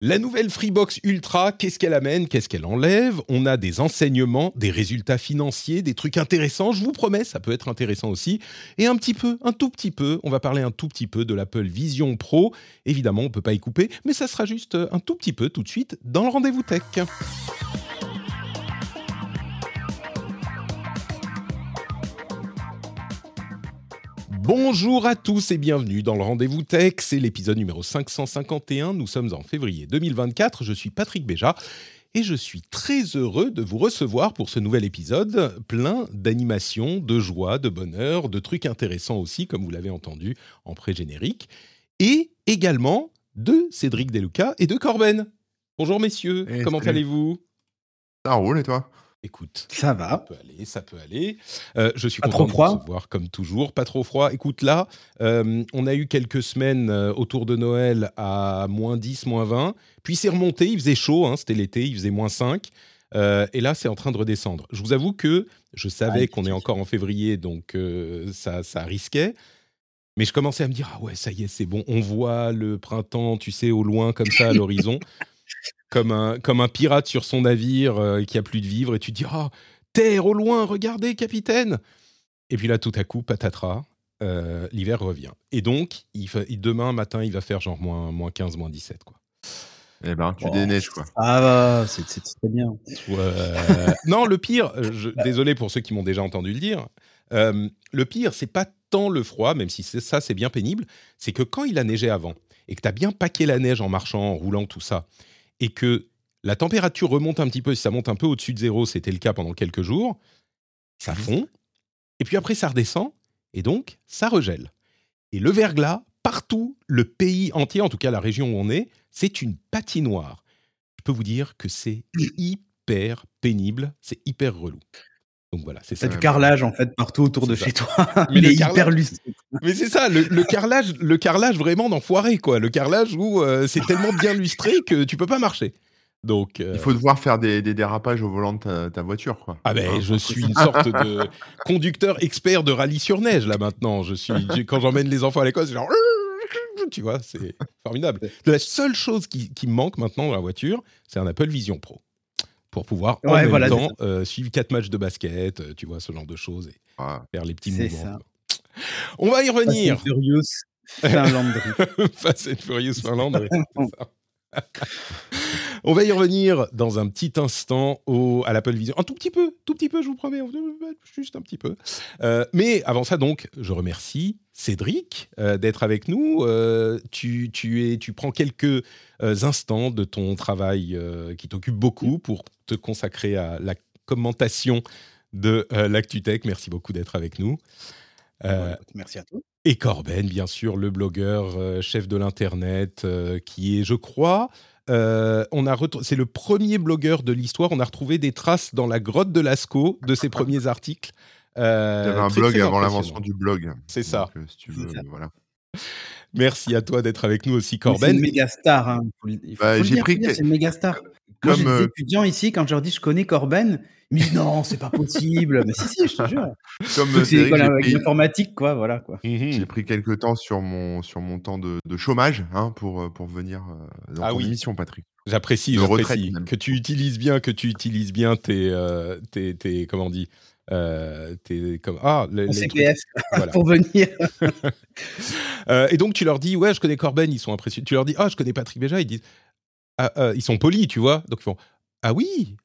La nouvelle Freebox Ultra, qu'est-ce qu'elle amène? Qu'est-ce qu'elle enlève? On a des enseignements, des résultats financiers, des trucs intéressants. Je vous promets, ça peut être intéressant aussi. Et un petit peu, un tout petit peu, on va parler un tout petit peu de l'Apple Vision Pro. Évidemment, on ne peut pas y couper, mais ça sera juste un tout petit peu tout de suite dans le rendez-vous tech. Bonjour à tous et bienvenue dans le Rendez-vous Tech. C'est l'épisode numéro 551. Nous sommes en février 2024. Je suis Patrick Béja et je suis très heureux de vous recevoir pour ce nouvel épisode plein d'animations, de joie, de bonheur, de trucs intéressants aussi, comme vous l'avez entendu en pré-générique, et également de Cédric Deluca et de Corben. Bonjour messieurs, Eh, comment allez-vous? Ça roule et toi? Écoute, Ça ça va. peut aller, ça peut aller. Euh, je suis Pas content trop de froid recevoir comme toujours. Pas trop froid. Écoute, là, euh, on a eu quelques semaines euh, autour de Noël à moins 10, moins 20. Puis c'est remonté, il faisait chaud, hein, c'était l'été, il faisait moins 5. Euh, et là, c'est en train de redescendre. Je vous avoue que je savais Ah, qu'on est encore en février, donc ça, ça risquait. Mais je commençais à me dire, ah ouais, ça y est, c'est bon. On voit le printemps, tu sais, au loin, comme ça, à l'horizon. comme, un, comme un pirate sur son navire euh, qui a plus de vivres. Et tu te dis, ah, terre au loin, regardez, capitaine. Et puis là, tout à coup, patatras, euh, l'hiver revient. Et donc, il fa- demain matin, il va faire genre moins, moins 15, moins 17. Quoi. Eh ben, tu déneiges quoi. Ça va, c'est très bien. Ouais. non, le pire, je- désolé pour ceux qui m'ont déjà entendu le dire, euh, le pire, c'est pas tant le froid, même si ça, c'est bien pénible, c'est que quand il a neigé avant et que tu as bien paqué la neige en marchant, en roulant, tout ça, et que la température remonte un petit peu, si ça monte un peu au-dessus de zéro, c'était le cas pendant quelques jours, ça fond, et puis après ça redescend, et donc ça regèle. Et le verglas, partout, le pays entier, en tout cas la région où on est, c'est une patinoire. Je peux vous dire que c'est hyper pénible, c'est hyper relou. Donc voilà, c'est ça. Du carrelage en fait partout autour de chez toi. Mais Il le est hyper carrelage- lustré. Mais c'est ça, le, le carrelage, le carrelage vraiment d'enfoiré, quoi. Le carrelage où euh, c'est tellement bien lustré que tu peux pas marcher. Donc, euh, Il faut devoir faire des, des dérapages au volant de ta, ta voiture quoi. ah ben, Hein, je suis une sorte de conducteur expert de rallye sur neige là maintenant. Je suis quand j'emmène les enfants à l'école, c'est genre tu vois, c'est formidable. La seule chose qui, qui me manque maintenant dans la voiture, c'est un Apple Vision Pro pour pouvoir en même voilà, temps euh, suivre quatre matchs de basket, euh, tu vois, ce genre de choses et Ah, faire les petits mouvements. ça. On va y Fast and revenir. Furious, Finlanderie. Fast and Furious Finlande. oui, c'est ça. On va y revenir dans un petit instant au, à l'Apple Vision. Un tout petit peu, tout petit peu, je vous promets, juste un petit peu. Euh, mais avant ça, donc, je remercie Cédric euh, d'être avec nous. Euh, tu, tu, es, tu prends quelques instants de ton travail qui t'occupe beaucoup pour te consacrer à la commentation de euh, l'ActuTech. Merci beaucoup d'être avec nous. Euh, Ouais, Merci à toi. et Corben, bien sûr, le blogueur euh, chef de l'internet, euh, qui est, je crois, euh, on a c'est le premier blogueur de l'histoire. On a retrouvé des traces dans la grotte de Lascaux de ses premiers articles. Euh, Il y avait un très, blog très avant l'invention du blog. C'est ça. Donc, euh, si tu C'est veux, ça. voilà. Merci à toi d'être avec nous aussi, C'est Corben. une méga star. Hein. Faut le- il faut- Bah, faut le j'ai pris C'est une méga star. Moi, Comme, des euh, étudiants ici, quand je leur dis je connais Corben, disent non, c'est pas possible. Mais si, si, je te jure. comme C'est j'ai avec pris, l'informatique, quoi. Voilà, quoi. Mhm. j'ai pris quelques temps sur mon, sur mon temps de, de chômage hein, pour, euh, pour venir euh, dans Ah ton oui. émission, Patrick. J'apprécie, j'apprécie que tu utilises bien, que tu utilises bien tes, euh, tes, tes- comment on dit, euh, tes, comme, ah, les, les trucs- CPF voilà. pour venir. Euh, et donc tu leur dis ouais je connais Corben ils sont impressionnés tu leur dis ah je connais Patrick Béja ils disent ah, euh, ils sont polis tu vois donc ils font ah oui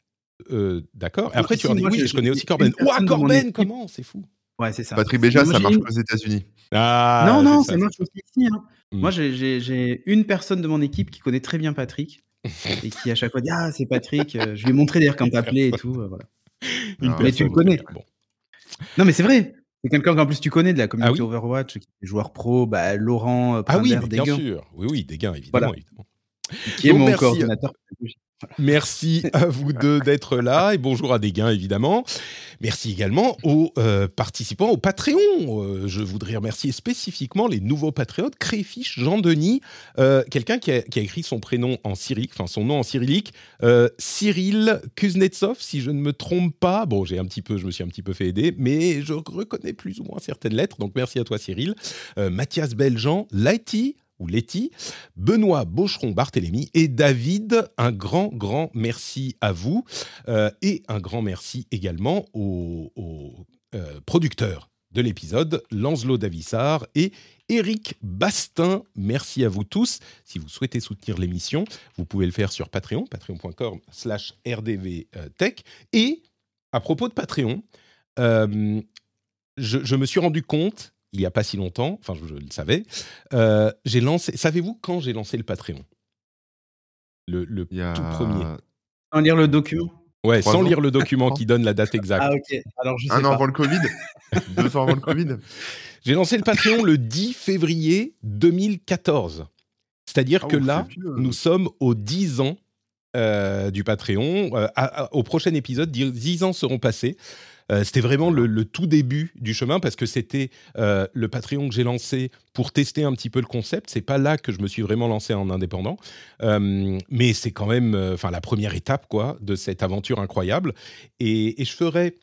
euh, d'accord après si, tu leur dis moi, oui je connais aussi Corben ouah Corben comment? C'est fou Ouais, c'est ça. Patrick Béja, ça marche qu'aux États-Unis. Ah, non, non, c'est ça marche aussi ici. hein. Mm. Moi, j'ai- une personne de mon équipe qui connaît très bien Patrick et qui à chaque fois dit Ah, c'est Patrick. euh, Je lui ai montré d'ailleurs quand t'appelais et tout. euh, voilà. Une mais tu le connais. Bon. Non, mais c'est vrai. C'est quelqu'un qu'en plus tu connais de la communauté Ah oui Overwatch, qui est joueur pro, bah, Laurent euh, Ah oui, bien Deguin, sûr. Oui, oui, des gains, évidemment. Voilà. évidemment. Qui est Donc, mon merci. coordinateur pédagogique. Merci à vous deux d'être là et bonjour à Desgains évidemment. Merci également aux euh, participants au Patreon. Euh, je voudrais remercier spécifiquement les nouveaux patriotes, Créfiche, Jean-Denis, euh, quelqu'un qui a, qui a écrit son prénom en cyrillique, enfin son nom en cyrillique, euh, Cyril Kuznetsov, si je ne me trompe pas. Bon, j'ai un petit peu, je me suis un petit peu fait aider, mais je reconnais plus ou moins certaines lettres. Donc merci à toi Cyril. Euh, Mathias Beljean, Laiti ou Letty, Benoît Beaucheron Barthélémy et David. Un grand, grand merci à vous euh, et un grand merci également aux, euh, producteurs de l'épisode, Lancelot Davissard et Eric Bastin. Merci à vous tous. Si vous souhaitez soutenir l'émission, vous pouvez le faire sur Patreon, patreon.com slash rdvtech. Et à propos de Patreon, euh, je me suis rendu compte il n'y a pas si longtemps, enfin je, je le savais, euh, j'ai lancé. Savez-vous quand j'ai lancé le Patreon? Le, a... tout premier. Sans lire le document? Ouais, trois sans ans. lire le document qui donne la date exacte. Ah, ok. Alors, je sais Un an avant le Covid Deux ans avant le Covid J'ai lancé le Patreon le 10 février 2014. C'est-à-dire Ah, que là, vieux. nous sommes aux 10 ans euh, du Patreon. Euh, à- à- au prochain épisode, 10 10 ans seront passés. Euh, c'était vraiment le, tout début du chemin parce que c'était euh, le Patreon que j'ai lancé pour tester un petit peu le concept. C'est pas là que je me suis vraiment lancé en indépendant, Euh, mais c'est quand même, enfin la première étape quoi de cette aventure incroyable. Et, et je ferai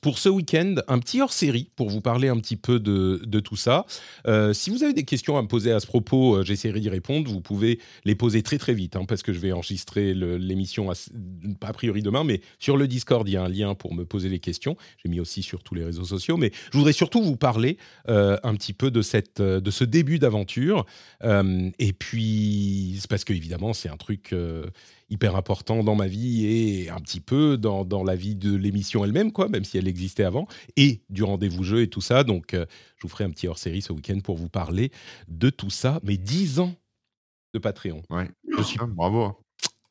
pour ce week-end un petit hors-série pour vous parler un petit peu de, tout ça. Euh, si vous avez des questions à me poser à ce propos, euh, j'essaierai d'y répondre. Vous pouvez les poser très très vite hein, parce que je vais enregistrer l'émission à, a priori demain, mais sur le Discord, il y a un lien pour me poser les questions. J'ai mis aussi sur tous les réseaux sociaux, mais je voudrais surtout vous parler euh, un petit peu de, cette, de ce début d'aventure. Et puis, parce que évidemment, c'est un truc hyper important dans ma vie et un petit peu dans, dans la vie de l'émission elle-même, quoi, même si elle existait avant, et du rendez-vous jeu et tout ça. Donc, euh, je vous ferai un petit hors-série ce week-end pour vous parler de tout ça. Mais 10 ans de Patreon. Ouais. Je suis- Ah, bravo.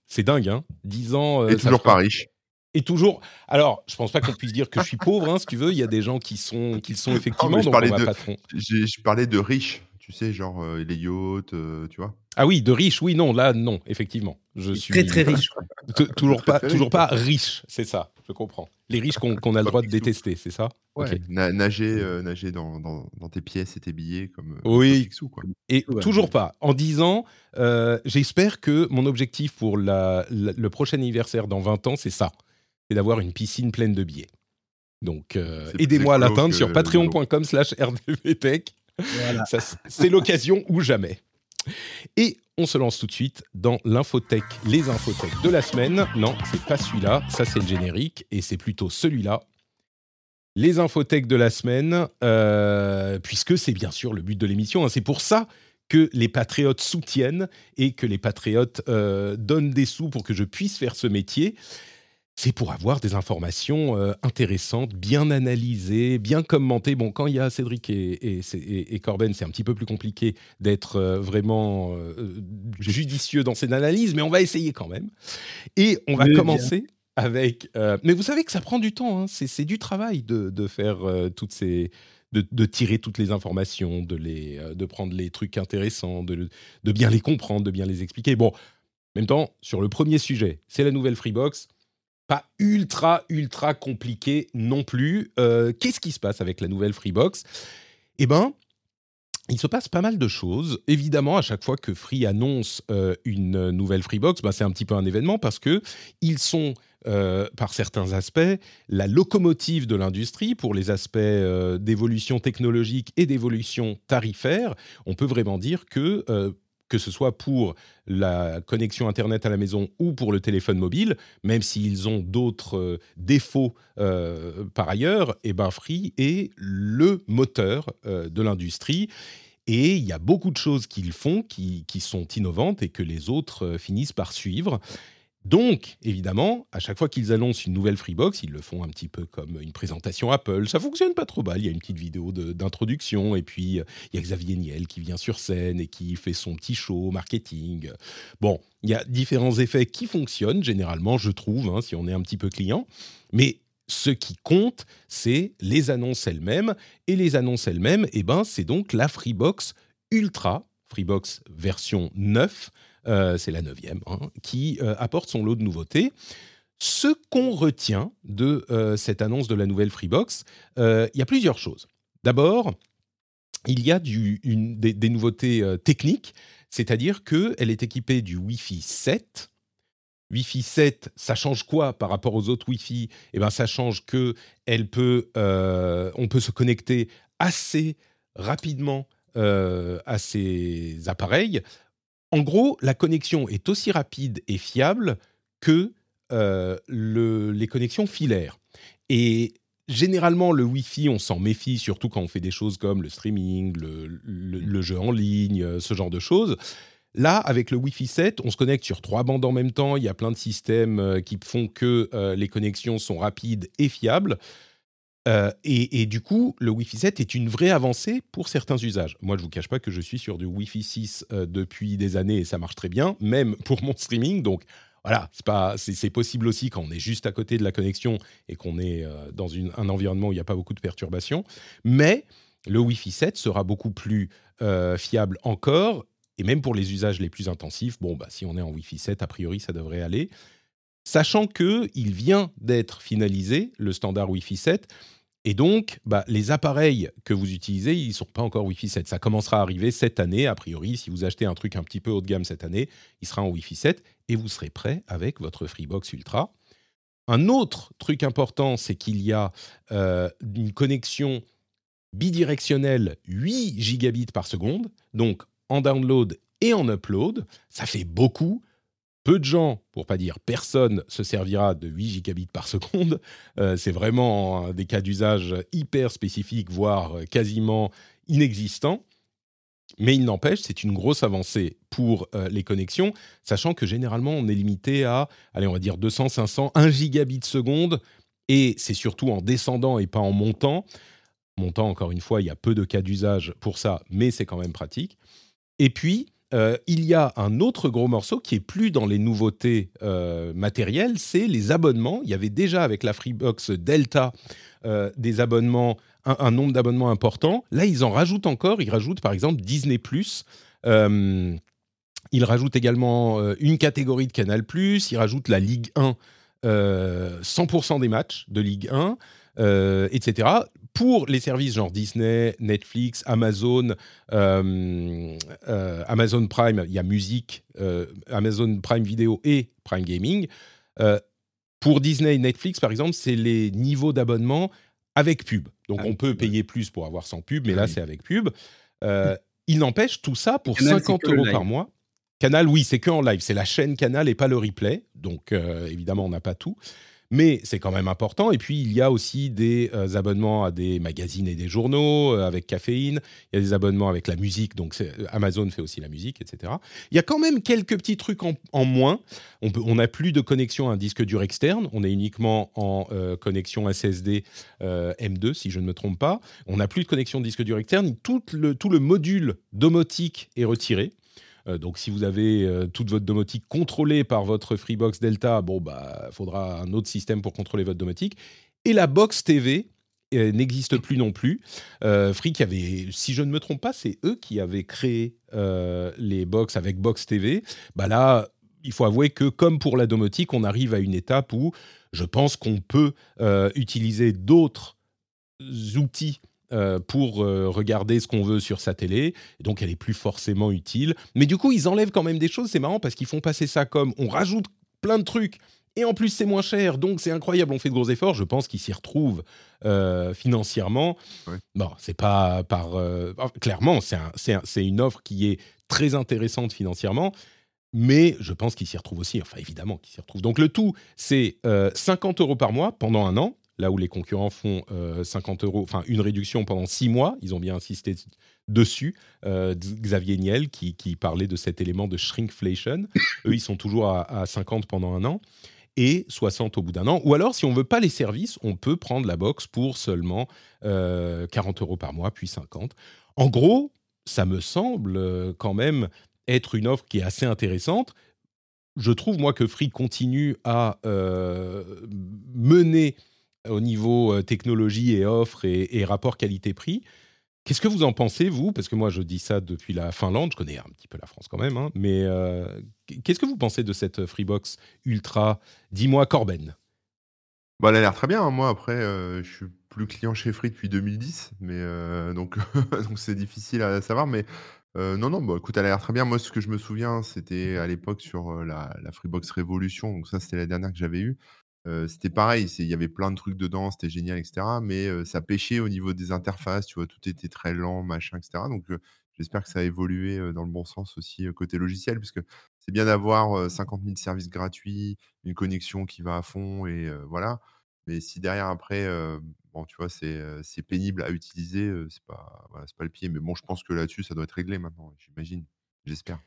C'est dingue, hein 10 ans. euh, Et toujours pas riche. Et toujours. Alors, je pense pas qu'on puisse dire que je suis pauvre, hein, si tu veux. Il y a des gens qui sont, qui sont effectivement. je donc, parlais de-. J'ai- Je parlais de riche, tu sais, genre euh, les yachts, euh, tu vois. Ah oui, de riche, oui, non, là, non, effectivement. Je suis Très, très riche. toujours pas, toujours pas riche, c'est ça. Je comprends. Les riches qu'on a le droit de détester, c'est ça? Na- nager euh, nager dans, dans, dans tes pièces et tes billets comme Oui. comme Picsou, quoi. Et Ouais. toujours pas. En 10 ans, euh, j'espère que mon objectif pour la- la- le prochain anniversaire dans 20 ans, c'est ça. C'est d'avoir une piscine pleine de billets. Donc, euh, aidez-moi à l'atteindre sur le patreon.com slash rdvtech. C'est l'occasion ou jamais. Et on se lance tout de suite dans l'infotech, les infotech de la semaine. Non, c'est pas celui-là, ça c'est le générique, et c'est plutôt celui-là. Les infotech de la semaine, euh, puisque c'est bien sûr le but de l'émission. hein. C'est pour ça que les patriotes soutiennent et que les patriotes euh, donnent des sous pour que je puisse faire ce métier. C'est pour avoir des informations euh, intéressantes, bien analysées, bien commentées. Bon, quand il y a Cédric et, et- et- et Corben, c'est un petit peu plus compliqué d'être euh, vraiment euh, judicieux dans ses analyses, mais on va essayer quand même. Et on va Mais bien. commencer avec... mais vous savez que ça prend du temps, hein. c'est du travail de, de faire toutes ces... De, de tirer toutes les informations, de, les, de prendre les trucs intéressants, de, de bien les comprendre, de bien les expliquer. Bon, en même temps, sur le premier sujet, c'est la nouvelle Freebox pas ultra, ultra compliqué non plus. Euh, Qu'est-ce qui se passe avec la nouvelle Freebox? Eh ben, il se passe pas mal de choses. Évidemment, à chaque fois que Free annonce euh, une nouvelle Freebox, ben, c'est un petit peu un événement parce que ils sont, euh, par certains aspects, la locomotive de l'industrie pour les aspects d'évolution technologique et d'évolution tarifaire. On peut vraiment dire que que ce soit pour la connexion Internet à la maison ou pour le téléphone mobile, même s'ils ont d'autres euh, défauts euh, par ailleurs, et ben Free est le moteur euh, de l'industrie. Et il y a beaucoup de choses qu'ils font qui, sont innovantes et que les autres finissent par suivre. Donc, évidemment, à chaque fois qu'ils annoncent une nouvelle Freebox, ils le font un petit peu comme une présentation Apple. Ça fonctionne pas trop mal. Il y a une petite vidéo d'introduction et puis euh, il y a Xavier Niel qui vient sur scène et qui fait son petit show marketing. Bon, il y a différents effets qui fonctionnent généralement, je trouve, hein, si on est un petit peu client. Mais ce qui compte, c'est les annonces elles-mêmes. Et les annonces elles-mêmes, eh ben, c'est donc la Freebox Ultra, Freebox version 9 euh, c'est la neuvième, hein, qui euh, apporte son lot de nouveautés. Ce qu'on retient de euh, cette annonce de la nouvelle Freebox, il y a plusieurs choses. D'abord, il y a des, nouveautés techniques, c'est-à-dire qu'elle est équipée du Wi-Fi 7. Wi-Fi 7, ça change quoi par rapport aux autres Wi-Fi? Eh ben, ça change que elle peut, on peut se connecter assez rapidement à ces appareils en gros, la connexion est aussi rapide et fiable que euh, les connexions filaires. Et généralement, le Wi-Fi, on s'en méfie, surtout quand on fait des choses comme le streaming, le, jeu en ligne, euh, ce genre de choses. Là, avec le Wi-Fi 7, on se connecte sur trois bandes en même temps. Il y a plein de systèmes euh, qui font que les connexions sont rapides et fiables. Euh, et, du coup, le Wi-Fi 7 est une vraie avancée pour certains usages. Moi, je ne vous cache pas que je suis sur du Wi-Fi 6 euh, depuis des années et ça marche très bien, même pour mon streaming. Donc voilà, c'est possible aussi quand on est juste à côté de la connexion et qu'on est euh, dans un environnement où il n'y a pas beaucoup de perturbations. Mais le Wi-Fi 7 sera beaucoup plus fiable encore. Et même pour les usages les plus intensifs, bon, bah, si on est en Wi-Fi 7, a priori, ça devrait aller sachant qu'il vient d'être finalisé, le standard Wi-Fi 7, et donc bah, les appareils que vous utilisez, ils sont pas encore Wi-Fi 7. Ça commencera à arriver cette année, a priori, si vous achetez un truc un petit peu haut de gamme cette année, il sera en Wi-Fi 7, et vous serez prêt avec votre Freebox Ultra. Un autre truc important, c'est qu'il y a euh, une connexion bidirectionnelle 8 gigabits par seconde, donc en download et en upload. Ça fait beaucoup peu de gens, pour pas dire personne, se servira de 8 gigabits par seconde. Euh, c'est vraiment des cas d'usage hyper spécifiques, voire quasiment inexistants. Mais il n'empêche, c'est une grosse avancée pour euh, les connexions, sachant que généralement on est limité à, allez, on va dire 200, 500, 1 gigabit seconde, et c'est surtout en descendant et pas en montant. Montant, encore une fois, il y a peu de cas d'usage pour ça, mais c'est quand même pratique. Et puis, euh, il y a un autre gros morceau qui est plus dans les nouveautés euh, matérielles, c'est les abonnements. Il y avait déjà avec la Freebox Delta euh, des abonnements, un, nombre d'abonnements important. Là, ils en rajoutent encore. Ils rajoutent par exemple Disney+. ils rajoutent également une catégorie de Canal+. Ils rajoutent la Ligue 1, 100% des matchs de Ligue 1. etc pour les services genre Disney, Netflix, Amazon, euh, euh, Amazon Prime, il y a musique, euh, Amazon Prime Vidéo et Prime Gaming. pour Disney et Netflix, par exemple, c'est les niveaux d'abonnement avec pub. Donc on peut payer plus pour avoir sans pub, mais là c'est avec pub. il n'empêche tout ça pour 50 euros par mois. Canal, oui, c'est que en live. C'est la chaîne Canal et pas le replay. Donc évidemment, on n'a pas tout mais c'est quand même important. Et puis, il y a aussi des euh, abonnements à des magazines et des journaux euh, avec caféine. Il y a des abonnements avec la musique, donc euh, Amazon fait aussi la musique, etc. Il y a quand même quelques petits trucs en, moins. On n'a plus de connexion à un disque dur externe. On est uniquement en connexion SSD M2, si je ne me trompe pas. On n'a plus de connexion de disque dur externe. Tout le, tout le module domotique est retiré. Euh, donc, si vous avez euh, toute votre domotique contrôlée par votre Freebox Delta, bon, bah, faudra un autre système pour contrôler votre domotique. Et la box TV euh, n'existe plus non plus. Free qui avait, si je ne me trompe pas, c'est eux qui avaient créé les box avec Box TV. Bah là, il faut avouer que comme pour la domotique, on arrive à une étape où je pense qu'on peut utiliser d'autres outils euh, pour euh, regarder ce qu'on veut sur sa télé. donc, elle est plus forcément utile. Mais du coup, ils enlèvent quand même des choses. C'est marrant parce qu'ils font passer ça comme on rajoute plein de trucs. Et en plus, c'est moins cher, donc c'est incroyable. On fait de gros efforts. Je pense qu'ils s'y retrouvent euh, financièrement. Bon, c'est pas par clairement, c'est une offre qui est très intéressante financièrement mais je pense qu'ils s'y retrouvent aussi. Enfin, évidemment qu'ils s'y retrouvent. Donc, le tout, c'est 50 euros par mois pendant un an là où les concurrents font 50 euh, euros, enfin une réduction pendant 6 mois, ils ont bien insisté dessus. Euh, Xavier Niel qui, qui, parlait de cet élément de shrinkflation. Eux, ils sont toujours à, à 50 pendant un an et 60 au bout d'un an. Ou alors, si on veut pas les services, on peut prendre la box pour seulement 40 euh, euros par mois, puis 50. En gros, ça me semble euh, quand même être une offre qui est assez intéressante. Je trouve, moi, que Free continue à euh, mener au niveau technologie et offre et, rapport qualité-prix Qu'est-ce que vous en pensez, vous? Parce que moi, je dis ça depuis la Finlande, je connais un petit peu la France quand même, hein, mais euh, qu'est-ce que vous pensez de cette Freebox Ultra? Dis-moi, Corben. Bah, elle a l'air très bien. Hein. Moi, après, euh, je suis plus client chez Free depuis 2010, mais euh, donc donc c'est difficile à savoir. Mais non, non, bah, écoute, elle a l'air très bien. Moi, ce que je me souviens, c'était à l'époque sur la, la Freebox Révolution. Donc ça, c'était la dernière que j'avais eue c'était pareil, il y avait plein de trucs dedans, c'était génial, etc. Mais ça pêchait au niveau des interfaces, tu vois, tout était très lent, machin, etc. Donc j'espère que ça a évolué dans le bon sens aussi côté logiciel, puisque c'est bien d'avoir 50 000 services gratuits, une connexion qui va à fond, et voilà. Mais si derrière, après, bon, tu vois, c'est pénible à utiliser, c'est pas, voilà, pas le pied. Mais bon, je pense que là-dessus, ça doit être réglé maintenant, j'imagine, j'espère.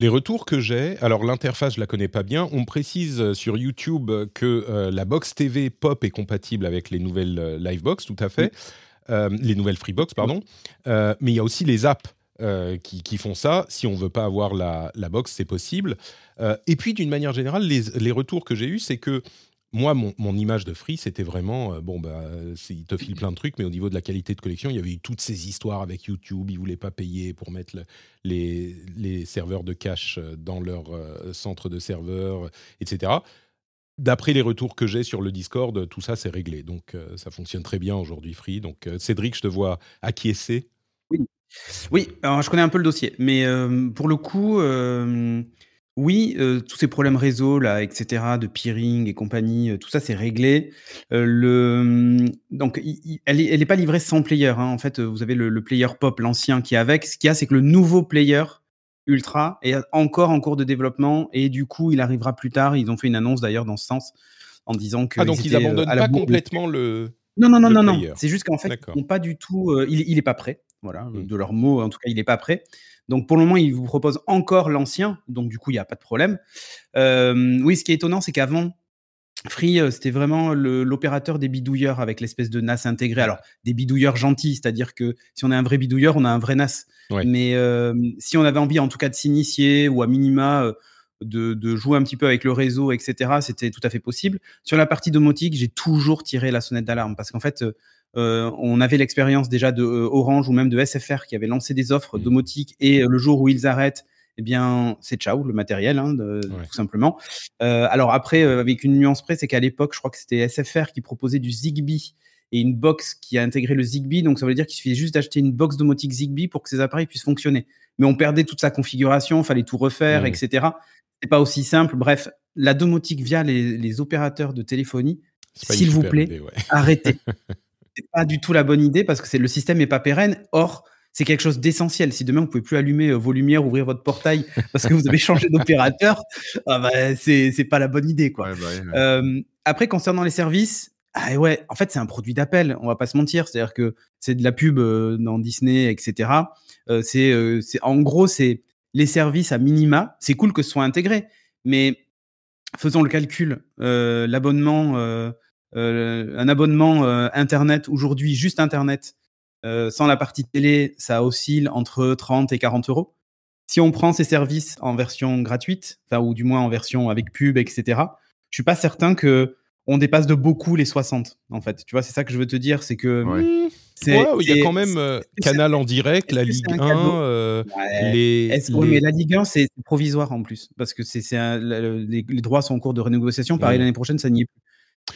Les retours que j'ai, alors l'interface je la connais pas bien, on me précise euh, sur YouTube que euh, la box TV Pop est compatible avec les nouvelles euh, Livebox, tout à fait, les nouvelles Freebox pardon, mais il y a aussi les apps qui, font ça. Si on veut pas avoir la, box, c'est possible. et puis d'une manière générale, les, les retours que j'ai eus, c'est que moi, mon, image de Free, c'était vraiment, euh, bon, bah, il te file plein de trucs, mais au niveau de la qualité de collection, il y avait eu toutes ces histoires avec YouTube, ils ne voulaient pas payer pour mettre les, serveurs de cache euh, dans leur euh, centre de serveurs, etc. D'après les retours que j'ai sur le Discord, tout ça, c'est réglé. Donc, ça fonctionne très bien aujourd'hui, Free. Donc, Cédric, je te vois acquiescer. Oui, oui je connais un peu le dossier, mais pour le coup oui, tous ces problèmes réseau là etc., de peering et compagnie, tout ça c'est réglé. le, mmh, donc elle est pas livrée sans player, hein. En fait, vous avez le player pop, l'ancien qui est avec. Ce qu'il y a, c'est que le nouveau player ultra est encore en cours de développement et du coup, il arrivera plus tard. Ils ont fait une annonce d'ailleurs dans ce sens, en disant que Ah donc ils abandonnent pas complètement le Non, non, non, non, non. C'est juste qu'en fait, ils pas du tout, il il est pas prêt. Voilà, mmh. de leurs mots, en tout cas, il est pas prêt. Donc pour le moment, ils vous proposent encore l'ancien, donc du coup, il n'y a pas de problème. Euh, oui, ce qui est étonnant, c'est qu'avant, Free, euh, c'était vraiment l'opérateur des bidouilleurs avec l'espèce de NAS intégré. Alors, des bidouilleurs gentils, c'est-à-dire que si on est un vrai bidouilleur, on a un vrai NAS. Mais euh, si on avait envie, en tout cas, de s'initier ou à minima de, jouer un petit peu avec le réseau, etc., c'était tout à fait possible. Sur la partie domotique, j'ai toujours tiré la sonnette d'alarme parce qu'en fait, euh, on avait l'expérience déjà de euh, Orange ou même de SFR qui avait lancé des offres mmh. domotiques et euh, le jour où ils arrêtent, eh bien, c'est ciao le matériel, hein, tout simplement. alors après, avec une nuance près, c'est qu'à l'époque, je crois que c'était SFR qui proposait du Zigbee et une box qui a intégré le Zigbee. Donc ça veut dire qu'il suffisait juste d'acheter une box domotique Zigbee pour que ces appareils puissent fonctionner. Mais on perdait toute sa configuration, fallait tout refaire, mmh. etc. C'est pas aussi simple. Bref, la domotique via les, opérateurs de téléphonie, s'il vous plaît, arrêtez. c'est pas du tout la bonne idée parce que le système est pas pérenne. Or, c'est quelque chose d'essentiel. Si demain vous pouvez plus allumer euh, vos lumières, ouvrir votre portail parce que vous avez changé d'opérateur, ah bah, c'est pas la bonne idée quoi. Euh, après concernant les services, ah ouais, en fait c'est un produit d'appel. On va pas se mentir, c'est-à-dire que c'est de la pub euh, dans Disney, etc. c'est c'est en gros c'est les services à minima. C'est cool que ce soit intégré, mais faisons le calcul. L'abonnement un abonnement euh, Internet aujourd'hui, juste Internet, euh, sans la partie télé, ça oscille entre 30 et 40 euros. Si on prend ces services en version gratuite, enfin, ou du moins en version avec pub, etc., je suis pas certain que on dépasse de beaucoup les 60, en fait. Tu vois, c'est ça que je veux te dire, c'est que. Mmh. il y a quand même Canal en direct, la Ligue 1, les, mais la Ligue 1, c'est provisoire en plus, parce que c'est les, les, droits sont en cours de renégociation. Pareil, l'année prochaine, ça n'y est plus.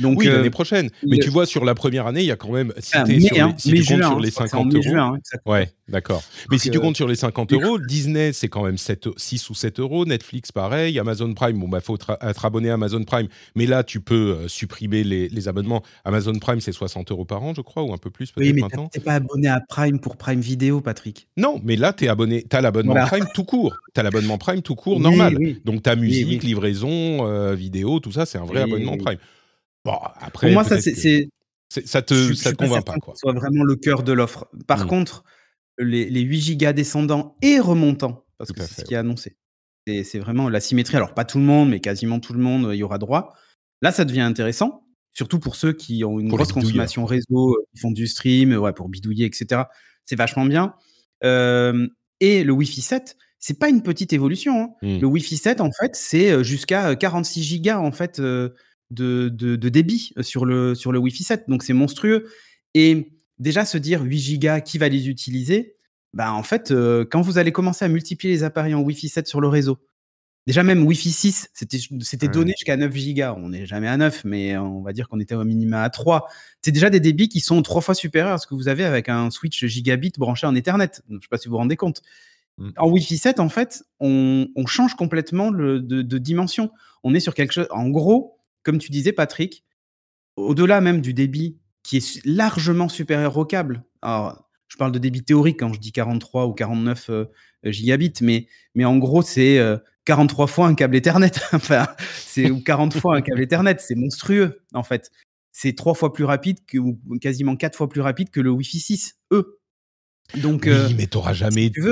Donc, oui, l'année euh, prochaine. Mais tu vois, sur la première année, il y a quand même. Si, ah, tu comptes sur les 50 euros. Juin, ouais, d'accord. Mais si tu euh, comptes sur les 50 euros, Disney, c'est quand même 7, 6 ou 7 euros. Netflix, pareil. Amazon Prime, bon, bah, faut être abonné à Amazon Prime. Mais là, tu peux euh, supprimer les, abonnements. Amazon Prime, c'est 60 euros par an, je crois, ou un peu plus, peut-être oui, mais Tu n'es pas abonné à Prime pour Prime Vidéo, Patrick. Non, mais là, tu es abonné. Tu as l'abonnement Prime tout court. Tu as l'abonnement Prime tout court, normal. Donc, ta musique, livraison, vidéo, tout ça, c'est un vrai abonnement Prime après, Pour moi, ça, c'est. Ça te, ça te convainc pas, quoi. soit vraiment le cœur de l'offre. Par mmh. contre, les, 8 gigas descendants et remontants, parce que c'est ce qui est annoncé. C'est vraiment la symétrie. Alors, pas tout le monde, mais quasiment tout le monde y aura droit. Là, ça devient intéressant, surtout pour ceux qui ont une grosse consommation réseau, qui font du stream, ouais, pour bidouiller, etc. C'est vachement bien. et le Wi-Fi 7, c'est pas une petite évolution. Hein. Mmh. Le Wi-Fi 7, en fait, c'est jusqu'à 46 gigas en fait de, de, débit sur le sur le Wi-Fi 7. Donc c'est monstrueux. Et déjà se dire 8 gigas, qui va les utiliser? Bah, en fait, quand vous allez commencer à multiplier les appareils en Wi-Fi 7 sur le réseau, déjà même Wi-Fi 6, c'était donné jusqu'à 9 gigas. On n'est jamais à 9, mais on va dire qu'on était au minima à 3. C'est déjà des débits qui sont trois fois supérieurs à ce que vous avez avec un switch gigabit branché en Ethernet. je ne sais pas si vous vous rendez compte. Mmh. En Wi-Fi 7, en fait, on, change complètement de, dimension. On est sur quelque chose. En gros, comme tu disais, Patrick, au-delà même du débit qui est largement supérieur au câble. Alors, je parle de débit théorique quand je dis 43 ou 49 euh, gigabits, mais, mais en gros, c'est 43 euh, fois un câble Ethernet. enfin, c'est 40 fois un câble Ethernet. C'est monstrueux, en fait. C'est trois fois plus rapide que, ou quasiment quatre fois plus rapide que le Wi-Fi 6, eux. Donc, oui, euh, mais tu n'auras jamais, tu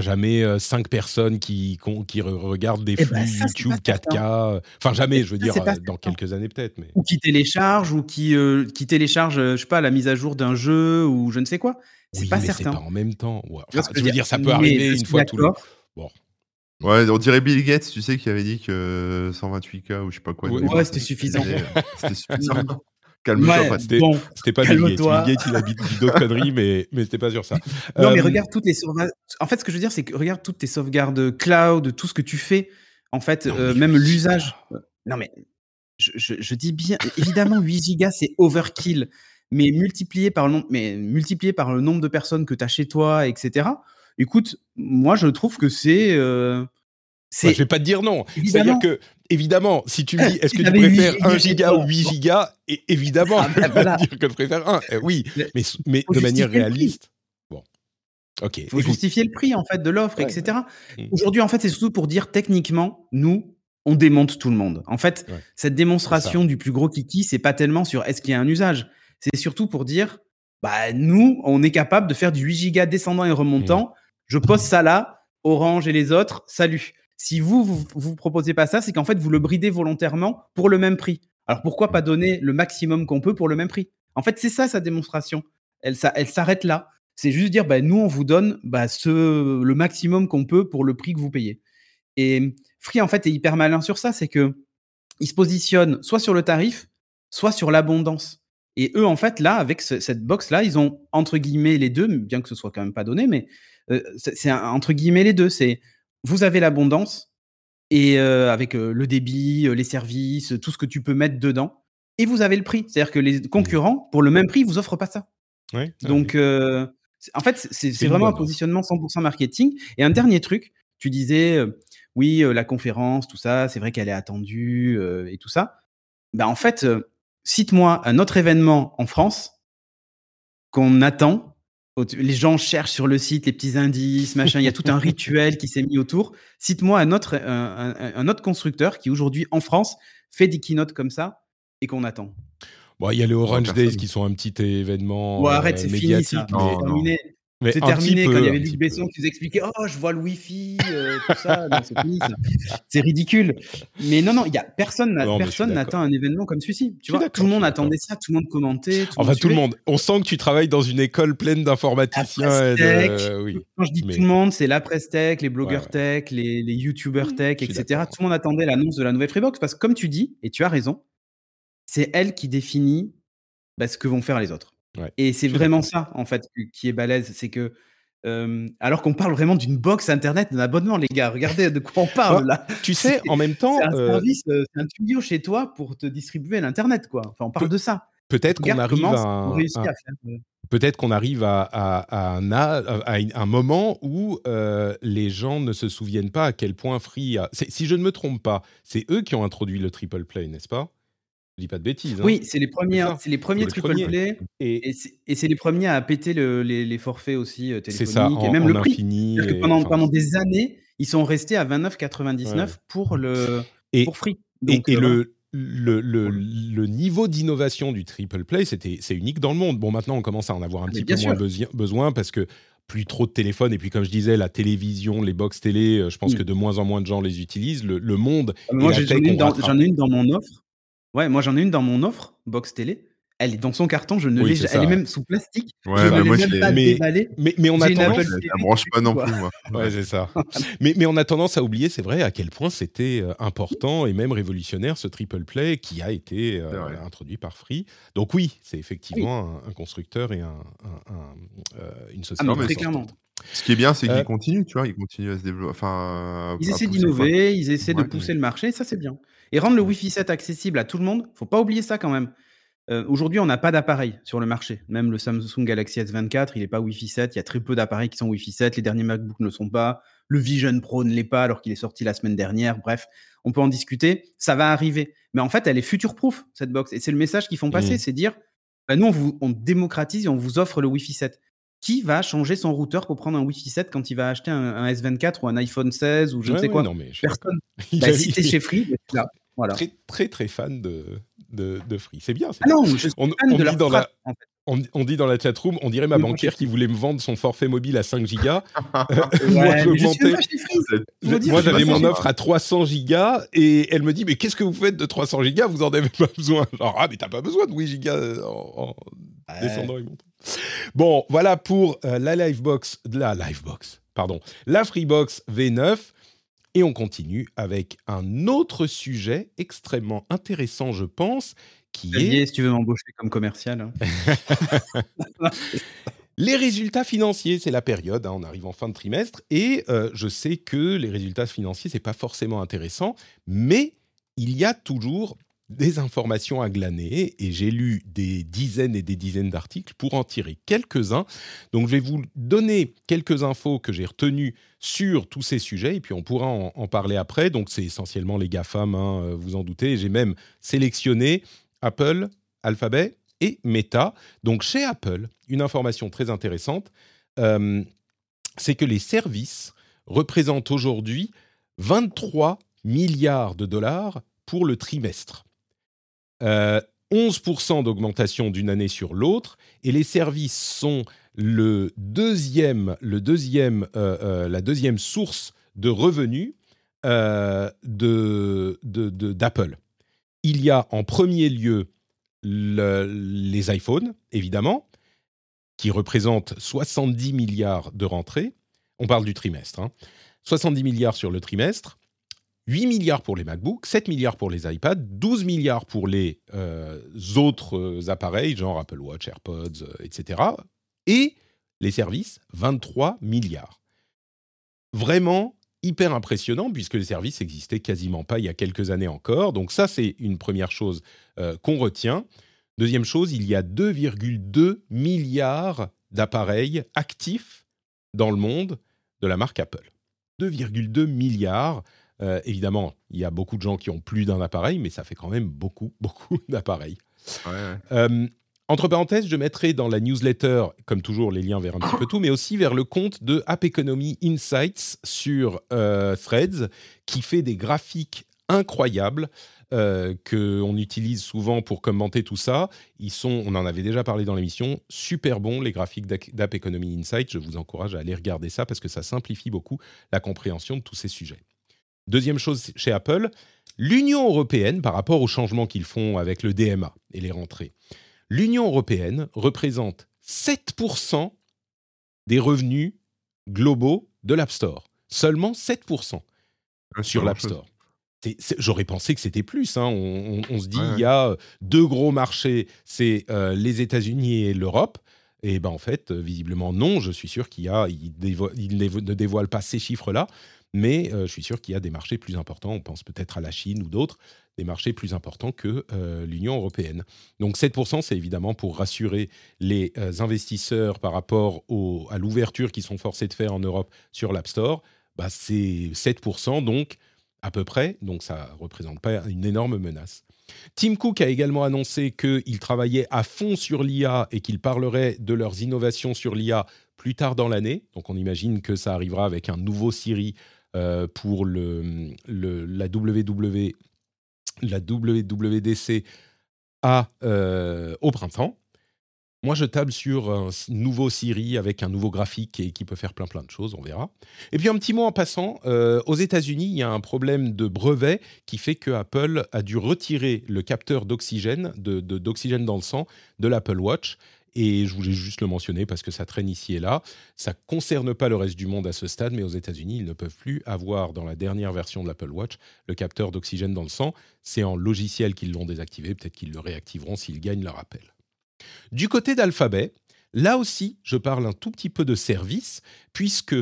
jamais euh, cinq personnes qui, qui regardent des eh ben, flux YouTube 4K. Enfin, jamais, je veux dire, euh, dans quelques années peut-être. Mais... Ou qui téléchargent, ou qui, qui téléchargent, je sais pas, la mise à jour d'un jeu, ou je ne sais quoi. C'est pas certain. pas en même temps. je veux dire, ça peut arriver une fois tout le... Bon. Ouais, on dirait Bill Gates, tu sais, qui avait dit que 128K ou je sais pas quoi. Ouais, c'était suffisant. C'était suffisant. Calme-toi, C'était pas Bill Gates. Bill Gates, il a dit d'autres conneries, mais, mais c'était pas sur ça. Non, mais euh, regarde toutes les sauvegardes. En fait, ce que je veux dire, c'est que regarde toutes tes sauvegardes cloud, tout ce que tu fais. En fait, euh, même l'usage. Non, mais je, dis bien, évidemment, 8 gigas, c'est overkill. Mais multiplié par le nombre, mais multiplié par le nombre de personnes que tu as chez toi, etc. Écoute, moi, je trouve que c'est. Euh, je vais pas te dire non. C'est-à-dire que, évidemment, si tu me dis est-ce que tu préfères 1 giga ou 8 gigas, évidemment, ah, je vais dire que je préfère 1. Eh oui, mais, mais de manière réaliste. Bon. Ok. Il faut justifier le prix, en fait, de l'offre, etc. Mm. Aujourd'hui, en fait, c'est surtout pour dire techniquement, nous, on démonte tout le monde. En fait, cette démonstration du plus gros kiki, c'est pas tellement sur est-ce qu'il y a un usage? C'est surtout pour dire, bah, nous, on est capable de faire du 8 gigas descendant et remontant. Mm. Je pose ça là. Orange et les autres, salut. Si vous, vous, vous proposez pas ça, c'est qu'en fait, vous le bridez volontairement pour le même prix. Alors pourquoi pas donner le maximum qu'on peut pour le même prix? En fait, c'est ça sa démonstration. Elle, ça, elle s'arrête là. C'est juste dire, bah, nous, on vous donne bah, le maximum qu'on peut pour le prix que vous payez. Et Free, en fait, est hyper malin sur ça, c'est que il se positionne soit sur le tarif, soit sur l'abondance. Et eux, en fait, là, avec cette box-là, ils ont entre guillemets les deux, bien que ce soit quand même pas donné, mais euh, c'est entre guillemets les deux. C'est vous avez l'abondance et avec le débit, les services, tout ce que tu peux mettre dedans, et vous avez le prix. C'est-à-dire que les mmh. concurrents, pour le même prix, vous offrent pas ça. Donc, en fait, c'est vraiment un positionnement 100% marketing. Et un dernier truc, tu disais, oui, la conférence, tout ça, c'est vrai qu'elle est attendue et tout ça. Ben, en fait, cite-moi un autre événement en France qu'on attend les gens cherchent sur le site les petits indices, machin. Il y a tout un rituel qui s'est mis autour. Cite-moi un autre, un, autre constructeur qui aujourd'hui en France fait des keynotes comme ça et qu'on attend. Bon, il y a les Orange Days qui sont un petit événement. arrête, c'est fini, c'est terminé. C'est terminé quand il y avait Luc Besson qui nous expliquait Oh, je vois le Wi-Fi, euh, tout ça. c'est ridicule. Mais non, non, il y a personne, personne n'attend un événement comme celui-ci. Tu vois, tout le monde attendait ça, tout le monde commentait. enfin, tout le monde. On sent que tu travailles dans une école pleine d'informaticiens. Quand je dis tout le monde, c'est la presse tech, les blogueurs tech, les, les youtubeurs tech, etc. Tout le monde attendait l'annonce de la nouvelle Freebox parce que, comme tu dis, et tu as raison, c'est elle qui définit bah, ce que vont faire les autres et c'est vraiment ça, en fait, qui est balèze. C'est que, alors qu'on parle vraiment d'une box internet, d'un abonnement, les gars, regardez de quoi on parle là. Tu sais, en même temps. C'est un service, c'est un tuyau chez toi pour te distribuer l'internet, quoi. Enfin, on parle de ça. Peut-être qu'on arrive à un, peut-être qu'on arrive à, un, un, moment où les gens ne se souviennent pas à quel point Free a... Si je ne me trompe pas, c'est eux qui ont introduit le triple play, n'est-ce pas? Dis pas de bêtises. Hein. Oui, c'est les premiers, c'est les premiers triple play et, et c'est les premiers à péter les, forfaits aussi euh, téléphoniques ça, et même le prix. que pendant, pendant des années, ils sont restés à 29,99 pour le et, pour free. et, euh, le le, le, le, niveau d'innovation du triple play, c'était, c'est unique dans le monde. Bon, maintenant, on commence à en avoir un petit peu moins besoin parce que plus trop de téléphones. Et puis, comme je disais, la télévision, les box télé, je pense mm. que de moins en moins de gens les utilisent. Le, monde. Ah, moi, j'en ai, une dans mon offre. Ouais, moi, j'en ai une dans mon offre, box télé elle est dans son carton, je ne l'ai Elle est même sous plastique. Ouais, je ne l'ai même pas mais, mais, mais, on a tendance. Ça branche pas non plus, moi. Ouais, c'est ça. mais, mais on a tendance à oublier, c'est vrai, à quel point c'était euh, important et même révolutionnaire ce triple play qui a été euh, introduit par Free. Donc oui, c'est effectivement un, constructeur et un, euh, une société. Ah, très clairement. Ce qui est bien, c'est qu'ils continuent, tu vois, ils continuent à se développer. Enfin, ils essaient d'innover, ils essaient de pousser le marché, ça c'est bien. Et rendre le Wi-Fi 7 accessible à tout le monde, faut pas oublier ça quand même. Euh, aujourd'hui, on n'a pas d'appareil sur le marché. Même le Samsung Galaxy S24, il n'est pas Wi-Fi 7. Il y a très peu d'appareils qui sont Wi-Fi 7. Les derniers MacBooks ne le sont pas. Le Vision Pro ne l'est pas alors qu'il est sorti la semaine dernière. Bref, on peut en discuter. Ça va arriver. Mais en fait, elle est future-proof, cette box. Et c'est le message qu'ils font passer. Mmh. C'est dire, bah, nous, on, vous, on démocratise et on vous offre le Wi-Fi 7. Qui va changer son routeur pour prendre un Wi-Fi 7 quand il va acheter un, S24 ou un iPhone 16 ou je ne sais quoi? Personne. Bah, si chez Free, là, voilà. Très, très, très fan de, de, de Free. C'est bien. Ah non, je suis on, on dit dans la, on, dit dans la chatroom, on dirait ma banquière qui voulait me vendre son forfait mobile à 5 gigas. moi, j'avais mon offre à 300 gigas et elle me dit, mais qu'est-ce que vous faites de 300 gigas? Vous en avez pas besoin. Genre, ah, mais t'as pas besoin de 8 gigas euh, en, descendant et montant. Bon, voilà pour euh, la Livebox, la Livebox, pardon, la Freebox V9. Et on continue avec un autre sujet extrêmement intéressant, je pense, qui est... si tu veux m'embaucher comme commercial. Hein. les résultats financiers, c'est la période, hein, on arrive en fin de trimestre, et euh, je sais que les résultats financiers, c'est pas forcément intéressant, mais il y a toujours des informations à glaner et j'ai lu des dizaines et des dizaines d'articles pour en tirer quelques-uns. Donc je vais vous donner quelques infos que j'ai retenues sur tous ces sujets et puis on pourra en, parler après. Donc c'est essentiellement les GAFAM, hein, euh, vous en doutez. J'ai même sélectionné Apple, Alphabet et Meta. Donc chez Apple, une information très intéressante, euh, c'est que les services représentent aujourd'hui 23 milliards de dollars pour le trimestre. 11% euh, d'augmentation d'une année sur l'autre, et les services sont le deuxième, euh, euh, la deuxième source de revenus d'Apple. Il y a en premier lieu les iPhones, évidemment, qui représentent 70 milliards de rentrées. On parle du trimestre. 70 hein. milliards sur le trimestre. 8 milliards pour les MacBooks, 7 milliards pour les iPads, 12 milliards pour les euh, autres euh, appareils, genre Apple Watch, AirPods, euh, etc. Et les services, 23 milliards. Vraiment hyper impressionnant puisque les services n'existaient quasiment pas il y a quelques années encore. Donc ça, c'est une première chose qu'on retient. Deuxième chose, il y a 2,2 milliards d'appareils actifs dans le monde de la marque Apple. 2,2 milliards. Euh, évidemment, il y a beaucoup de gens qui ont plus d'un appareil, mais ça fait quand même beaucoup, beaucoup d'appareils. Euh, entre parenthèses, je mettrai dans la newsletter, comme toujours, les liens vers un petit peu tout, mais aussi vers le compte de App Economy Insights sur euh, Threads, qui fait des graphiques incroyables. Euh, qu'on utilise souvent pour commenter tout ça. Ils sont, on en avait déjà parlé dans l'émission, super bons les graphiques d'App Economy Insights. Je vous encourage à aller regarder ça parce que ça simplifie beaucoup la compréhension de tous ces sujets. Deuxième chose chez Apple, l'Union européenne, par rapport aux changements qu'ils font avec le DMA et les rentrées, l'Union européenne représente 7% des revenus globaux de l'App Store. Seulement 7% sur l'App Store. J'aurais pensé que c'était plus. Hein. On, se dit, il y a deux gros marchés, c'est euh, les États-Unis et l'Europe. Et ben en fait, visiblement non. Je suis sûr qu'il y a, il, ne dévoile pas ces chiffres-là, mais euh, je suis sûr qu'il y a des marchés plus importants, on pense peut-être à la Chine ou d'autres, des marchés plus importants que euh, l'Union européenne. Donc 7%, c'est évidemment pour rassurer les euh, investisseurs par rapport à l'ouverture qu'ils sont forcés de faire en Europe sur l'App Store. Bah, c'est 7%, donc à peu près, donc ça ne représente pas une énorme menace. Tim Cook a également annoncé qu'il travaillait à fond sur l'IA et qu'il parlerait de leurs innovations sur l'IA plus tard dans l'année. Donc on imagine que ça arrivera avec un nouveau Siri euh, pour le, la, WW, la WWDC à, euh, au printemps. Moi, je table sur un nouveau Siri avec un nouveau graphique et qui peut faire plein plein de choses, on verra. Et puis un petit mot en passant, euh, aux États-Unis, il y a un problème de brevet qui fait que Apple a dû retirer le capteur d'oxygène, de, d'oxygène dans le sang, de l'Apple Watch. Et je voulais juste le mentionner parce que ça traîne ici et là. Ça ne concerne pas le reste du monde à ce stade, mais aux États-Unis, ils ne peuvent plus avoir dans la dernière version de l'Apple Watch le capteur d'oxygène dans le sang. C'est en logiciel qu'ils l'ont désactivé. Peut-être qu'ils le réactiveront s'ils gagnent leur appel. Du côté d'Alphabet, là aussi, je parle un tout petit peu de service, puisque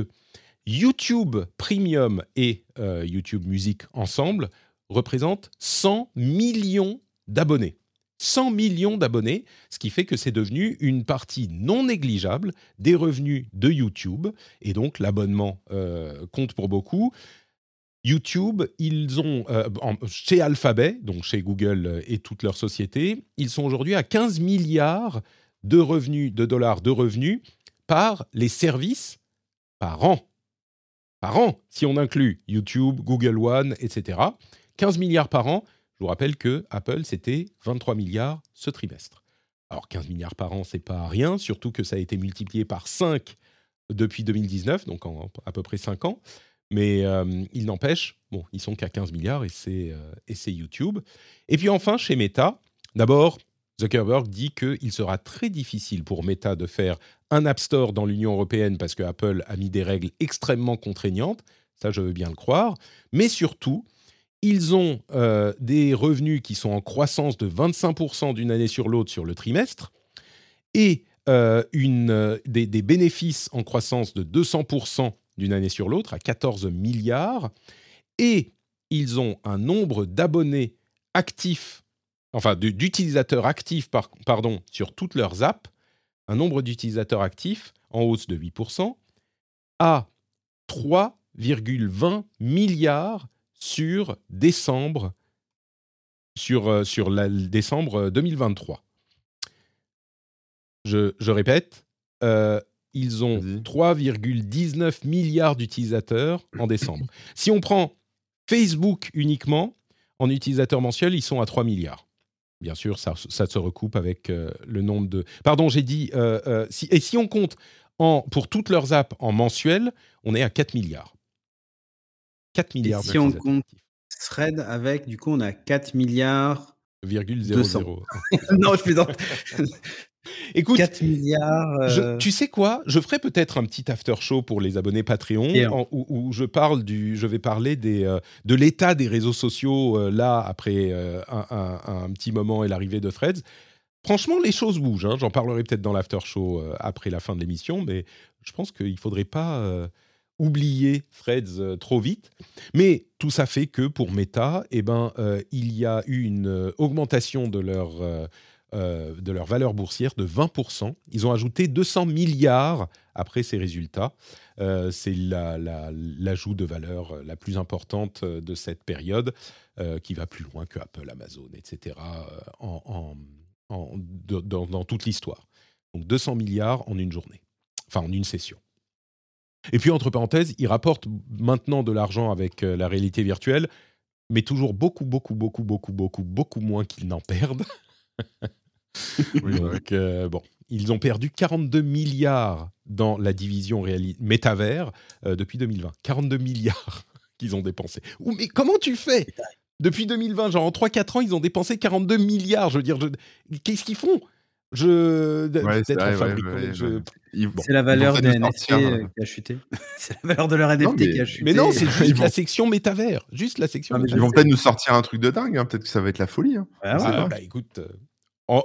YouTube Premium et euh, YouTube Music ensemble représentent 100 millions d'abonnés. 100 millions d'abonnés, ce qui fait que c'est devenu une partie non négligeable des revenus de YouTube, et donc l'abonnement euh, compte pour beaucoup. YouTube, ils ont, euh, chez Alphabet, donc chez Google et toutes leurs sociétés, ils sont aujourd'hui à 15 milliards de dollars de revenus par les services par an. Par an, si on inclut YouTube, Google One, etc. 15 milliards par an. Je vous rappelle que Apple, c'était 23 milliards ce trimestre. Alors 15 milliards par an, c'est pas rien, surtout que ça a été multiplié par 5 depuis 2019, donc en à peu près 5 ans. Mais euh, il n'empêche, bon, ils sont qu'à 15 milliards euh, et c'est YouTube. Et puis enfin, chez Meta, d'abord, Zuckerberg dit qu'il sera très difficile pour Meta de faire un App Store dans l'Union européenne parce que Apple a mis des règles extrêmement contraignantes. Ça, je veux bien le croire. Mais surtout, ils ont euh, des revenus qui sont en croissance de 25% d'une année sur l'autre sur le trimestre et une, des, des, bénéfices en croissance de 200% d'une année sur l'autre à 14 milliards. Et ils ont un nombre d'abonnés actifs, enfin d'utilisateurs actifs, pardon, sur toutes leurs apps, un nombre d'utilisateurs actifs en hausse de 8%, à 3,20 milliards sur décembre, sur, euh, sur la, décembre 2023. Je, je répète, euh, ils ont 3,19 milliards d'utilisateurs en décembre. si on prend Facebook uniquement, en utilisateurs mensuels, ils sont à 3 milliards. Bien sûr, ça, se recoupe avec euh, le nombre de... Pardon, j'ai dit... Euh, euh, si, et si on compte en, pour toutes leurs apps en mensuel, on est à 4 milliards. 4 milliards. Et si on compte Thread avec, du coup, on a 4 milliards... 0,00. non, je plaisante. Écoute, 4 milliards. Euh tu sais quoi Je ferai peut-être un petit after show pour les abonnés Patreon où, je parle du, je vais parler des, euh, de l'état des réseaux sociaux euh, là après un, petit moment et l'arrivée de Threads. Franchement, les choses bougent. Hein. J'en parlerai peut-être dans l'after show après la fin de l'émission, mais je pense qu'il ne faudrait pas oublier Threads trop vite. Mais tout ça fait que pour Meta, eh ben, il y a eu une augmentation de leur euh, de leur valeur boursière de 20%. Ils ont ajouté 200 milliards après ces résultats. Euh, c'est l'ajout de valeur euh, la plus importante de cette période, qui va plus loin que Apple, Amazon, etc., en, dans, toute l'histoire. Donc 200 milliards en une journée, enfin en une session. Et puis, entre parenthèses, ils rapportent maintenant de l'argent avec la réalité virtuelle, mais toujours beaucoup, beaucoup, beaucoup, beaucoup, beaucoup, beaucoup moins qu'ils n'en perdent. Donc, euh, bon, ils ont perdu 42 milliards dans la division métavers euh, depuis 2020. 42 milliards qu'ils ont dépensés. mais comment tu fais? Depuis 2020, genre en 3-4 ans, ils ont dépensé 42 milliards. Je veux dire, qu'est-ce qu'ils font? Je C'est la valeur des NFT euh, qui a chuté. c'est la valeur de leur NFT qui a chuté. Mais non, c'est juste la section métavers. Juste la section. ils vont peut-être nous sortir un truc de dingue. Hein. Peut-être que ça va être la folie. Hein. Ah, bah, écoute, euh,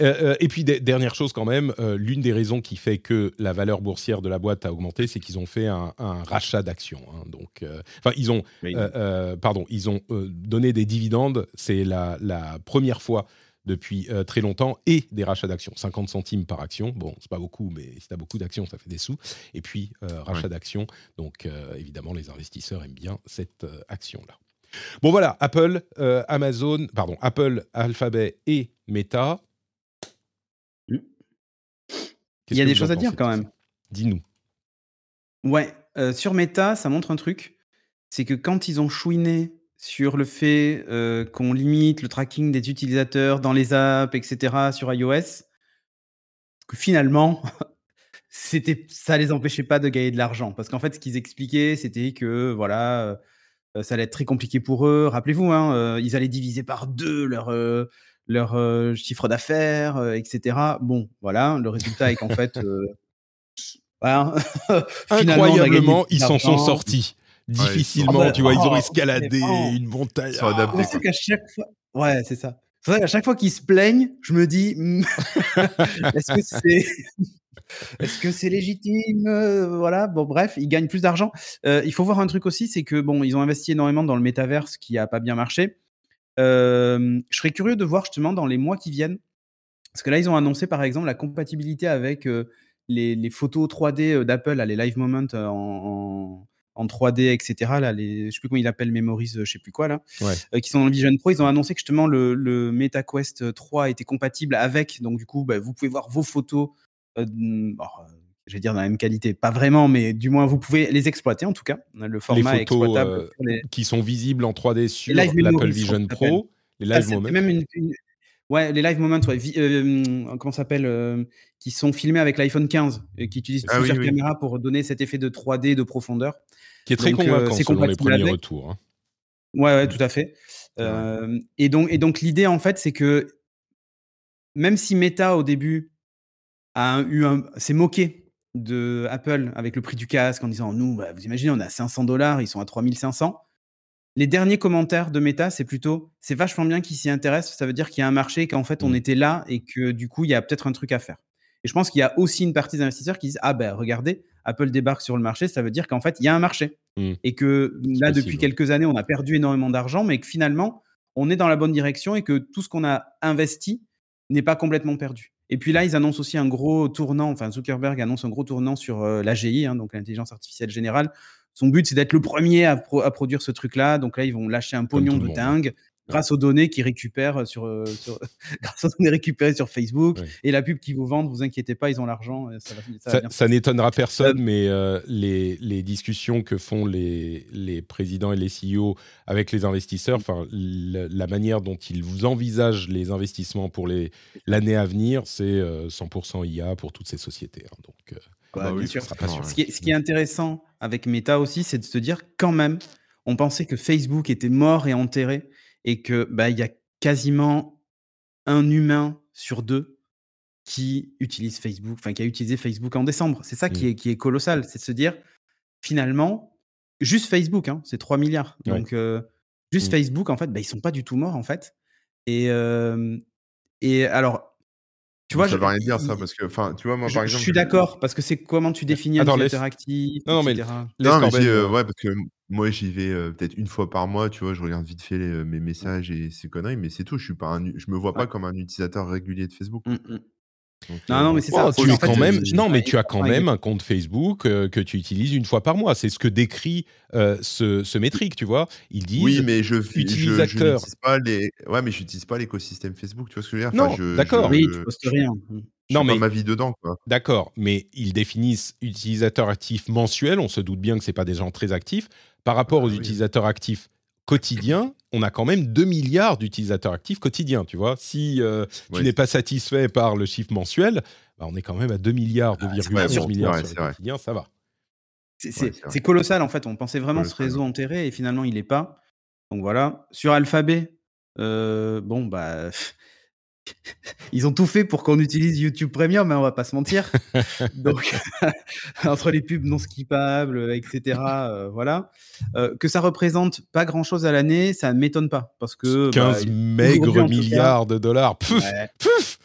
euh, et puis, dernière chose quand même, euh, l'une des raisons qui fait que la valeur boursière de la boîte a augmenté, c'est qu'ils ont fait un, rachat d'actions. Hein. donc, enfin, ils ont, pardon, ils ont donné des dividendes. C'est la, première fois depuis très longtemps et des rachats d'actions, 50 centimes par action. Bon, c'est pas beaucoup, mais si tu as beaucoup d'actions, ça fait des sous. Et puis, rachat d'actions. Donc, évidemment, les investisseurs aiment bien cette action-là. Bon voilà, Apple, euh, Amazon, pardon, Apple, Alphabet et Meta. Il y a des choses à dire quand même. Dis-nous. Ouais, euh, sur Meta, ça montre un truc. C'est que quand ils ont chouiné sur le fait euh, qu'on limite le tracking des utilisateurs dans les apps, etc., sur iOS, que finalement, c'était, ça les empêchait pas de gagner de l'argent. Parce qu'en fait, ce qu'ils expliquaient, c'était que voilà, ça allait être très compliqué pour eux. Rappelez-vous, hein, ils allaient diviser par deux leur, leur chiffre d'affaires, etc. Bon, voilà, le résultat est qu'en fait, Incroyablement, ils s'en sont sortis. Difficilement, ah bah, tu vois, ils ont oh, escaladé une montagne. C'est qu'à chaque fois, ouais, c'est ça. C'est qu'à chaque fois qu'ils se plaignent, je me dis, hmm, est-ce que c'est est-ce que c'est légitime euh, Voilà, bon, bref, ils gagnent plus d'argent. Euh, il faut voir un truc aussi, c'est que bon, ils ont investi énormément dans le métaverse qui a pas bien marché. Euh, je serais curieux de voir justement dans les mois qui viennent, parce que là, ils ont annoncé par exemple la compatibilité avec les, photos 3D d'Apple, les Live Moments en, en 3D, etc. Là, les, je sais plus comment il appelle Memories, je sais plus quoi là, qui sont dans le Vision Pro. Ils ont annoncé que justement le, le MetaQuest 3 était compatible avec. Donc du coup, bah, vous pouvez voir vos photos euh, je vais dire dans la même qualité, pas vraiment, mais du moins vous pouvez les exploiter en tout cas. Le format les photos, exploitable euh, qui sont visibles en 3D sur l'Apple Vision Pro, les live moments. Même Ouais, les live moments, ouais, euh, comment s'appelle, qui sont filmés avec l'iPhone 15 et qui utilisent ah plusieurs caméras pour donner cet effet de 3D de profondeur. Qui est très convaincant selon les premiers retours. Hein. Ouais, ouais, tout à fait. et donc, et donc l'idée en fait, c'est que même si Meta au début a eu un, s'est moqué de Apple avec le prix du casque en disant nous, bah, vous imaginez, on a 500 dollars, ils sont à 3500. Les derniers commentaires de Meta, c'est plutôt c'est vachement bien qu'ils s'y intéressent. Ça veut dire qu'il y a un marché, qu'en fait on mmh. était là et que du coup il y a peut-être un truc à faire. Et je pense qu'il y a aussi une partie d'investisseurs qui disent ah ben regardez, Apple débarque sur le marché, ça veut dire qu'en fait il y a un marché mmh. et que là depuis quelques années on a perdu énormément d'argent, mais que finalement on est dans la bonne direction et que tout ce qu'on a investi n'est pas complètement perdu. Et puis là, ils annoncent aussi un gros tournant, enfin Zuckerberg annonce un gros tournant sur euh, l'AGI, hein, donc l'intelligence artificielle générale. Son but, c'est d'être le premier à, produire ce truc-là. Donc là, ils vont lâcher un pognon de dingue grâce aux données qu'ils récupèrent sur, euh, grâce aux données récupérées sur Facebook et la pub qu'ils vous vendent, vous inquiétez pas, ils ont l'argent. Ça, n'étonnera personne, mais euh, les, les, discussions que font les, les, présidents et les CEO avec les investisseurs, enfin la, manière dont ils vous envisagent les investissements pour l'année à venir, c'est 100% euh, IA pour toutes ces sociétés. Hein. donc, bah bien sûr. Ce, qui ce qui est intéressant avec Meta aussi, c'est de se dire quand même, on pensait que Facebook était mort et enterré et que bah, il y a quasiment un humain sur deux qui utilise Facebook, enfin qui a utilisé Facebook en décembre. C'est ça qui, mmh. est, qui est colossal, c'est de se dire finalement, juste Facebook, hein, c'est 3 milliards. Donc juste mmh. Facebook, en fait, bah, ils sont pas du tout morts en fait. Et, et alors, tu vois, ça veut rien dire ça parce que, enfin, tu vois, moi je, par exemple. Je suis d'accord parce que c'est comment tu définis un utilisateur actif. Non, non, mais, non, mais euh, ouais, parce que moi j'y vais euh, peut-être une fois par mois, tu vois, je regarde vite fait euh, mes messages et ces conneries, mais c'est tout. Je suis pas, un, je me vois pas comme un utilisateur régulier de Facebook. Mmh, mmh non, non, mais c'est ça. Tu quand même, non, mais tu as quand même un compte Facebook euh, que tu utilises une fois par mois. C'est ce que décrit euh, ce, ce métrique, tu vois. Ils disent. Oui, mais je utilisateur. Je, pas les. Ouais, mais j'utilise pas l'écosystème Facebook. Tu vois ce que je veux dire? Non, d'accord. Oui, tu postes rien. Je non, mais ma vie dedans. D'accord, mais ils définissent utilisateur actif mensuel. On se doute bien que c'est pas des gens très actifs par rapport ah aux utilisateurs actifs quotidien, on a quand même 2 milliards d'utilisateurs actifs quotidiens, tu vois. Si euh, tu n'es pas satisfait par le chiffre mensuel, bah, on est quand même à 2 milliards, 2,1 ah, milliards sur le quotidien, ça va. C'est colossal, en fait. On pensait vraiment ce réseau enterré et finalement, il n'est pas. Donc voilà. Sur Alphabet, euh, bon, bah, ils ont tout fait pour qu'on utilise YouTube Premium, mais on va pas se mentir. Donc, entre les pubs non skippables, etc., euh, voilà. Euh, que ça représente pas grand-chose à l'année, ça ne m'étonne pas. Parce que, 15 bah, maigres milliards de dollars.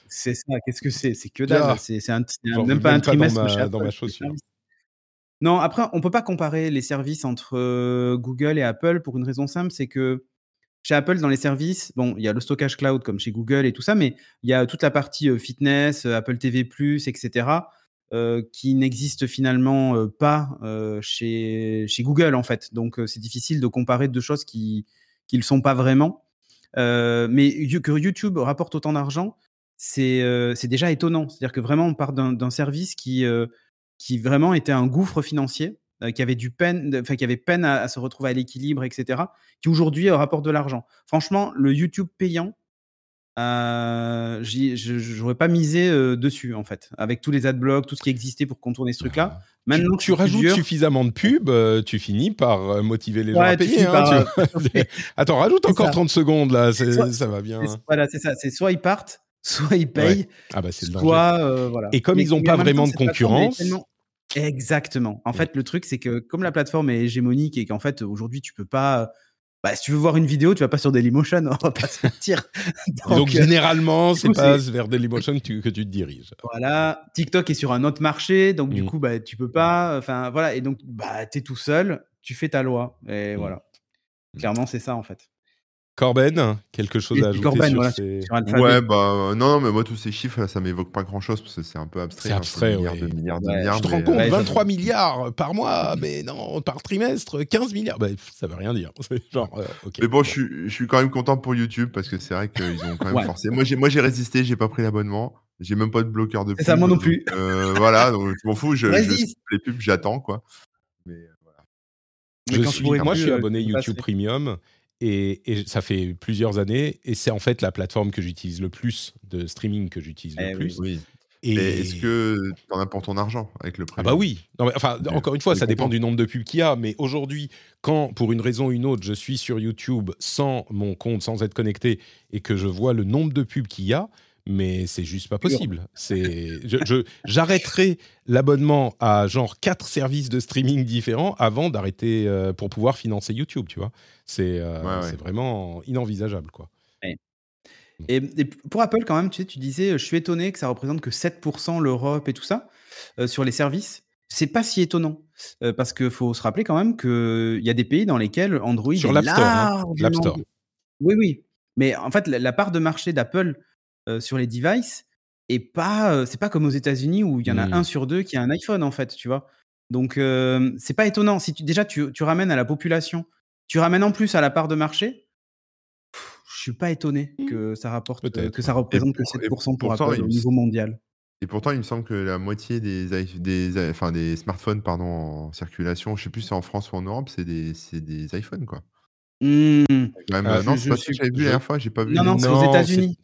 c'est ça, qu'est-ce que c'est? C'est que dalle. C'est même pas un trimestre. Dans ma, chaussure. Non, après, on peut pas comparer les services entre euh, Google et Apple pour une raison simple, c'est que chez Apple, dans les services, bon, il y a le stockage cloud comme chez Google et tout ça, mais il y a toute la partie fitness, Apple TV+, etc., qui n'existe finalement pas chez, chez Google, en fait. Donc, c'est difficile de comparer deux choses qui ne le sont pas vraiment. mais que YouTube rapporte autant d'argent, c'est déjà étonnant. C'est-à-dire que vraiment, on part d'un service qui, qui vraiment était un gouffre financier euh, qui avait du peine, enfin qui avait peine à, se retrouver à l'équilibre, etc., qui aujourd'hui rapporte de l'argent. Franchement, le YouTube payant euh, je n'aurais pas misé dessus, en fait. Avec tous les adblocks, tout ce qui existait pour contourner ce truc-là. Ah. Maintenant, tu, rajoutes suffisamment de pubs, tu finis par motiver les gens à payer. Hein, Attends, rajoute encore 30 secondes, là, ça va bien. Voilà, c'est ça. C'est soit ils partent, soit ils payent, ah bah soit... voilà. Et comme ils n'ont pas vraiment de concurrence... Exactement. En fait, le truc, c'est que comme la plateforme est hégémonique et qu'en fait, aujourd'hui, tu peux pas bah, si tu veux voir une vidéo, tu vas pas sur Dailymotion, on va pas se mentir. Donc, euh, généralement, c'est pas vers Dailymotion que tu, que tu te diriges. Voilà, TikTok est sur un autre marché, donc du mmh. coup, bah, tu peux pas. Enfin, voilà, et donc, bah, tu es tout seul, tu fais ta loi, et mmh. voilà. Clairement, c'est ça en fait. Corben, quelque chose à ajouter Corben, sur, ces... Ouais, bah non, mais moi tous ces chiffres, ça m'évoque pas grand-chose parce que c'est un peu abstrait. C'est hein, abstrait, milliards, de milliards, de milliards. Je te rends compte, 23 milliards par mois, mais non, par trimestre, 15 milliards. Bah, ça veut rien dire. Genre, euh, mais bon, je suis, quand même content pour YouTube parce que c'est vrai qu'ils ont quand même forcé. Moi, j'ai, moi, j'ai résisté, j'ai pas pris l'abonnement. J'ai même pas de bloqueur de pub. C'est ça, moi non plus. Euh, voilà, donc je m'en fous. Je, les pubs, j'attends quoi. Mais euh, voilà. Je suis, moi, je suis abonné YouTube Premium. Et, ça fait plusieurs années, et c'est en fait la plateforme que j'utilise le plus, de streaming que j'utilise le eh plus. Oui. Et est-ce que tu en as pour ton argent avec le prix Ah bah oui. enfin, encore une fois, ça dépend du nombre de pubs qu'il y a, mais aujourd'hui, quand pour une raison ou une autre, je suis sur YouTube sans mon compte, sans être connecté, et que je vois le nombre de pubs qu'il y a, mais c'est juste pas possible. C'est, je, j'arrêterai l'abonnement à genre quatre services de streaming différents avant d'arrêter euh, pour pouvoir financer YouTube, tu vois. C'est, euh, c'est vraiment inenvisageable, quoi. Et, pour Apple, quand même, tu sais, tu disais, je suis étonné que ça représente que 7% l'Europe et tout ça euh, sur les services. C'est pas si étonnant parce qu'il faut se rappeler quand même qu'il y a des pays dans lesquels Android sur l'App Store, hein. Store. Oui, oui. Mais en fait, la part de marché d'Apple euh, sur les devices et pas, euh, c'est pas comme aux États-Unis où il y en a un mmh. sur deux qui a un iPhone en fait, tu vois? Donc euh, c'est pas étonnant. Si tu, déjà tu, tu, ramènes à la population, tu ramènes en plus à la part de marché. Je suis pas étonné mmh. que ça rapporte, que ça représente que 7% pour Apple au niveau mondial. Et pourtant, il me semble que la moitié des, des, enfin, des smartphones pardon, en circulation, je sais plus si c'est en France ou en Europe, c'est des, des iPhones quoi. Mmh. Ah, non, c'est pas ce que j'avais vu la dernière fois, j'ai pas vu. Non, non, c'est aux États-Unis.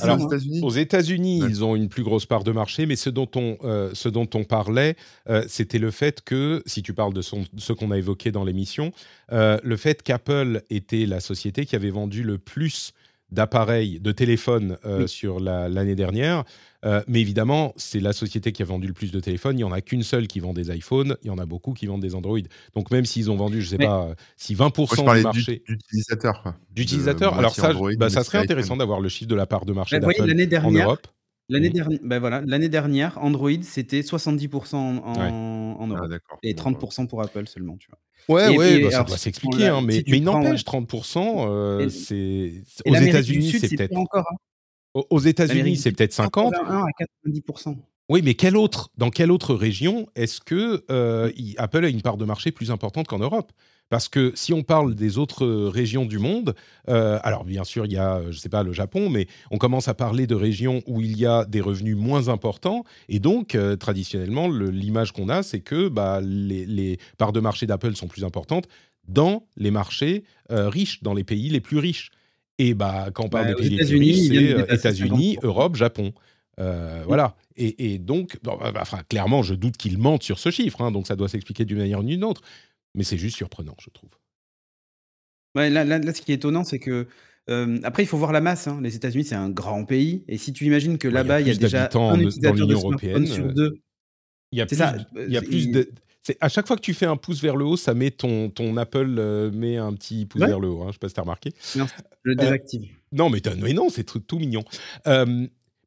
Alors, aux États-Unis, ils ont une plus grosse part de marché, mais ce dont on, euh, ce dont on parlait, euh, c'était le fait que, si tu parles de ce qu'on a évoqué dans l'émission, euh, le fait qu'Apple était la société qui avait vendu le plus d'appareils, de téléphones euh, sur l'année dernière. Euh, mais évidemment, c'est la société qui a vendu le plus de téléphones. Il n'y en a qu'une seule qui vend des iPhones. Il y en a beaucoup qui vendent des Android. Donc même s'ils ont vendu, je ne sais pas, euh, si 20% du marché... D'utilisateurs. D'utilisateurs. Alors ça, bah, ça serait intéressant d'avoir le chiffre de la part de marché d'Apple en Europe. L'année mmh. dernière, ben voilà, l'année dernière, Android c'était 70% en, en Europe ah, et 30% pour Apple seulement, tu vois. Ouais, ouais, bah, ça doit s'expliquer, hein, mais, mais il n'empêche, 30%, euh, c'est aux États-Unis, c'est peut-être encore. Hein. Aux États-Unis, c'est peut-être 50. à 90%. Oui, mais quelle autre, dans quelle autre région est-ce que euh, Apple a une part de marché plus importante qu'en Europe? Parce que si on parle des autres régions du monde, euh, alors bien sûr, il y a, je ne sais pas, le Japon, mais on commence à parler de régions où il y a des revenus moins importants. Et donc, euh, traditionnellement, l'image qu'on a, c'est que bah, les, parts de marché d'Apple sont plus importantes dans les marchés riches, dans les pays les plus riches. Et bah, quand on parle bah, des pays riches, c'est États-Unis, Europe, Japon. Euh, voilà. Et, donc, bah, bah, enfin, clairement, je doute qu'il mente sur ce chiffre, hein, donc ça doit s'expliquer d'une manière ou d'une autre. Mais c'est juste surprenant, je trouve. Ouais, là, là, ce qui est étonnant, c'est que euh, après, il faut voir la masse. Hein. Les États-Unis, c'est un grand pays, et si tu imagines que là-bas, il y a, déjà un utilisateur l'Union européenne sur euh, deux. Il y a plus, ça, il y a plus de. À chaque fois que tu fais un pouce vers le haut, ça met ton, ton Apple met un petit pouce vers le haut. Hein, je ne sais pas si tu as remarqué. Non, je le désactive. non, mais, mais, non, c'est tout, tout mignon.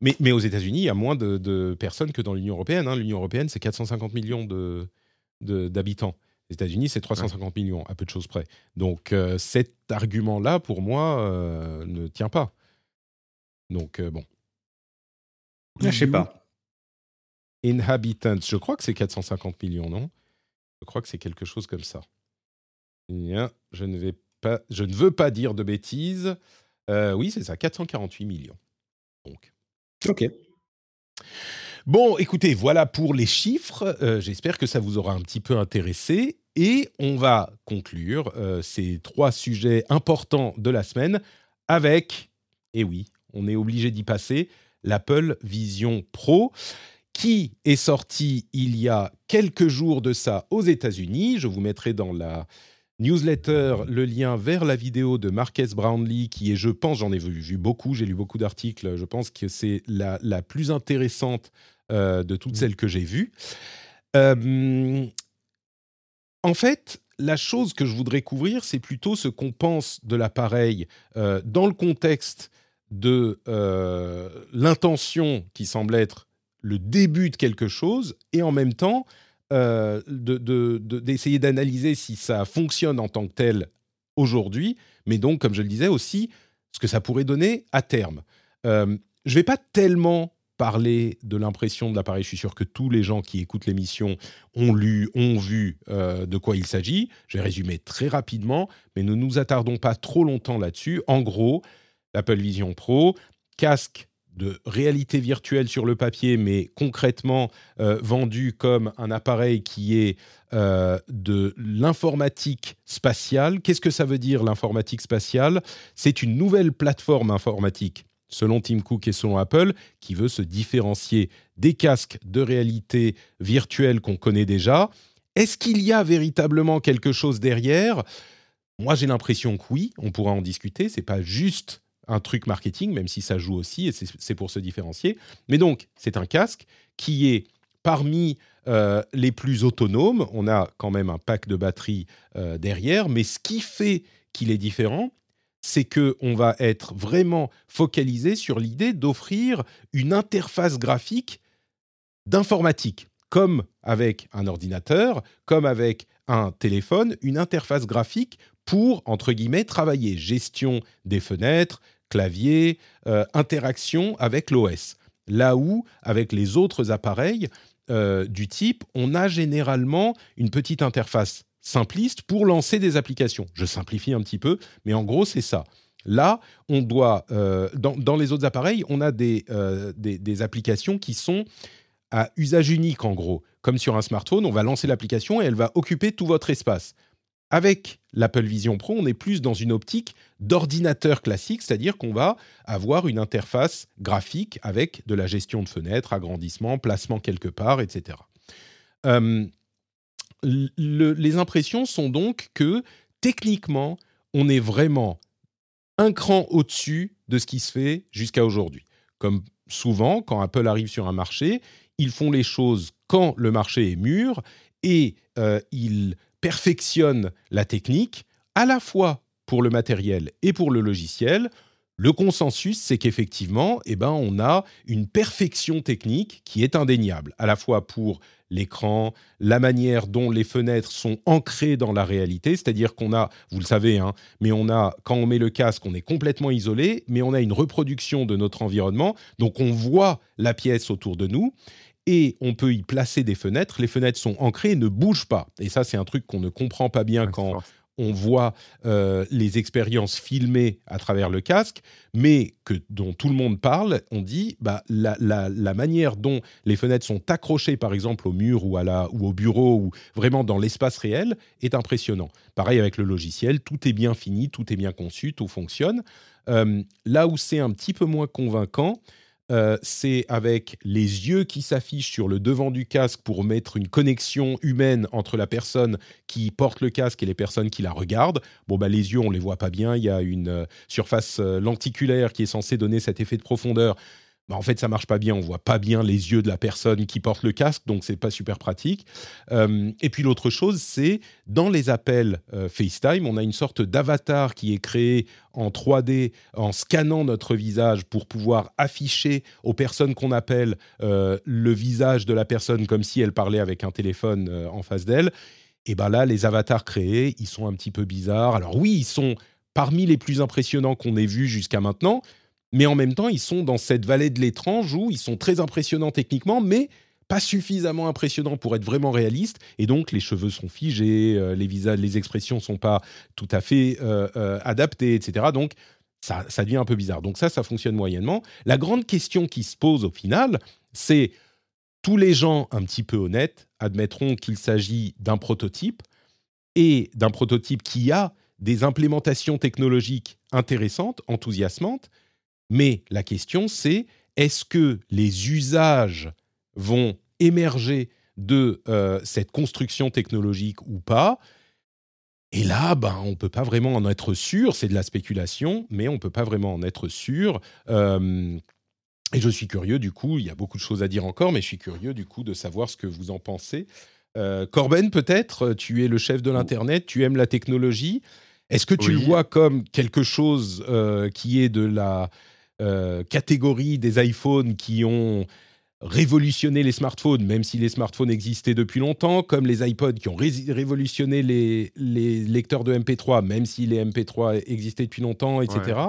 Mais, aux États-Unis, il y a moins de, personnes que dans l'Union européenne. Hein. L'Union européenne, c'est 450 millions d'habitants. Les États-Unis, c'est 350 millions, à peu de choses près. Donc euh, cet argument-là, pour moi, euh, ne tient pas. Donc euh, bon. Je sais pas. Inhabitants, je crois que c'est 450 millions, non? Je crois que c'est quelque chose comme ça. je ne vais pas, je ne veux pas dire de bêtises. oui, c'est ça, 448 millions. Donc. Ok. Bon, écoutez, voilà pour les chiffres. Euh, j'espère que ça vous aura un petit peu intéressé. Et on va conclure euh, ces trois sujets importants de la semaine avec, et oui, on est obligé d'y passer, l'Apple Vision Pro qui est sorti il y a quelques jours de ça aux États-Unis? Je vous mettrai dans la newsletter le lien vers la vidéo de Marques Brownlee, qui est, je pense, j'en ai vu, beaucoup, j'ai lu beaucoup d'articles, je pense que c'est la, plus intéressante euh, de toutes mmh. celles que j'ai vues. Euh, en fait, la chose que je voudrais couvrir, c'est plutôt ce qu'on pense de l'appareil euh, dans le contexte de l'intention qui semble être le début de quelque chose, et en même temps euh, d'essayer d'analyser si ça fonctionne en tant que tel aujourd'hui, mais donc, comme je le disais aussi, ce que ça pourrait donner à terme. Euh, je ne vais pas tellement parler de l'impression de l'appareil. Je suis sûr que tous les gens qui écoutent l'émission ont lu, ont vu euh, de quoi il s'agit. Je vais résumer très rapidement, mais ne nous attardons pas trop longtemps là-dessus. En gros, l'Apple Vision Pro, casque de réalité virtuelle sur le papier, mais concrètement euh, vendu comme un appareil qui est euh, de l'informatique spatiale. Qu'est-ce que ça veut dire l'informatique spatiale? C'est une nouvelle plateforme informatique, selon Tim Cook et selon Apple, qui veut se différencier des casques de réalité virtuelle qu'on connaît déjà. Est-ce qu'il y a véritablement quelque chose derrière? Moi, j'ai l'impression que oui, on pourra en discuter. C'est pas juste un truc marketing, même si ça joue aussi, et c'est pour se différencier. Mais donc, c'est un casque qui est parmi euh, les plus autonomes. On a quand même un pack de batterie euh, derrière, mais ce qui fait qu'il est différent, c'est que on va être vraiment focalisé sur l'idée d'offrir une interface graphique d'informatique, comme avec un ordinateur, comme avec un téléphone, une interface graphique pour, entre guillemets, travailler. Gestion des fenêtres, clavier, euh, interaction avec l'OS. Là où, avec les autres appareils euh, du type, on a généralement une petite interface simpliste pour lancer des applications. Je simplifie un petit peu, mais en gros, c'est ça. Là, on doit, euh, dans, les autres appareils, on a des, des, applications qui sont à usage unique, en gros. Comme sur un smartphone, on va lancer l'application et elle va occuper tout votre espace. Avec l'Apple Vision Pro, on est plus dans une optique d'ordinateur classique, c'est-à-dire qu'on va avoir une interface graphique avec de la gestion de fenêtres, agrandissement, placement quelque part, etc. Euh, les impressions sont donc que techniquement, on est vraiment un cran au-dessus de ce qui se fait jusqu'à aujourd'hui. Comme souvent, quand Apple arrive sur un marché, ils font les choses quand le marché est mûr et euh, ils perfectionne la technique, à la fois pour le matériel et pour le logiciel. Le consensus, c'est qu'effectivement, eh ben, on a une perfection technique qui est indéniable, à la fois pour l'écran, la manière dont les fenêtres sont ancrées dans la réalité, c'est-à-dire qu'on a, vous le savez, hein, mais on a, quand on met le casque, on est complètement isolé, mais on a une reproduction de notre environnement, donc on voit la pièce autour de nous et on peut y placer des fenêtres. Les fenêtres sont ancrées et ne bougent pas. Et ça, c'est un truc qu'on ne comprend pas bien quand on voit euh, les expériences filmées à travers le casque, mais que, dont tout le monde parle, on dit bah, la, manière dont les fenêtres sont accrochées, par exemple, au mur ou, à la, ou au bureau, ou vraiment dans l'espace réel, est impressionnant. Pareil avec le logiciel, tout est bien fini, tout est bien conçu, tout fonctionne. Euh, là où c'est un petit peu moins convaincant, euh, c'est avec les yeux qui s'affichent sur le devant du casque pour mettre une connexion humaine entre la personne qui porte le casque et les personnes qui la regardent. Bon, bah, les yeux, on les voit pas bien. Il y a une euh, surface euh, lenticulaire qui est censée donner cet effet de profondeur bah, en fait, ça marche pas bien. On voit pas bien les yeux de la personne qui porte le casque, donc c'est pas super pratique. Euh, et puis l'autre chose, c'est dans les appels euh, FaceTime, on a une sorte d'avatar qui est créé en 3D en scannant notre visage pour pouvoir afficher aux personnes qu'on appelle euh, le visage de la personne comme si elle parlait avec un téléphone en face d'elle. Et ben là, les avatars créés, ils sont un petit peu bizarres. Alors oui, ils sont parmi les plus impressionnants qu'on ait vus jusqu'à maintenant mais en même temps, ils sont dans cette vallée de l'étrange où ils sont très impressionnants techniquement, mais pas suffisamment impressionnants pour être vraiment réalistes. Et donc, les cheveux sont figés, euh, les visages, les expressions sont pas tout à fait euh, euh, adaptées, etc. Donc, ça, ça devient un peu bizarre. Donc ça, ça fonctionne moyennement. La grande question qui se pose au final, c'est tous les gens un petit peu honnêtes admettront qu'il s'agit d'un prototype et d'un prototype qui a des implémentations technologiques intéressantes, enthousiasmantes, Mais la question, c'est est-ce que les usages vont émerger de euh, cette construction technologique ou pas? Et là, ben, on ne peut pas vraiment en être sûr, c'est de la spéculation, mais on ne peut pas vraiment en être sûr. Euh, et je suis curieux, du coup, il y a beaucoup de choses à dire encore, mais je suis curieux, du coup, de savoir ce que vous en pensez. Euh, Corben, peut-être, tu es le chef de l'Internet, tu aimes la technologie. Est-ce que tu le vois comme quelque chose euh, qui est de la catégorie des iPhones qui ont révolutionné les smartphones, même si les smartphones existaient depuis longtemps, comme les iPods qui ont révolutionné les, lecteurs de MP3, même si les MP3 existaient depuis longtemps, etc.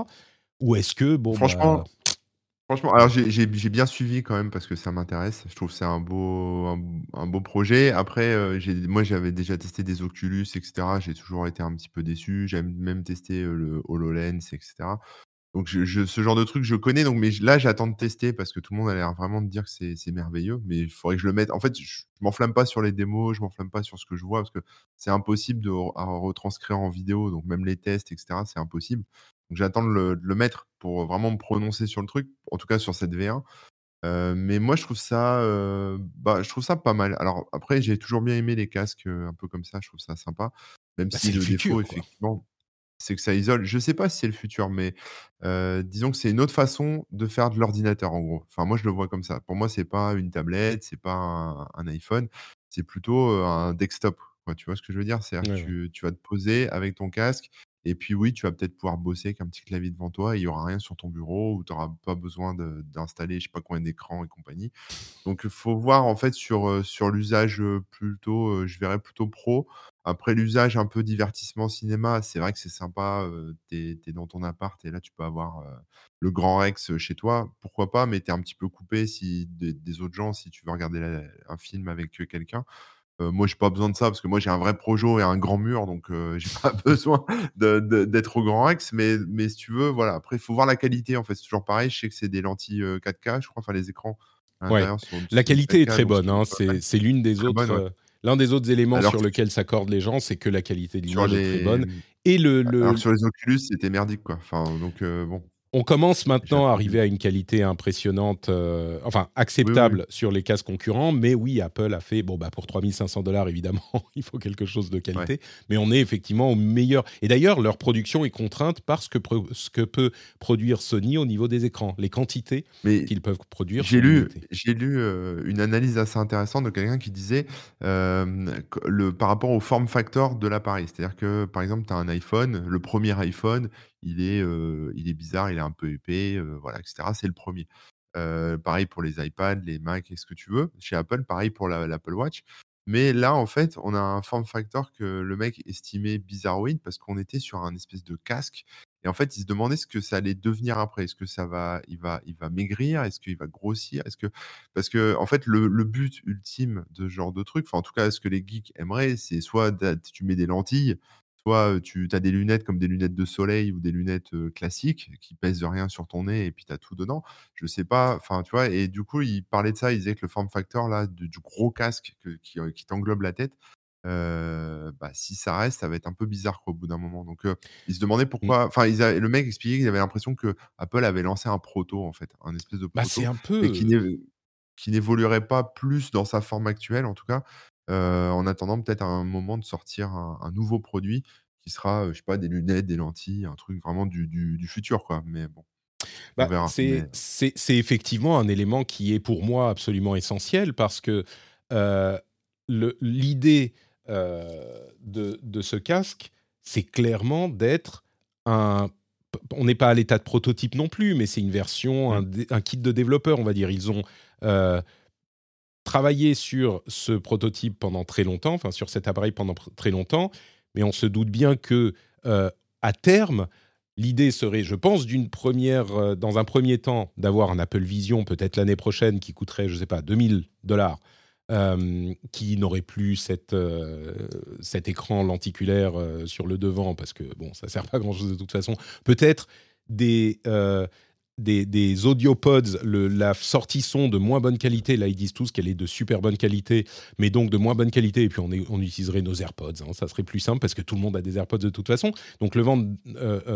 Ou est-ce que, bon, franchement, bah, Franchement, alors j'ai bien suivi quand même parce que ça m'intéresse. Je trouve que c'est un beau un beau projet. Après, euh, moi, j'avais déjà testé des Oculus etc. J'ai toujours été un petit peu déçu. J'ai même testé, euh, le HoloLens etc. Donc je ce genre de truc, je connais donc mais là, j'attends de tester parce que tout le monde a l'air vraiment de dire que c'est merveilleux, mais il faudrait que je le mette en fait, je m'enflamme pas sur les démos, je m'enflamme pas sur ce que je vois parce que c'est impossible de retranscrire en vidéo, donc même les tests etc. c'est impossible. Donc j'attends de le, mettre pour vraiment me prononcer sur le truc, en tout cas sur cette V1. Euh, mais moi, je trouve ça, euh, bah, je trouve ça pas mal. Alors après, j'ai toujours bien aimé les casques euh, un peu comme ça. Je trouve ça sympa, même bah, si le, défaut, effectivement, c'est que ça isole. Je sais pas si c'est le futur, mais disons que c'est une autre façon de faire de l'ordinateur, en gros. Enfin, moi, je le vois comme ça. Pour moi, c'est pas une tablette, c'est pas un, iPhone, c'est plutôt un desktop. Tu vois ce que je veux dire? C'est-à-dire que tu, tu vas te poser avec ton casque et puis oui, tu vas peut-être pouvoir bosser avec un petit clavier devant toi et il n'y aura rien sur ton bureau ou tu n'auras pas besoin d'installer je sais pas combien d'écrans et compagnie. Donc il faut voir en fait sur, sur l'usage plutôt, je verrais plutôt pro. Après l'usage un peu divertissement cinéma, c'est vrai que c'est sympa, tu es, dans ton appart et là tu peux avoir le grand Rex chez toi, pourquoi pas, mais tu es un petit peu coupé si, des, autres gens si tu veux regarder un film avec quelqu'un. Moi, moi, j'ai pas besoin de ça parce que moi, j'ai un vrai projo et un grand mur, donc j'ai pas besoin d'être au grand Rex. Mais, mais si tu veux, voilà. Après, il faut voir la qualité. En fait, c'est toujours pareil. Je sais que c'est des lentilles 4K, je crois. Enfin, les écrans. la qualité est très bonne. Hein. C'est l'une des autres. L'un des autres éléments sur lesquels s'accordent les gens, c'est que la qualité de l'image est très bonne. Et le, Alors sur les Oculus, c'était merdique, quoi. Enfin, donc bon. On commence maintenant à arriver à une qualité impressionnante, euh, enfin acceptable sur les casques concurrents, mais oui, Apple a fait, bon, bah, pour 3500 dollars, évidemment, il faut quelque chose de qualité, mais on est effectivement au meilleur. Et d'ailleurs, leur production est contrainte par ce que, ce que peut produire Sony au niveau des écrans, les quantités qu'ils peuvent produire. J'ai lu, j'ai lu euh, une analyse assez intéressante de quelqu'un qui disait euh, le, par rapport au form factor de l'appareil, c'est-à-dire que par exemple, tu as un iPhone, le premier iPhone, il est, il est bizarre, il est un peu épais, voilà, etc. C'est le premier. pareil pour les iPads, les Mac et ce que tu veux. Chez Apple, pareil pour l'Apple Watch. Mais là, en fait, on a un form factor que le mec estimait bizarroïde parce qu'on était sur un espèce de casque. Et en fait, il se demandait ce que ça allait devenir après. Est-ce que ça va, il va, il va maigrir? Est-ce qu'il va grossir? Est-ce que, parce que en fait, le, but ultime de ce genre de truc, en tout cas, ce que les geeks aimeraient, c'est soit tu mets des lentilles, Tu as des lunettes comme des lunettes de soleil ou des lunettes classiques qui pèsent rien sur ton nez et puis tu as tout dedans. Je sais pas, enfin, tu vois, et du coup, il parlait de ça, il disait que le form factor là, du, gros casque qui, t'englobe la tête, bah, si ça reste, ça va être un peu bizarre au bout d'un moment. Donc, il se demandait mmh. pourquoi. Enfin, le mec expliquait qu'il avait l'impression que Apple avait lancé un proto en fait, un espèce de bah, proto, un peu... et qui n'évoluerait pas plus dans sa forme actuelle en tout cas, en attendant peut-être à un moment de sortir un, nouveau produit qui sera, je sais pas, des lunettes, des lentilles, un truc vraiment du, du, futur, quoi. Mais bon. Bah, c'est effectivement un élément qui est pour moi absolument essentiel parce que l'idée de, de, ce casque, c'est clairement d'être un. On n'est pas à l'état de prototype non plus, mais c'est une version, un, un, kit de développeur, on va dire. Ils ont travaillé sur ce prototype pendant très longtemps, enfin sur cet appareil pendant très longtemps, mais on se doute bien que euh, à terme, l'idée serait, je pense, d'une première, euh, dans un premier temps, d'avoir un Apple Vision peut-être l'année prochaine qui coûterait, je ne sais pas, 2000 dollars. Euh, qui n'aurait plus cet écran lenticulaire sur le devant, parce que bon, ça sert pas grand-chose de toute façon. Peut-être des, des, des audiopods, la sortie son de moins bonne qualité, là ils disent tous qu'elle est de super bonne qualité, mais donc de moins bonne qualité, et puis on, utiliserait nos AirPods, hein. ça serait plus simple parce que tout le monde a des AirPods de toute façon, donc le vendre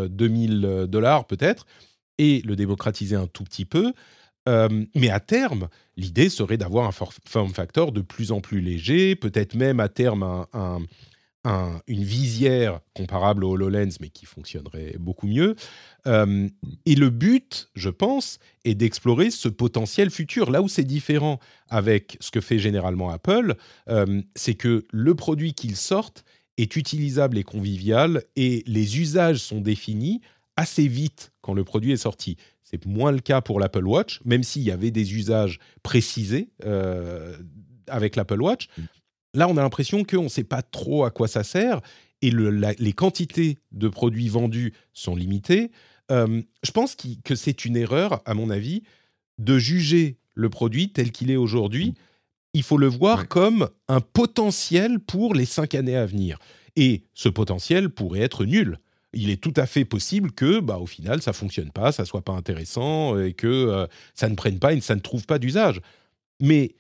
2000 euh, euh, dollars peut-être, et le démocratiser un tout petit peu. mais à terme, l'idée serait d'avoir un form factor de plus en plus léger, peut-être même à terme un, une visière comparable au HoloLens, mais qui fonctionnerait beaucoup mieux. Euh, et le but, je pense, est d'explorer ce potentiel futur. Là où c'est différent avec ce que fait généralement Apple, euh, c'est que le produit qu'ils sortent est utilisable et convivial, et les usages sont définis assez vite quand le produit est sorti. C'est moins le cas pour l'Apple Watch, même s'il y avait des usages précisés euh, avec l'Apple Watch. Là, on a l'impression qu'on ne sait pas trop à quoi ça sert et les quantités de produits vendus sont limitées. Euh, je pense que c'est une erreur, à mon avis, de juger le produit tel qu'il est aujourd'hui. Il faut le voir comme un potentiel pour les cinq années à venir. Et ce potentiel pourrait être nul. Il est tout à fait possible que, bah, au final, ça fonctionne pas, ça soit pas intéressant et que euh, ça ne prenne pas et ça ne trouve pas d'usage. Mais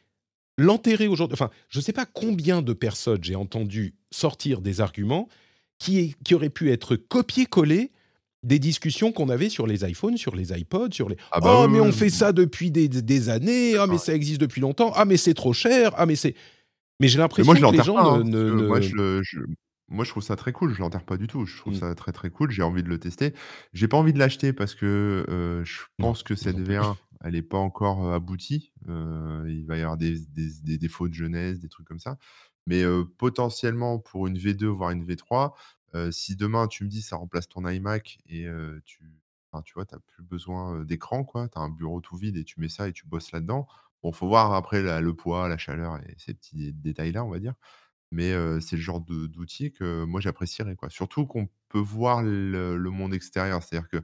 l'enterrer aujourd'hui. Enfin, je ne sais pas combien de personnes j'ai entendu sortir des arguments qui, qui auraient pu être copiés-collés des discussions qu'on avait sur les iPhones, sur les iPods, sur les ah bah oh mais on fait ça depuis des, années, ah mais ça existe depuis longtemps, ah mais c'est trop cher, ah mais c'est mais j'ai l'impression que les gens hein, ne, Moi, je, moi, je trouve ça très cool. Je l'enterre pas du tout. Je trouve mmh. ça très très cool. J'ai envie de le tester. J'ai pas envie de l'acheter parce que euh, je pense que cette V1 elle n'est pas encore aboutie. il va y avoir des, défauts de jeunesse, des trucs comme ça. Mais potentiellement, pour une V2, voire une V3, si demain tu me dis ça remplace ton iMac et tu, tu vois, tu n'as plus besoin d'écran. Tu as un bureau tout vide et tu mets ça et tu bosses là-dedans. Bon, faut voir après le poids, la chaleur et ces petits détails-là, on va dire. Mais c'est le genre d'outil que moi j'apprécierais. Surtout qu'on peut voir le, le monde extérieur. C'est-à-dire que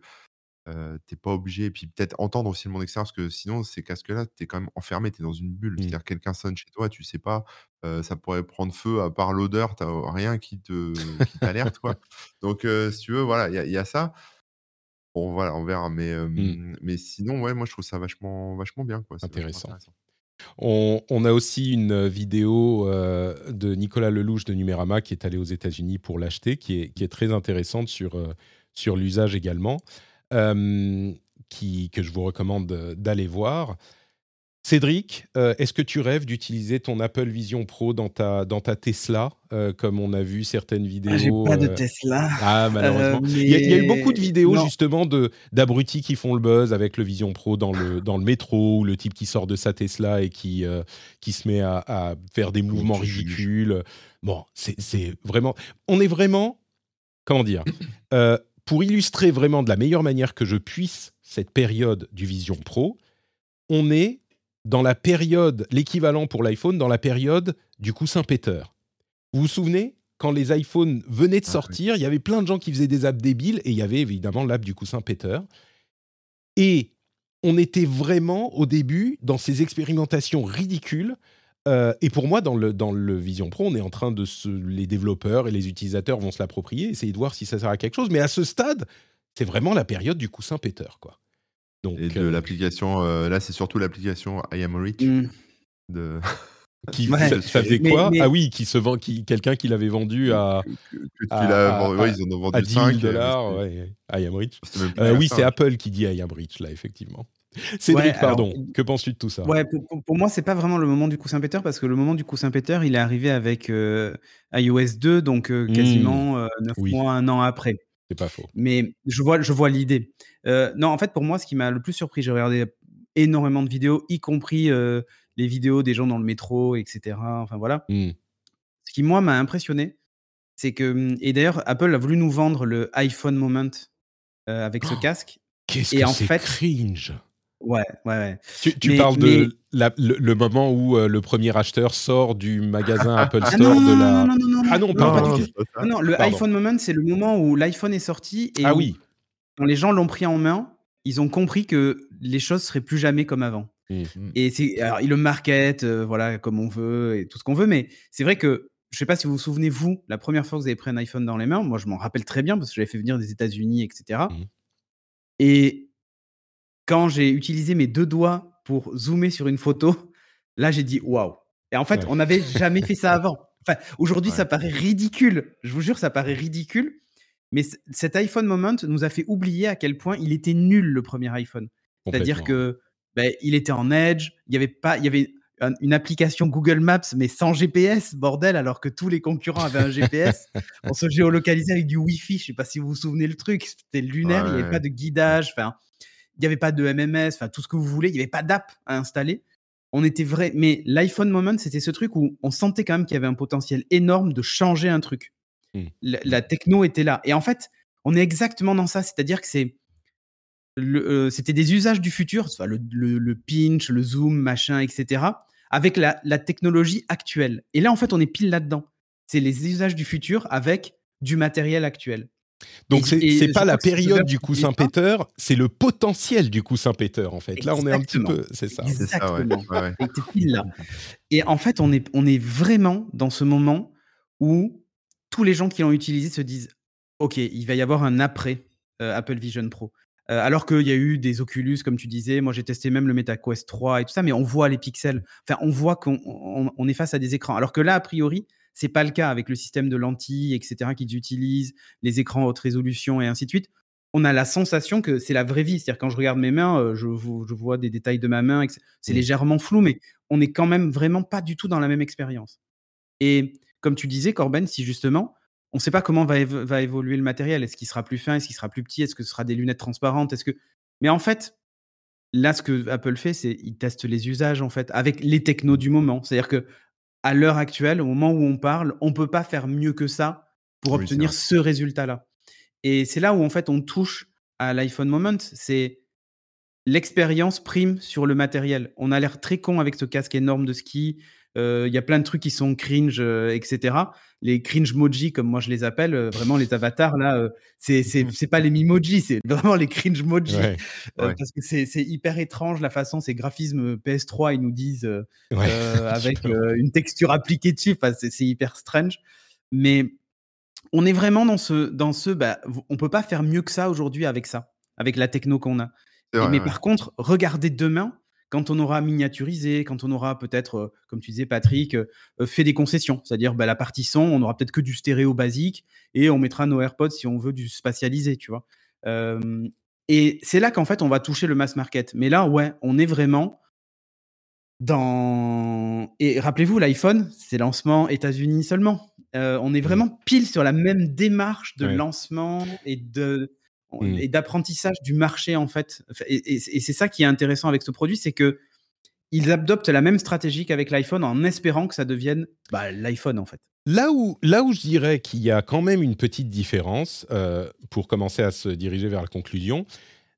euh, t'es pas obligé et puis peut-être entendre aussi le monde extérieur parce que sinon ces casques-là, tu es quand même enfermé, tu es dans une bulle. Mmh. C'est-à-dire quelqu'un sonne chez toi, tu sais pas, ça pourrait prendre feu à part l'odeur, tu rien qui te t'alerte quoi. Donc si tu veux, voilà, il y a ça. Bon voilà, on verra mais mmh. mais sinon ouais, moi je trouve ça vachement vachement bien quoi, Intéressant. On, a aussi une vidéo de Nicolas Lelouch de Numérama qui est allé aux États-Unis pour l'acheter, qui est, qui est très intéressante sur, sur l'usage également. Euh, qui, que je vous recommande d'aller voir. Cédric, euh, est-ce que tu rêves d'utiliser ton Apple Vision Pro dans ta, dans ta Tesla, euh, comme on a vu certaines vidéos ah, J'ai pas de Tesla. Ah, malheureusement. Il, y a, eu beaucoup de vidéos, justement, d'abrutis qui font le buzz avec le Vision Pro dans le, dans le métro, ou le type qui sort de sa Tesla et qui, qui se met à, à faire des mouvements ridicules. Bon, c'est vraiment... On est vraiment... Comment dire pour illustrer vraiment de la meilleure manière que je puisse cette période du Vision Pro, on est dans la période, l'équivalent pour l'iPhone, dans la période du coussin péteur. Vous vous souvenez quand les iPhones venaient de ah sortir, il y avait plein de gens qui faisaient des apps débiles et il y avait évidemment l'app du coussin péteur. Et on était vraiment au début dans ces expérimentations ridicules euh, et pour moi, dans le, dans le Vision Pro, on est en train de se. Les développeurs et les utilisateurs vont se l'approprier, essayer de voir si ça sert à quelque chose. Mais à ce stade, c'est vraiment la période du coussin péteur, quoi. Donc, et de euh, l'application. Euh, là, c'est surtout l'application I Am Rich. Mm. De... Qui, ça, faisait quoi Ah oui, qui se vend, qui, quelqu'un qui l'avait vendu à. Que, tu à, ouais, ils en ont vendu à 10 000 dollars. Ouais, I am rich. oui, c'est Apple qui dit I am rich, là, effectivement. Cédric, pardon, que penses-tu de tout ça? Ouais, pour, moi, ce moi, c'est pas vraiment le moment du coussin péteur parce que le moment du coussin péteur, il est arrivé avec euh, iOS 2, donc euh, quasiment mmh. euh, 9 mois, un an après. C'est pas faux. Mais je vois, je vois l'idée. Euh, non, en fait, pour moi, ce qui m'a le plus surpris, j'ai regardé énormément de vidéos, y compris les vidéos des gens dans le métro, etc. Enfin voilà. Mmh. Ce qui, moi, m'a impressionné, c'est que. Et d'ailleurs, Apple a voulu nous vendre le iPhone Moment avec ce oh, casque. Qu'est-ce que c'est cringe Ouais, ouais, ouais. Tu, parles de le, moment où euh, le premier acheteur sort du magasin Apple ah Store de la. Non, non, non, non, Ah non, pardon. Non, non, le iPhone Moment, c'est le moment où l'iPhone est sorti et ah oui. quand les gens l'ont pris en main, ils ont compris que les choses seraient plus jamais comme avant. Mmh. Et c'est, alors, ils le market, euh, voilà, comme on veut et tout ce qu'on veut, mais c'est vrai que je sais pas si vous vous souvenez, vous, la première fois que vous avez pris un iPhone dans les mains, moi je m'en rappelle très bien parce que j'avais fait venir des États-Unis, etc. Et quand j'ai utilisé mes deux doigts pour zoomer sur une photo, là, j'ai dit waouh. Et en fait, on n'avait jamais fait ça avant. Enfin, aujourd'hui, ça paraît ridicule. Je vous jure, ça paraît ridicule. Mais cet iPhone moment nous a fait oublier à quel point il était nul le premier iPhone. C'est-à-dire que ben, il était en Edge, il y avait pas, il y avait une application Google Maps, mais sans GPS, bordel, alors que tous les concurrents avaient un GPS. on se géolocalisait avec du Wi-Fi. Je sais pas si vous vous souvenez le truc. C'était lunaire. Il n'y avait pas de guidage. Enfin, il n'y avait pas de MMS. Enfin, tout ce que vous voulez. Il n'y avait pas d'app à installer. On était vrai. Mais l'iPhone Moment, c'était ce truc où on sentait quand même qu'il y avait un potentiel énorme de changer un truc. Mmh. La, techno était là. Et en fait, on est exactement dans ça. C'est-à-dire que c'est euh, c'était des usages du futur, le, le, pinch, le zoom, machin, etc avec la, technologie actuelle. Et là, en fait, on est pile là-dedans. C'est les usages du futur avec du matériel actuel. Donc c'est n'est pas la période du coussin péteur, c'est le potentiel du coussin péteur en fait. Là on est un petit peu, c'est ça. Exactement. là. Et en fait on est on est vraiment dans ce moment où tous les gens qui l'ont utilisé se disent ok il va y avoir un après euh, Apple Vision Pro. Euh, alors qu'il y a eu des Oculus, comme tu disais. Moi, j'ai testé même le MetaQuest 3 et tout ça, mais on voit les pixels. Enfin, on voit qu'on est face à des écrans. Alors que là, a priori, c'est pas le cas avec le système de lentilles, etc., qu'ils utilisent, les écrans haute résolution et ainsi de suite. On a la sensation que c'est la vraie vie. C'est-à-dire, quand je regarde mes mains, euh, je, vois des détails de ma main. C'est mmh. légèrement flou, mais on n'est quand même vraiment pas du tout dans la même expérience. Et comme tu disais, Corben, si justement, on ne sait pas comment va, évoluer le matériel. Est-ce qu'il sera plus fin? Est-ce qu'il sera plus petit? Est-ce que ce sera des lunettes transparentes? Est-ce que Mais en fait, là, ce que Apple fait, c'est il teste les usages en fait avec les technos du moment. C'est-à-dire que à l'heure actuelle, au moment où on parle, on peut pas faire mieux que ça pour obtenir ce résultat-là. Et c'est là où en fait on touche à l'iPhone Moment. C'est l'expérience prime sur le matériel. On a l'air très con avec ce casque énorme de ski. Euh, il y a plein de trucs qui sont cringe, euh, etc. Les cringe moji, comme moi je les appelle, euh, vraiment les avatars là, c'est c'est pas les mimoji, c'est vraiment les cringe moji parce que c'est hyper étrange la façon, ces graphismes PS3 ils nous disent avec une texture appliquée dessus, enfin, c'est hyper strange. Mais on est vraiment dans ce dans ce, bah, on peut pas faire mieux que ça aujourd'hui avec ça, avec la techno qu'on a. mais par contre, regardez demain quand on aura miniaturisé, quand on aura peut-être, euh, comme tu disais Patrick, euh, euh, fait des concessions, c'est-à-dire bah, la partie son, on aura peut-être que du stéréo basique et on mettra nos AirPods si on veut du spatialisé, tu vois. et c'est là qu'en fait on va toucher le mass market. Mais là, ouais, on est vraiment dans. Et rappelez-vous, l'iPhone, c'est lancement États-Unis seulement. on est mmh. vraiment pile sur la même démarche de lancement et de Mmh. et d'apprentissage du marché en fait. Et, c'est ça qui est intéressant avec ce produit, c'est que ils adoptent la même stratégie qu'avec l'iPhone en espérant que ça devienne bah, l'iPhone en fait. Là où, là où je dirais qu'il y a quand même une petite différence, euh, pour commencer à se diriger vers la conclusion,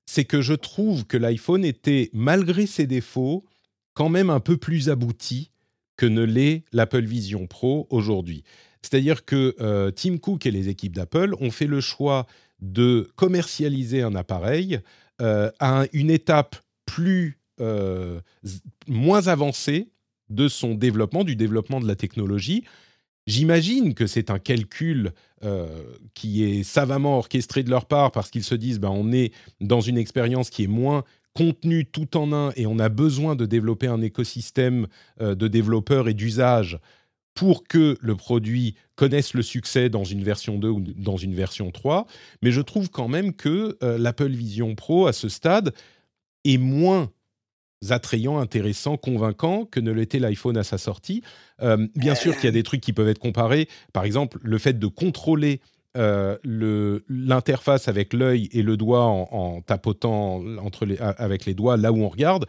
c'est que je trouve que l'iPhone était, malgré ses défauts, quand même un peu plus abouti que ne l'est l'Apple Vision Pro aujourd'hui. C'est-à-dire que euh, Tim Cook et les équipes d'Apple ont fait le choix de commercialiser un appareil euh, à une étape plus euh, moins avancée de son développement, du développement de la technologie. J'imagine que c'est un calcul euh, qui est savamment orchestré de leur part parce qu'ils se disent ben, on est dans une expérience qui est moins contenue tout en un et on a besoin de développer un écosystème de développeurs et d'usage pour que le produit connaisse le succès dans une version 2 ou dans une version 3. Mais je trouve quand même que euh, l'Apple Vision Pro, à ce stade, est moins attrayant, intéressant, convaincant que ne l'était l'iPhone à sa sortie. Euh, bien sûr qu'il y a des trucs qui peuvent être comparés. Par exemple, le fait de contrôler euh, l'interface avec l'œil et le doigt en, tapotant avec les doigts là où on regarde,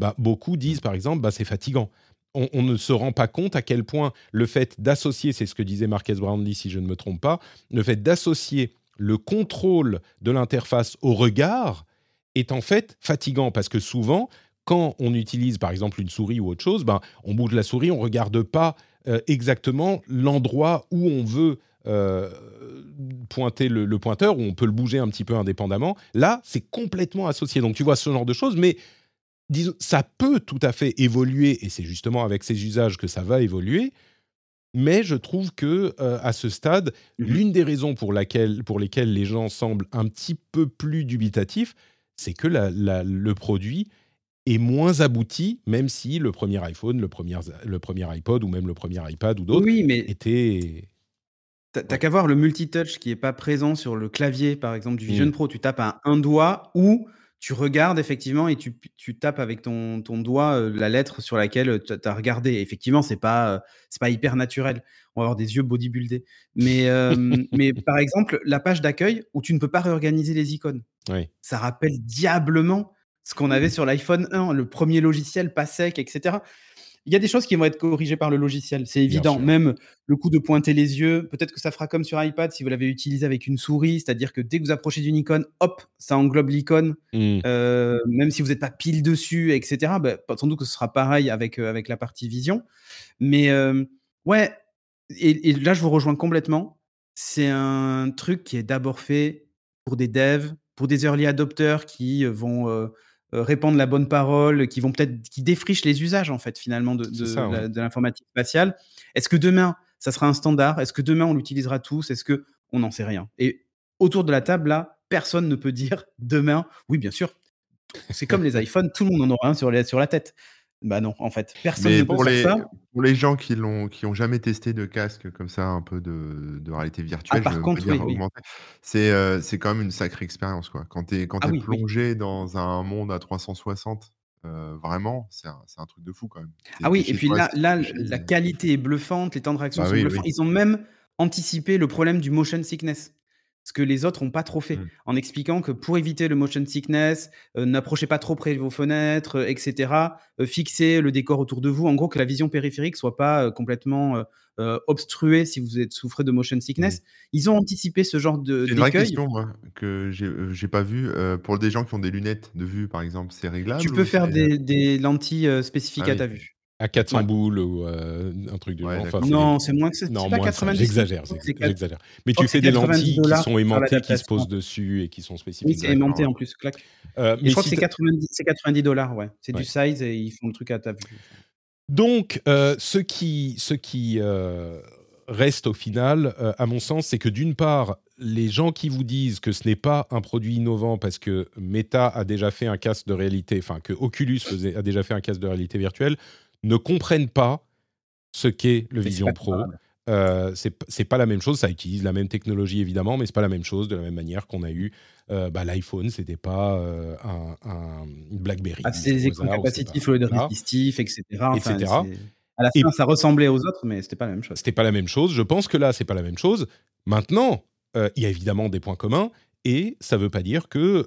bah, beaucoup disent par exemple bah, c'est fatigant on, ne se rend pas compte à quel point le fait d'associer, c'est ce que disait Marques Brownlee si je ne me trompe pas, le fait d'associer le contrôle de l'interface au regard est en fait fatigant parce que souvent, quand on utilise par exemple une souris ou autre chose, ben, on bouge la souris, on ne regarde pas euh, exactement l'endroit où on veut euh, pointer le, le, pointeur, où on peut le bouger un petit peu indépendamment. Là, c'est complètement associé. Donc tu vois ce genre de choses, mais ça peut tout à fait évoluer, et c'est justement avec ces usages que ça va évoluer. Mais je trouve que euh, à ce stade, mmh l'une des raisons pour, laquelle, pour lesquelles les gens semblent un petit peu plus dubitatifs, c'est que le produit est moins abouti, même si le premier iPhone, le premier, le premier iPod ou même le premier iPad ou d'autres oui, mais... étaient T'as qu'à voir le multitouch qui est pas présent sur le clavier, par exemple, du Vision mmh. Pro. Tu tapes à un doigt ou tu regardes effectivement et tu, tu tapes avec ton, ton doigt la lettre sur laquelle tu as regardé. Effectivement, c'est pas c'est pas hyper naturel. On va avoir des yeux bodybuildés. Mais, mais par exemple, la page d'accueil où tu ne peux pas réorganiser les icônes. Ça rappelle diablement ce qu'on avait sur l'iPhone 1, le premier logiciel pas sec, etc. Il y a des choses qui vont être corrigées par le logiciel, c'est évident. Même le coup de pointer les yeux, peut-être que ça fera comme sur iPad si vous l'avez utilisé avec une souris, c'est-à-dire que dès que vous approchez d'une icône, hop, ça englobe l'icône, mmh. euh, même si vous n'êtes pas pile dessus, etc. Bah, sans doute que ce sera pareil avec, euh, avec la partie vision. Mais euh, ouais, et, là je vous rejoins complètement. C'est un truc qui est d'abord fait pour des devs, pour des early adopters qui vont répandre la bonne parole, qui vont peut-être qui défrichent les usages en fait finalement de, de, l'informatique spatiale. Est-ce que demain ça sera un standard? Est-ce que demain on l'utilisera tous? Est-ce que on n'en sait rien Et autour de la table là, personne ne peut dire demain. Oui, bien sûr. C'est comme les iPhones, tout le monde en aura un sur, les, sur la tête. Bah non, en fait, personne ne pour peut les, ça. Pour les gens qui l'ont, qui ont jamais testé de casque comme ça, un peu de, de réalité virtuelle, ah, par contre, c'est euh, c'est quand même une sacrée expérience quoi. Quand tu es quand ah es plongé dans un monde à 360, euh, vraiment, c'est un, un, truc de fou quand même. Ah oui, et puis là, là la qualité est bluffante, les temps de réaction bah sont bluffants. Ils ont même anticipé le problème du motion sickness ce que les autres n'ont pas trop fait, mmh. en expliquant que pour éviter le motion sickness, euh, n'approchez pas trop près de vos fenêtres, euh, etc. Euh, fixez le décor autour de vous. En gros, que la vision périphérique soit pas complètement obstruée si vous êtes souffrez de motion sickness. Mmh. Ils ont anticipé ce genre de. C'est une vraie question que j'ai pas vu. pour des gens qui ont des lunettes de vue, par exemple, c'est réglable. Tu peux faire des, lentilles spécifiques ah à ta vue à 400 boules ou euh, un truc du genre. non, c'est moins que ça. Non, moins J'exagère, j'exagère. Mais tu fais des lentilles qui sont aimantées, qui se posent dessus et qui sont spécifiques. Oui, c'est aimanté en plus, clac. Euh, mais je crois que c'est 90, 90 dollars, ouais. C'est du size et ils font le truc à ta vue. Donc, euh, ce qui, ce qui reste au final, à mon sens, c'est que d'une part, les gens qui vous disent que ce n'est pas un produit innovant parce que Meta a déjà fait un casque de réalité, enfin que Oculus faisait, a déjà fait un casque de réalité virtuelle, ne comprennent pas ce qu'est le Vision Pro. Euh, c'est pas la même chose, ça utilise la même technologie évidemment, mais c'est pas la même chose de la même manière qu'on a eu euh, bah, l'iPhone, c'était pas euh, un, un, BlackBerry. Ah, c'est des écrans capacitifs au lieu de résistifs, etc. etc. À la fin, ça ressemblait aux autres, mais c'était pas la même chose. C'était pas la même chose. Je pense que là, c'est pas la même chose. Maintenant, il y a évidemment des points communs, et ça veut pas dire que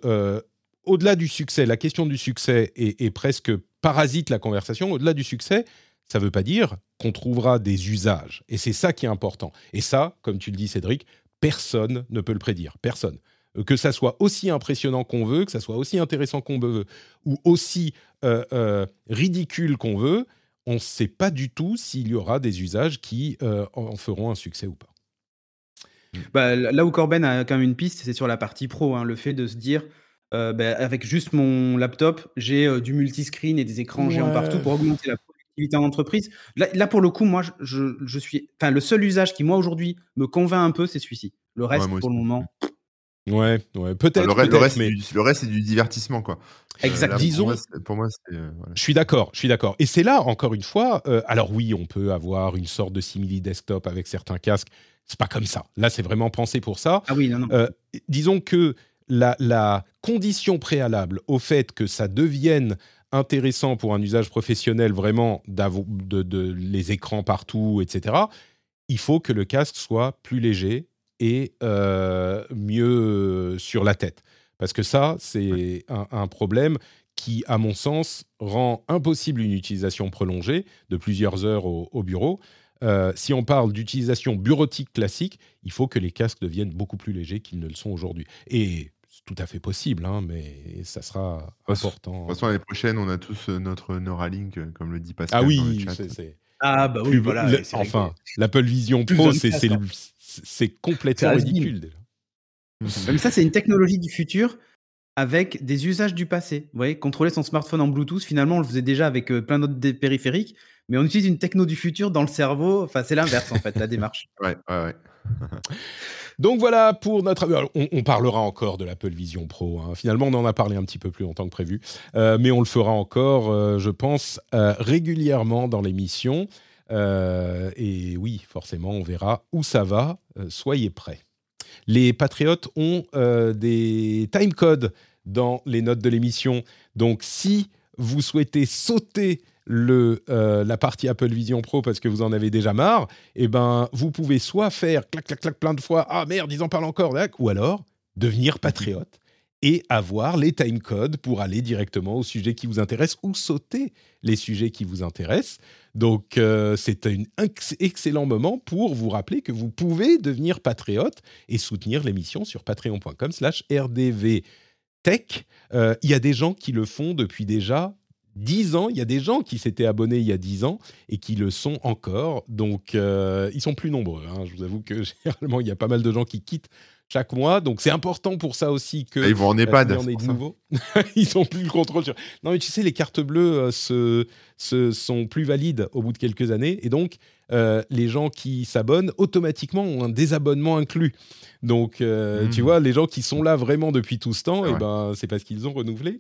au-delà du succès, la question du succès est, presque parasite la conversation. Au-delà du succès, ça ne veut pas dire qu'on trouvera des usages. Et c'est ça qui est important. Et ça, comme tu le dis, Cédric, personne ne peut le prédire. Personne. Euh, que ça soit aussi impressionnant qu'on veut, que ça soit aussi intéressant qu'on veut, ou aussi euh, euh, ridicule qu'on veut, on ne sait pas du tout s'il y aura des usages qui en feront un succès ou pas. Bah, là où Corben a quand même une piste, c'est sur la partie pro. Hein, le fait de se dire, euh, bah, avec juste mon laptop, j'ai euh, du multiscreen et des écrans géants partout pour augmenter la productivité en entreprise. Là, pour le coup, moi, je, je suis. Enfin, le seul usage qui, moi, aujourd'hui, me convainc un peu, c'est celui-ci. Le reste, pour le moment. Ouais, ouais peut-être. le, le, reste, le reste, c'est du divertissement, quoi. Euh, exact. Disons. Pour moi, c'est. Je suis d'accord, je suis d'accord. Et c'est là, encore une fois, alors oui, on peut avoir une sorte de simili desktop avec certains casques. C'est pas comme ça. Là, c'est vraiment pensé pour ça. Ah oui, non, non. disons que la, condition préalable au fait que ça devienne intéressant pour un usage professionnel vraiment de, de, les écrans partout, etc., il faut que le casque soit plus léger et euh, mieux sur la tête. Parce que ça, c'est un, problème qui, à mon sens, rend impossible une utilisation prolongée de plusieurs heures au, bureau. Euh, si on parle d'utilisation bureautique classique, il faut que les casques deviennent beaucoup plus légers qu'ils ne le sont aujourd'hui. Et tout à fait possible, hein, mais ça sera important. De toute façon, l'année prochaine, on a tous euh, notre Neuralink, euh, comme le dit Pascal. Ah oui, c'est. Ah bah oui, voilà. enfin, l'Apple Vision Pro, c'est complètement ridicule Mais ça, c'est une technologie du futur avec des usages du passé. Vous voyez, contrôler son smartphone en Bluetooth, finalement, on le faisait déjà avec euh, plein d'autres périphériques, mais on utilise une techno du futur dans le cerveau. Enfin, c'est l'inverse, en fait, la démarche. Ouais, ouais, ouais. Donc voilà pour notre. On, parlera encore de l'Apple Vision Pro. Hein. Finalement, on en a parlé un petit peu plus longtemps que prévu, euh, mais on le fera encore, euh, je pense, euh, régulièrement dans l'émission. et oui, forcément, on verra où ça va. soyez prêts. Les patriotes ont des timecodes dans les notes de l'émission. Donc, si vous souhaitez sauter euh, la partie Apple Vision Pro parce que vous en avez déjà marre, eh ben, vous pouvez soit faire clac, clac, clac plein de fois, ah merde, ils en parlent encore, ou alors devenir patriote et avoir les timecodes pour aller directement au sujet qui vous intéresse ou sauter les sujets qui vous intéressent. Donc, euh, c'est un excellent moment pour vous rappeler que vous pouvez devenir patriote et soutenir l'émission sur patreon.com slash rdvtech. Euh, il y a des gens qui le font depuis déjà 10 ans. Il y a des gens qui s'étaient abonnés il y a 10 ans et qui le sont encore. Donc, euh, ils sont plus nombreux. Hein. Je vous avoue que généralement, il y a pas mal de gens qui quittent chaque mois. Donc, c'est important pour ça aussi que. Ah, ils vont en EHPAD. Euh, de nouveau. ils n'ont plus le contrôle sur. Non, mais tu sais, les cartes bleues euh, se, sont plus valides au bout de quelques années. Et donc, les gens qui s'abonnent automatiquement ont un désabonnement inclus. Donc, tu hmm. vois, les gens qui sont là vraiment depuis tout ce temps, et eh ben, c'est parce qu'ils ont renouvelé.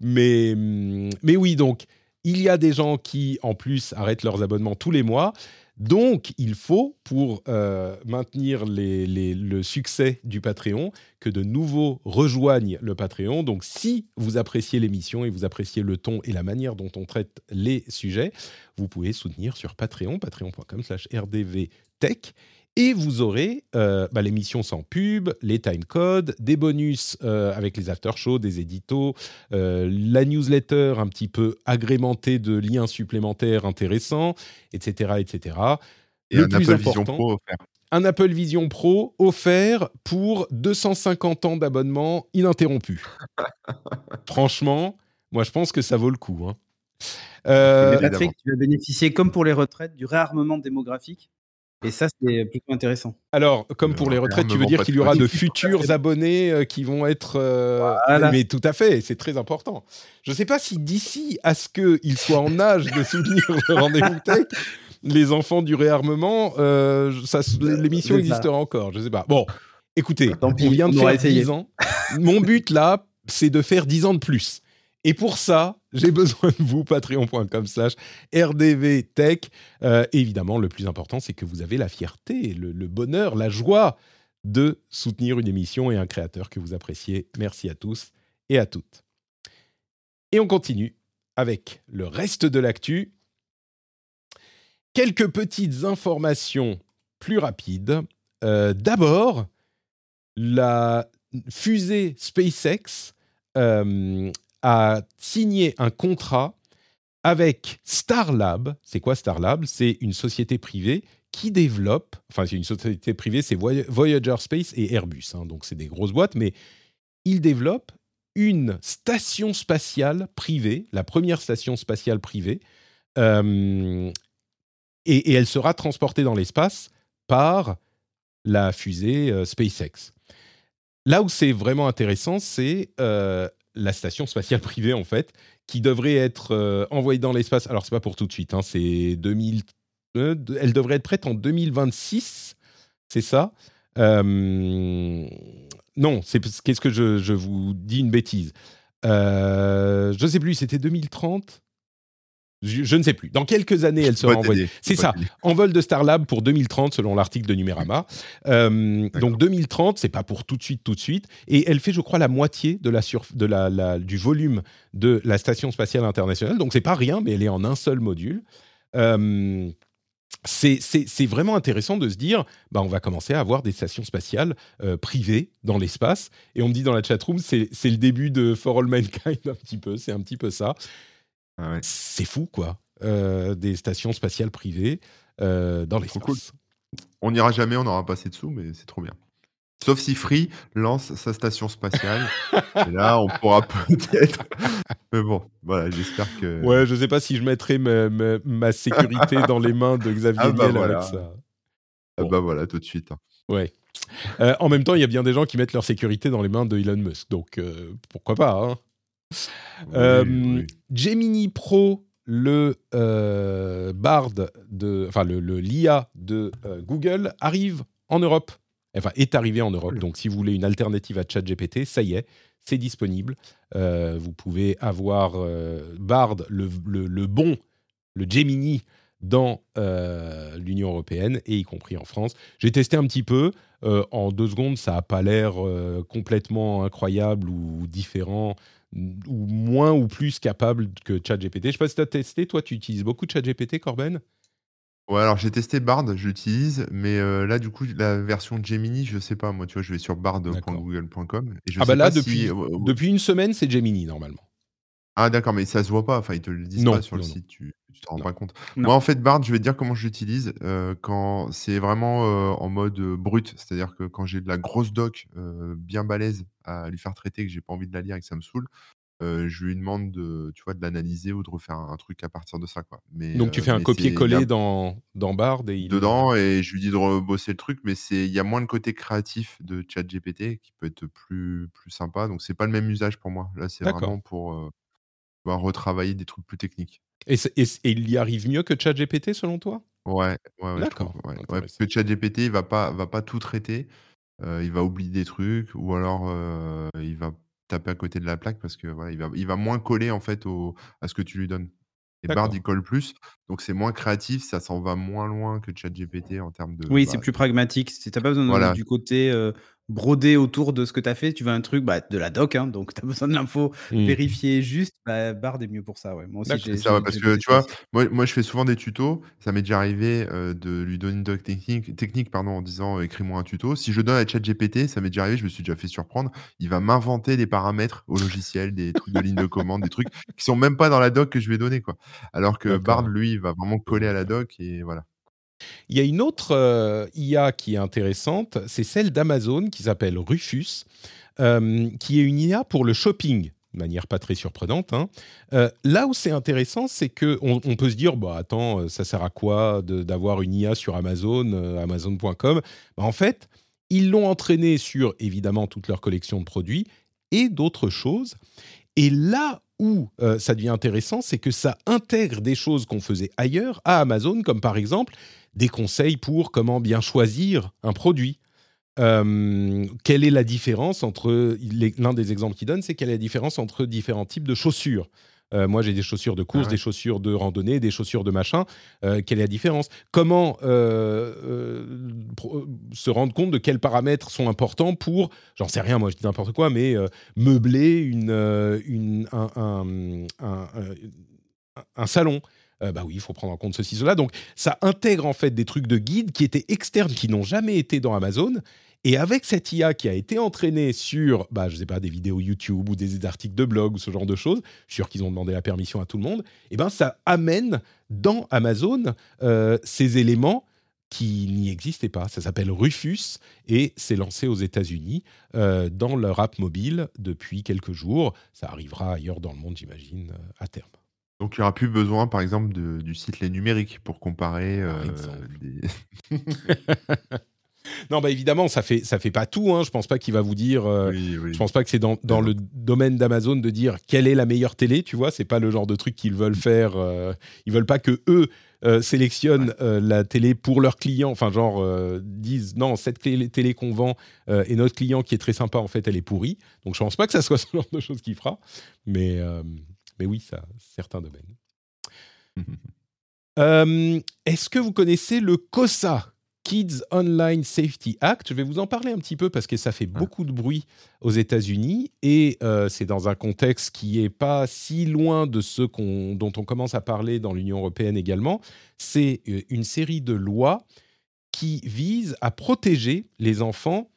Mais, mais oui, donc, il y a des gens qui, en plus, arrêtent leurs abonnements tous les mois. Donc, il faut, pour euh, maintenir le succès du Patreon, que de nouveaux rejoignent le Patreon. Donc, si vous appréciez l'émission et vous appréciez le ton et la manière dont on traite les sujets, vous pouvez soutenir sur Patreon, patreon.com/rdvtech. Et vous aurez euh, bah, l'émission sans pub, les timecodes, des bonus euh, avec les after-shows, des éditos, euh, la newsletter un petit peu agrémentée de liens supplémentaires intéressants, etc. etc. Et un Apple Vision Pro offert. Un Apple Vision Pro offert pour 250 ans d'abonnement ininterrompu. Franchement, moi je pense que ça vaut le coup. Hein. Patrick, tu vas bénéficier, comme pour les retraites, du réarmement démographique et ça, c'est plutôt intéressant. Alors, comme pour les retraites, tu veux dire qu'il y aura de futurs abonnés euh, qui vont être. Euh, mais tout à fait, c'est très important. Je ne sais pas si d'ici à ce qu'ils soient en âge de soutenir le rendez-vous tech, les enfants du réarmement, euh, l'émission existera encore. Je ne sais pas. Bon, écoutez, on vient de faire 10 ans. Mon but là, c'est de faire 10 ans de plus. Et pour ça, j'ai besoin de vous, patreon.com slash rdvtech. Euh, évidemment, le plus important, c'est que vous avez la fierté, le, bonheur, la joie de soutenir une émission et un créateur que vous appréciez. Merci à tous et à toutes. Et on continue avec le reste de l'actu. Quelques petites informations plus rapides. Euh, d'abord, la fusée SpaceX euh, a signé un contrat avec Starlab. C'est quoi Starlab? C'est une société privée qui développe, enfin c'est une société privée, c'est Voyager Space et Airbus, hein, donc c'est des grosses boîtes, mais ils développent une station spatiale privée, la première station spatiale privée, euh, et, elle sera transportée dans l'espace par la fusée euh, SpaceX. Là où c'est vraiment intéressant, c'est euh, la station spatiale privée en fait, qui devrait être euh, envoyée dans l'espace. Alors c'est pas pour tout de suite, hein, c'est 2000. Euh, elle devrait être prête en 2026, c'est ça euh, Non, c'est qu'est-ce que je, je, vous dis une bêtise. je sais plus, c'était 2030 je, ne sais plus. Dans quelques années, elle sera envoyée. C'est ça, en vol de Starlab pour 2030, selon l'article de Numérama. Euh, donc 2030, c'est pas pour tout de suite, tout de suite. Et elle fait, je crois, la moitié de la de la, du volume de la Station spatiale internationale. Donc c'est pas rien, mais elle est en un seul module. Euh, c'est vraiment intéressant de se dire, bah, on va commencer à avoir des stations spatiales euh, privées dans l'espace. Et on me dit dans la chatroom, c'est le début de For All Mankind un petit peu, c'est un petit peu ça. Ah c'est fou, quoi. Euh, des stations spatiales privées euh, dans l'espace. Cool. On n'ira jamais, on n'aura pas assez de sous, mais c'est trop bien. Sauf si Free lance sa station spatiale. et là, on pourra peut-être. Mais bon, voilà, j'espère que. Ouais, je sais pas si je mettrai ma, sécurité dans les mains de Xavier ah bah avec ça. Ah bah voilà, tout de suite. Hein. Ouais. Euh, en même temps, il y a bien des gens qui mettent leur sécurité dans les mains de Elon Musk. Donc, pourquoi pas hein euh, Gemini Pro, le euh, Bard de, enfin le, l'IA de euh, Google arrive en Europe. Enfin, est arrivé en Europe. Donc, si vous voulez une alternative à ChatGPT, ça y est, c'est disponible. vous pouvez avoir Bard, le, le, bon, le Gemini dans l'Union européenne et y compris en France. J'ai testé un petit peu. en deux secondes, ça n'a pas l'air complètement incroyable ou différent ou moins ou plus capable que ChatGPT. Je ne sais pas si tu as testé. Toi, tu utilises beaucoup ChatGPT, Corben? Ouais, alors j'ai testé Bard, je l'utilise, mais là, du coup, la version Gemini, je sais pas. Moi, tu vois, je vais sur bard.google.com et je Ah bah là, depuis, depuis une semaine, c'est Gemini normalement. Ah d'accord, mais ça se voit pas, enfin ils te le disent pas sur le site, tu tu t'en rends pas compte. Moi en fait Bard, je vais te dire comment je l'utilise, quand c'est vraiment, en mode, brut. C'est-à-dire que quand j'ai de la grosse doc, bien balèze à lui faire traiter, que j'ai pas envie de la lire et que ça me saoule, je lui demande de tu vois, de l'analyser ou de refaire un truc à partir de ça, quoi. Mais Donc tu fais un copier-coller dans dans Bard et il dedans et je lui dis de rebosser le truc, mais c'est il y a moins le côté créatif de ChatGPT qui peut être plus plus sympa, donc c'est pas le même usage pour moi. Là, c'est vraiment pour, retravailler des trucs plus techniques. Et, il y arrive mieux que ChatGPT selon toi? Ouais, ouais, ouais, D'accord. Ouais. parce que ChatGPT, il va pas, va pas tout traiter. Euh, il va oublier des trucs ou alors euh, il va taper à côté de la plaque parce que voilà, il va, il va moins coller en fait au, à ce que tu lui donnes. Et Bard, il colle plus, donc c'est moins créatif, ça s'en va moins loin que ChatGPT en termes de. Oui, c'est bah, plus pragmatique. Tu n'as pas besoin du côté euh, brodé autour de ce que tu as fait. Tu veux un truc bah, de la doc, hein, donc tu as besoin de l'info mmh. vérifiée juste. Bah, Bard est mieux pour ça. Ouais. Moi aussi, j'ai. ça, parce que tu vois, moi, moi, je fais souvent des tutos. Ça m'est déjà arrivé euh, de lui donner une doc technique, technique pardon, en disant écris-moi un tuto. Si je donne à ChatGPT, ça m'est déjà arrivé, je me suis déjà fait surprendre. Il va m'inventer des paramètres au logiciel, des trucs de ligne de commande, des trucs qui sont même pas dans la doc que je vais donner. Quoi. Alors que Bard, lui, il va vraiment coller à la doc et voilà. Il y a une autre euh, IA qui est intéressante, c'est celle d'Amazon qui s'appelle Rufus, euh, qui est une IA pour le shopping de manière pas très surprenante. Hein. Euh, là où c'est intéressant, c'est que on, peut se dire, bah attends, ça sert à quoi d'avoir une IA sur Amazon, Amazon.com bah, En fait, ils l'ont entraîné sur évidemment toute leur collection de produits et d'autres choses. Et là où euh, ça devient intéressant, c'est que ça intègre des choses qu'on faisait ailleurs à Amazon, comme par exemple des conseils pour comment bien choisir un produit. Euh, quelle est la différence entre l'un des exemples qu'il donne, c'est quelle est la différence entre différents types de chaussures. Euh, moi, j'ai des chaussures de course, ah des chaussures de randonnée, des chaussures de machin. Euh, quelle est la différence? Comment euh, se rendre compte de quels paramètres sont importants pour, j'en sais rien, moi je dis n'importe quoi, mais meubler une, une un, un, un, salon? Bah oui, il faut prendre en compte ceci, cela. Donc, ça intègre en fait des trucs de guide qui étaient externes, qui n'ont jamais été dans Amazon et avec cette IA qui a été entraînée sur, bah, je sais pas, des vidéos YouTube ou des articles de blog ou ce genre de choses, je suis sûr qu'ils ont demandé la permission à tout le monde, et eh ben ça amène dans Amazon euh, ces éléments qui n'y existaient pas. Ça s'appelle Rufus et c'est lancé aux États-Unis euh, dans leur app mobile depuis quelques jours. Ça arrivera ailleurs dans le monde, j'imagine, euh, à terme. Donc il n'y aura plus besoin, par exemple, du site Les Numériques pour comparer des... Non, bah évidemment, ça fait ça fait pas tout. Hein. Je pense pas qu'il va vous dire. Euh, je pense pas que c'est dans, dans le domaine d'Amazon de dire quelle est la meilleure télé. Tu vois, c'est pas le genre de truc qu'ils veulent faire. Euh, ils veulent pas que eux euh, sélectionnent la télé pour leurs clients. Enfin, genre disent non, cette télé, télé qu'on vend et notre client qui est très sympa, en fait, elle est pourrie. Donc je pense pas que ça soit ce genre de choses qu'il fera. Mais mais oui, ça certains domaines. Est-ce que vous connaissez le COSA Kids Online Safety Act. Je vais vous en parler un petit peu parce que ça fait ah. beaucoup de bruit aux États-Unis et euh, c'est dans un contexte qui est pas si loin de ce dont on commence à parler dans l'Union européenne également. C'est euh, une série de lois qui visent à protéger les enfants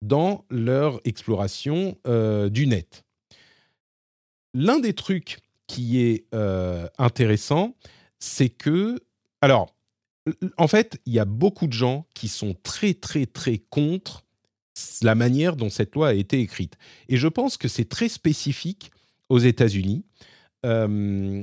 dans leur exploration euh, du net. L'un des trucs qui est intéressant, c'est que alors en fait, il y a beaucoup de gens qui sont très, très, très contre la manière dont cette loi a été écrite. Et je pense que c'est très spécifique aux États-Unis. Euh,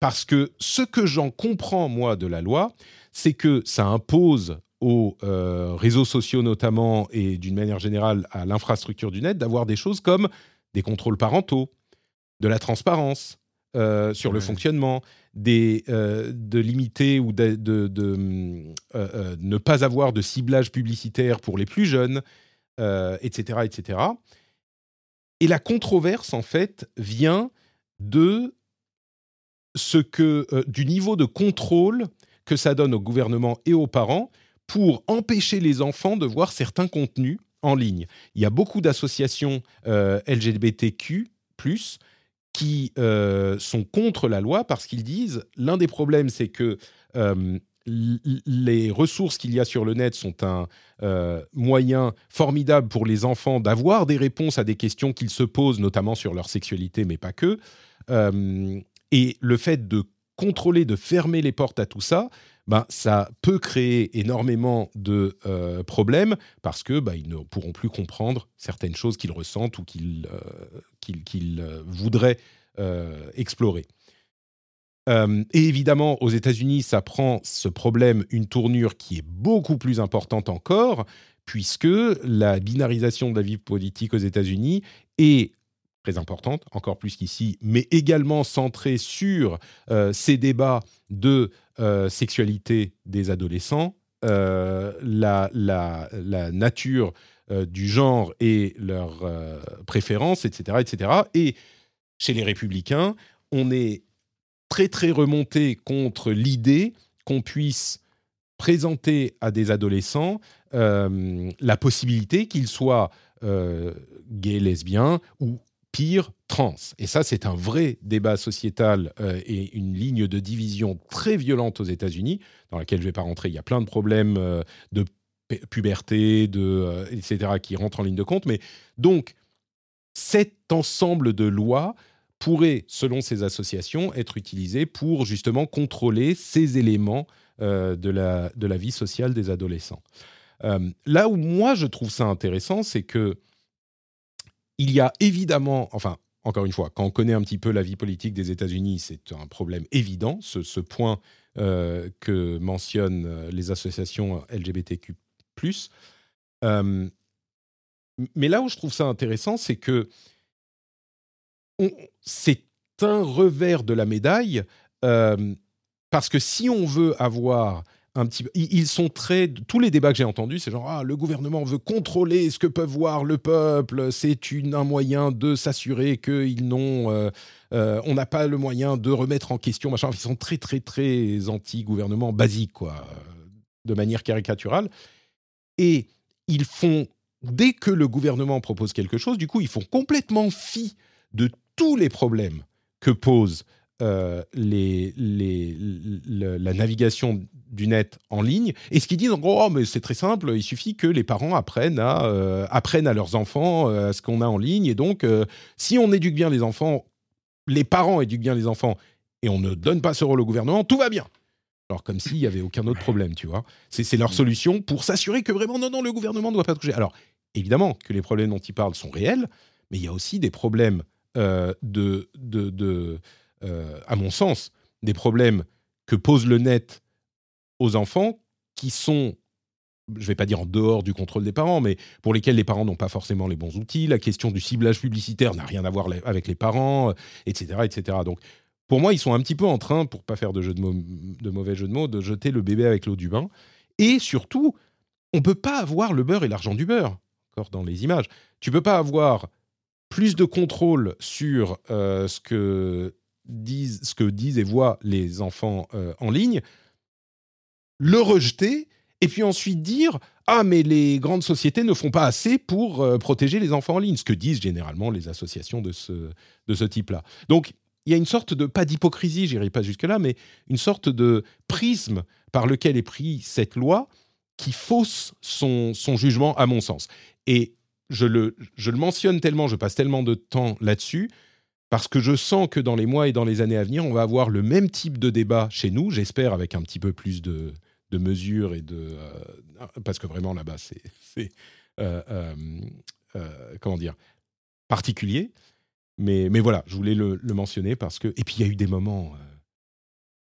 parce que ce que j'en comprends, moi, de la loi, c'est que ça impose aux euh, réseaux sociaux notamment et d'une manière générale à l'infrastructure du net d'avoir des choses comme des contrôles parentaux, de la transparence euh, sur le fonctionnement, euh, de limiter ou de, euh, euh, ne pas avoir de ciblage publicitaire pour les plus jeunes, etc., etc. Et la controverse, en fait, vient de ce que, du niveau de contrôle que ça donne au gouvernement et aux parents pour empêcher les enfants de voir certains contenus en ligne. Il y a beaucoup d'associations LGBTQ qui sont contre la loi parce qu'ils disent l'un des problèmes, c'est que les ressources qu'il y a sur le net sont un euh, moyen formidable pour les enfants d'avoir des réponses à des questions qu'ils se posent, notamment sur leur sexualité, mais pas que. Euh, et le fait de contrôler, de fermer les portes à tout ça, ben, ça peut créer énormément de euh, problèmes parce que ben, ils ne pourront plus comprendre certaines choses qu'ils ressentent ou qu'ils voudraient explorer. Euh, et évidemment, aux États-Unis, ça prend ce problème une tournure qui est beaucoup plus importante encore, puisque la binarisation de la vie politique aux États-Unis est importante, encore plus qu'ici, mais également centrée sur euh, ces débats de euh, sexualité des adolescents, la, la, nature du genre et leurs préférences, etc., etc. Et chez les républicains, on est très très remonté contre l'idée qu'on puisse présenter à des adolescents euh, la possibilité qu'ils soient euh, gays, lesbiens ou pire, trans. Et ça, c'est un vrai débat sociétal euh, et une ligne de division très violente aux États-Unis, dans laquelle je ne vais pas rentrer. Il y a plein de problèmes de puberté, de, etc., qui rentrent en ligne de compte. Mais donc, cet ensemble de lois pourrait, selon ces associations, être utilisé pour justement contrôler ces éléments euh, de, la, de la vie sociale des adolescents. Euh, là où moi je trouve ça intéressant, c'est que il y a évidemment, enfin, encore une fois, quand on connaît un petit peu la vie politique des États-Unis, c'est un problème évident, ce, point euh, que mentionnent les associations LGBTQ. mais là où je trouve ça intéressant, c'est que c'est un revers de la médaille euh, parce que si on veut avoir un petit ils sont très tous les débats que j'ai entendus c'est genre ah le gouvernement veut contrôler ce que peut voir le peuple c'est un moyen de s'assurer qu'ils n'ont euh, euh, on n'a pas le moyen de remettre en question machin. Ils sont très très très anti gouvernement basique quoi de manière caricaturale. Et ils font dès que le gouvernement propose quelque chose du coup ils font complètement fi de tous les problèmes que pose euh, la navigation du net en ligne. Et ce qu'ils disent, oh, mais c'est très simple, il suffit que les parents apprennent à, euh, apprennent à leurs enfants euh, ce qu'on a en ligne. Et donc, si on éduque bien les enfants, les parents éduquent bien les enfants, et on ne donne pas ce rôle au gouvernement, tout va bien. Alors, comme s'il n'y avait aucun autre problème, tu vois. C'est leur solution pour s'assurer que vraiment, non, non, le gouvernement ne doit pas toucher. Alors, évidemment que les problèmes dont ils parlent sont réels, mais il y a aussi des problèmes de, à mon sens, des problèmes que pose le net aux enfants qui sont je ne vais pas dire en dehors du contrôle des parents, mais pour lesquels les parents n'ont pas forcément les bons outils. La question du ciblage publicitaire n'a rien à voir avec les parents, etc., euh, etc. Donc, pour moi, ils sont un petit peu en train, pour pas faire de, jeu de mauvais jeu de mots, de jeter le bébé avec l'eau du bain. Et surtout, on peut pas avoir le beurre et l'argent du beurre, encore dans les images. Tu peux pas avoir plus de contrôle sur euh, ce, que disent, ce que disent et voient les enfants euh, en ligne, le rejeter et puis ensuite dire ah mais les grandes sociétés ne font pas assez pour euh, protéger les enfants en ligne, ce que disent généralement les associations de ce, de ce type-là. Donc il y a une sorte de, pas d'hypocrisie, j'irai pas jusque-là, mais une sorte de prisme par lequel est prise cette loi qui fausse son, son jugement à mon sens. Et je le, je le mentionne tellement, je passe tellement de temps là-dessus, parce que je sens que dans les mois et dans les années à venir, on va avoir le même type de débat chez nous, j'espère avec un petit peu plus de, de mesures et de... Euh, parce que vraiment là-bas, c'est... Euh, euh, comment dire particulier. Mais, mais voilà, je voulais le, le mentionner parce que... Et puis il y a eu des moments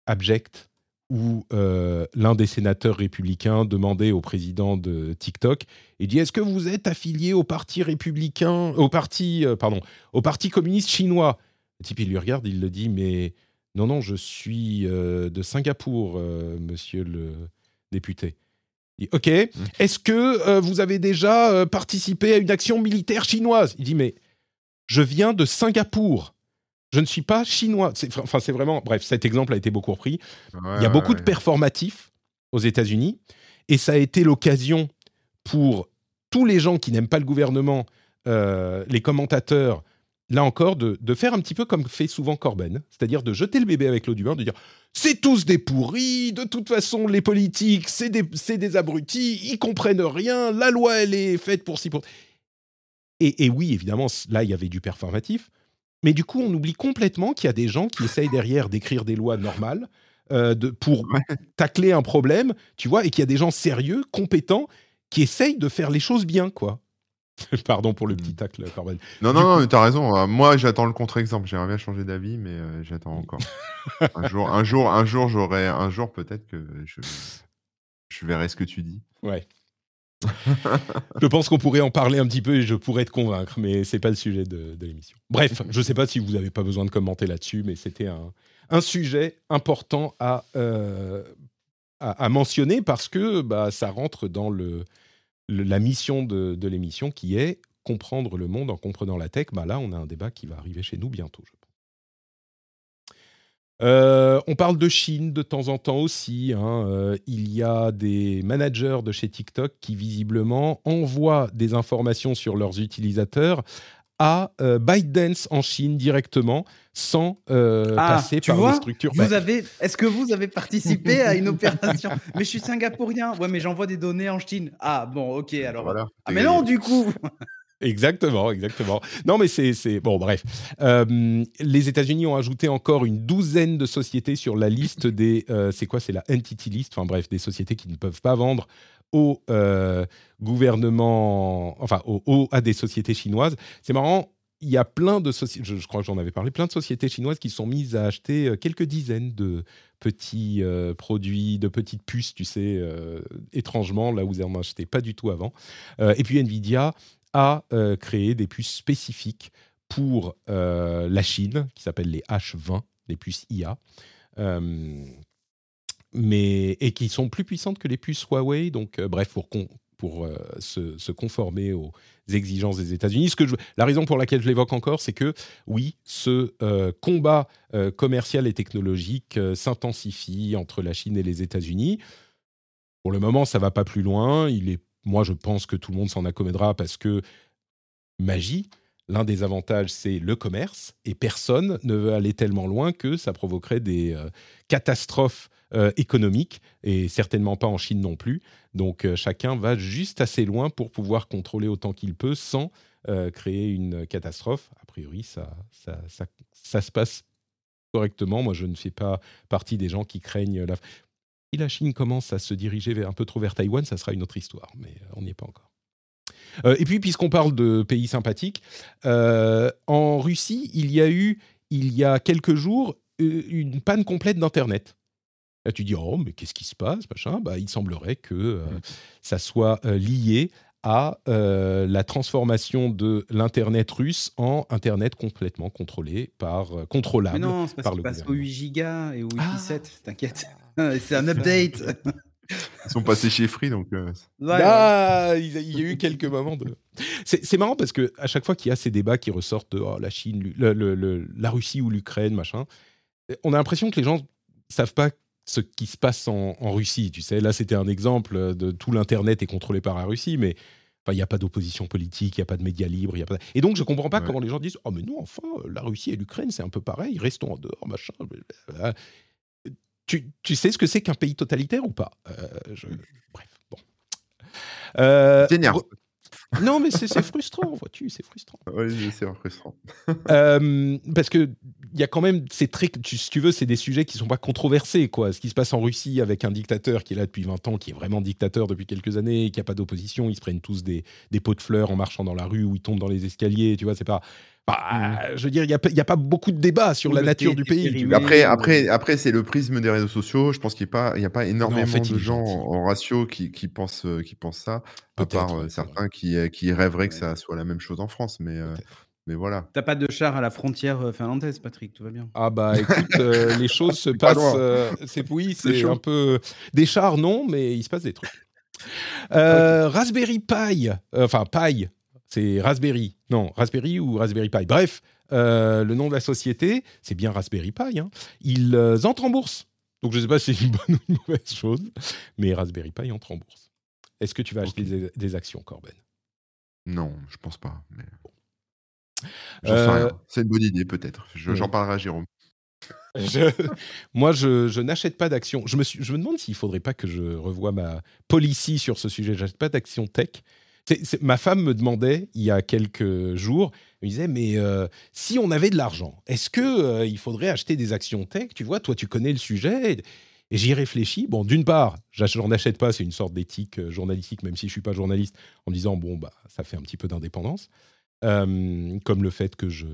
abjects où euh, l'un des sénateurs républicains demandait au président de TikTok, il dit est-ce que vous êtes affilié au parti républicain, au parti, euh, pardon, au parti communiste chinois? Le type il lui regarde, il le dit mais non non je suis euh, de Singapour, monsieur le député. Il dit, ok. Est-ce que vous avez déjà participé à une action militaire chinoise? Il dit mais je viens de Singapour je ne suis pas chinois. Enfin, c'est vraiment. Bref, cet exemple a été beaucoup repris. Il y a beaucoup de performatifs aux États-Unis et ça a été l'occasion pour tous les gens qui n'aiment pas le gouvernement, euh, les commentateurs, là encore, de, faire un petit peu comme fait souvent Corben, c'est-à-dire de jeter le bébé avec l'eau du bain, de dire c'est tous des pourris, de toute façon, les politiques, c'est des, des, abrutis, ils comprennent rien, la loi, elle est faite pour si pour. Et, et oui, évidemment, là, il y avait du performatif, mais du coup, on oublie complètement qu'il y a des gens qui essayent derrière d'écrire des lois normales euh, de, pour tacler un problème, tu vois, et qu'il y a des gens sérieux, compétents, qui essayent de faire les choses bien, quoi. Pardon pour le petit hmm. tacle, Corben. Non, non, non, mais t'as raison. Euh, moi, j'attends le contre-exemple. J'aimerais bien changer d'avis, mais euh, j'attends encore. un jour, un jour, un jour, j'aurai, un jour peut-être que je, je verrai ce que tu dis. Ouais. Je pense qu'on pourrait en parler un petit peu et je pourrais te convaincre, mais c'est pas le sujet de, de l'émission. Bref, je sais pas si vous n'avez pas besoin de commenter là-dessus, mais c'était un, un, sujet important à, euh, à, à, mentionner parce que bah, ça rentre dans le, la mission de, l'émission qui est comprendre le monde en comprenant la tech. Bah là, on a un débat qui va arriver chez nous bientôt, je pense. Euh, on parle de Chine de temps en temps aussi. Hein. Euh, il y a des managers de chez TikTok qui visiblement envoient des informations sur leurs utilisateurs à euh, ByteDance en Chine directement sans euh, ah, passer par vois, les structures. Vous avez, est-ce que vous avez participé à une opération? Mais je suis singapourien. Ouais, mais j'envoie des données en Chine. Ah bon, ok. Alors, ah, mais non, du coup. Exactement, exactement. Non, mais c'est bon, bref. Euh, les États-Unis ont ajouté encore une douzaine de sociétés sur la liste des. Euh, c'est quoi C'est la entity list. Enfin bref, des sociétés qui ne peuvent pas vendre au euh, gouvernement, enfin au, à des sociétés chinoises. C'est marrant, il y a plein de sociétés, je, crois que j'en avais parlé, plein de sociétés chinoises qui sont mises à acheter quelques dizaines de petits produits, de petites puces, tu sais, étrangement, là où vous n'en achetez pas du tout avant. et puis Nvidia a créé des puces spécifiques pour la Chine, qui s'appellent les H20, les puces IA mais, et qui sont plus puissantes que les puces Huawei. Donc, euh, bref, pour, pour euh, se, conformer aux exigences des États-Unis. Ce que la raison pour laquelle je l'évoque encore, c'est que oui, ce euh, combat commercial et technologique s'intensifie entre la Chine et les États-Unis. Pour le moment, ça va pas plus loin. Il est, moi, je pense que tout le monde s'en accommodera parce que magie. L'un des avantages, c'est le commerce, et personne ne veut aller tellement loin que ça provoquerait des catastrophes euh, économique, et certainement pas en Chine non plus. Donc euh, chacun va juste assez loin pour pouvoir contrôler autant qu'il peut sans euh, créer une catastrophe. A priori, ça, ça, ça, se passe correctement. Moi, je ne fais pas partie des gens qui craignent la... Si la Chine commence à se diriger vers, un peu trop vers Taïwan, ça sera une autre histoire, mais on n'y est pas encore. et puis, puisqu'on parle de pays sympathiques, en Russie, il y a eu, il y a quelques jours, une panne complète d'Internet. Là, tu dis, oh, mais qu'est-ce qui se passe machin? Bah, Il semblerait que euh, mmh. ça soit euh, lié à euh, la transformation de l'Internet russe en Internet complètement contrôlé par, contrôlable mais non, c'est parce passe au 8 gigas et au Wi-Fi 7, ah. t'inquiète. c'est un update. Ils sont passés chez Free, donc. ah, il y a eu quelques moments de. C'est marrant parce que à chaque fois qu'il y a ces débats qui ressortent de oh, la Chine, la Russie ou l'Ukraine, machin, on a l'impression que les gens savent pas ce qui se passe en, Russie. Tu sais, là, c'était un exemple de tout l'Internet est contrôlé par la Russie, mais il n'y a pas d'opposition politique, il n'y a pas de médias libres. Y a pas... Et donc, je ne comprends pas comment les gens disent Oh, mais non, enfin, la Russie et l'Ukraine, c'est un peu pareil, restons en dehors, machin. Tu, tu sais ce que c'est qu'un pays totalitaire ou pas? Euh, Bref, bon. Euh, non, mais c'est frustrant, vois-tu, c'est frustrant. Oui, c'est frustrant. euh, parce que il y a quand même, c'est très, tu, si tu veux, c'est des sujets qui sont pas controversés, quoi. Ce qui se passe en Russie avec un dictateur qui est là depuis 20 ans, qui est vraiment dictateur depuis quelques années, qui a pas d'opposition, ils se prennent tous des, des pots de fleurs en marchant dans la rue ou ils tombent dans les escaliers, tu vois, c'est pas. Bah, mmh. Je veux dire, il n'y a, a, pas beaucoup de débats sur la nature du pays. Après, après, après c'est le prisme des réseaux sociaux. Je pense qu'il n'y a, pas, a pas énormément de gens en ratio qui, qui, pensent, qui pensent ça, à part euh, certains qui, euh, qui rêveraient que ça soit la même chose en France. Mais, euh, mais voilà. T'as pas de char à la frontière finlandaise, Patrick, tout va bien. Ah bah écoute, les choses se passent. c'est oui, c'est un peu des chars, non, mais il se passe des trucs. Raspberry Pi, enfin Pi, c'est Raspberry. Non, Raspberry ou Raspberry Pi. Bref, le nom de la société, c'est bien Raspberry Pi. Hein. Ils entrent en bourse. Donc je ne sais pas si c'est une bonne ou une mauvaise chose, mais Raspberry Pi entre en bourse. Est-ce que tu vas acheter des, actions, Corben? Non, je pense pas. Mais... Euh, c'est une bonne idée, peut-être. J'en parlerai à Jérôme. Moi, je, n'achète pas d'actions. Je me, je me demande s'il ne faudrait pas que je revoie ma policy sur ce sujet. Je n'achète pas d'actions tech. Ma femme me demandait il y a quelques jours, elle me disait mais euh, si on avait de l'argent, est-ce que euh, il faudrait acheter des actions tech? Tu vois, toi tu connais le sujet. Et j'y réfléchis. Bon, d'une part, j'en achète pas, c'est une sorte d'éthique euh, journalistique, même si je suis pas journaliste, en me disant bon bah ça fait un petit peu d'indépendance. comme le fait que je,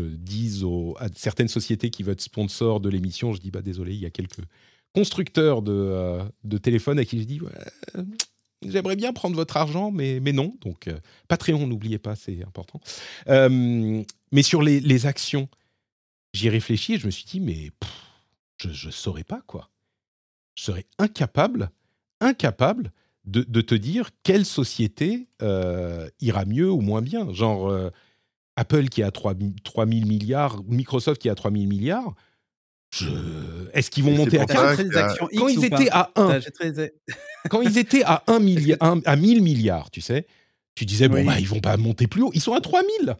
dise à certaines sociétés qui veulent être sponsors de l'émission, je dis bah désolé, il y a quelques constructeurs de, de téléphones à qui je dis J'aimerais bien prendre votre argent, mais, mais non. Donc, euh, Patreon, n'oubliez pas, c'est important. Euh, mais sur les, actions, j'y réfléchis et je me suis dit, mais je ne saurais pas, quoi. Je serais incapable, incapable de, te dire quelle société euh, ira mieux ou moins bien. Genre, Apple qui a 3, 000 milliards, Microsoft qui a 3 000 milliards. Est-ce qu'ils vont monter à 4 Quand ils étaient à 1, quand ils étaient à 1 milliard, à 1000 milliards, tu sais, tu disais, bon, bah, ils vont pas monter plus haut. Ils sont à 3000.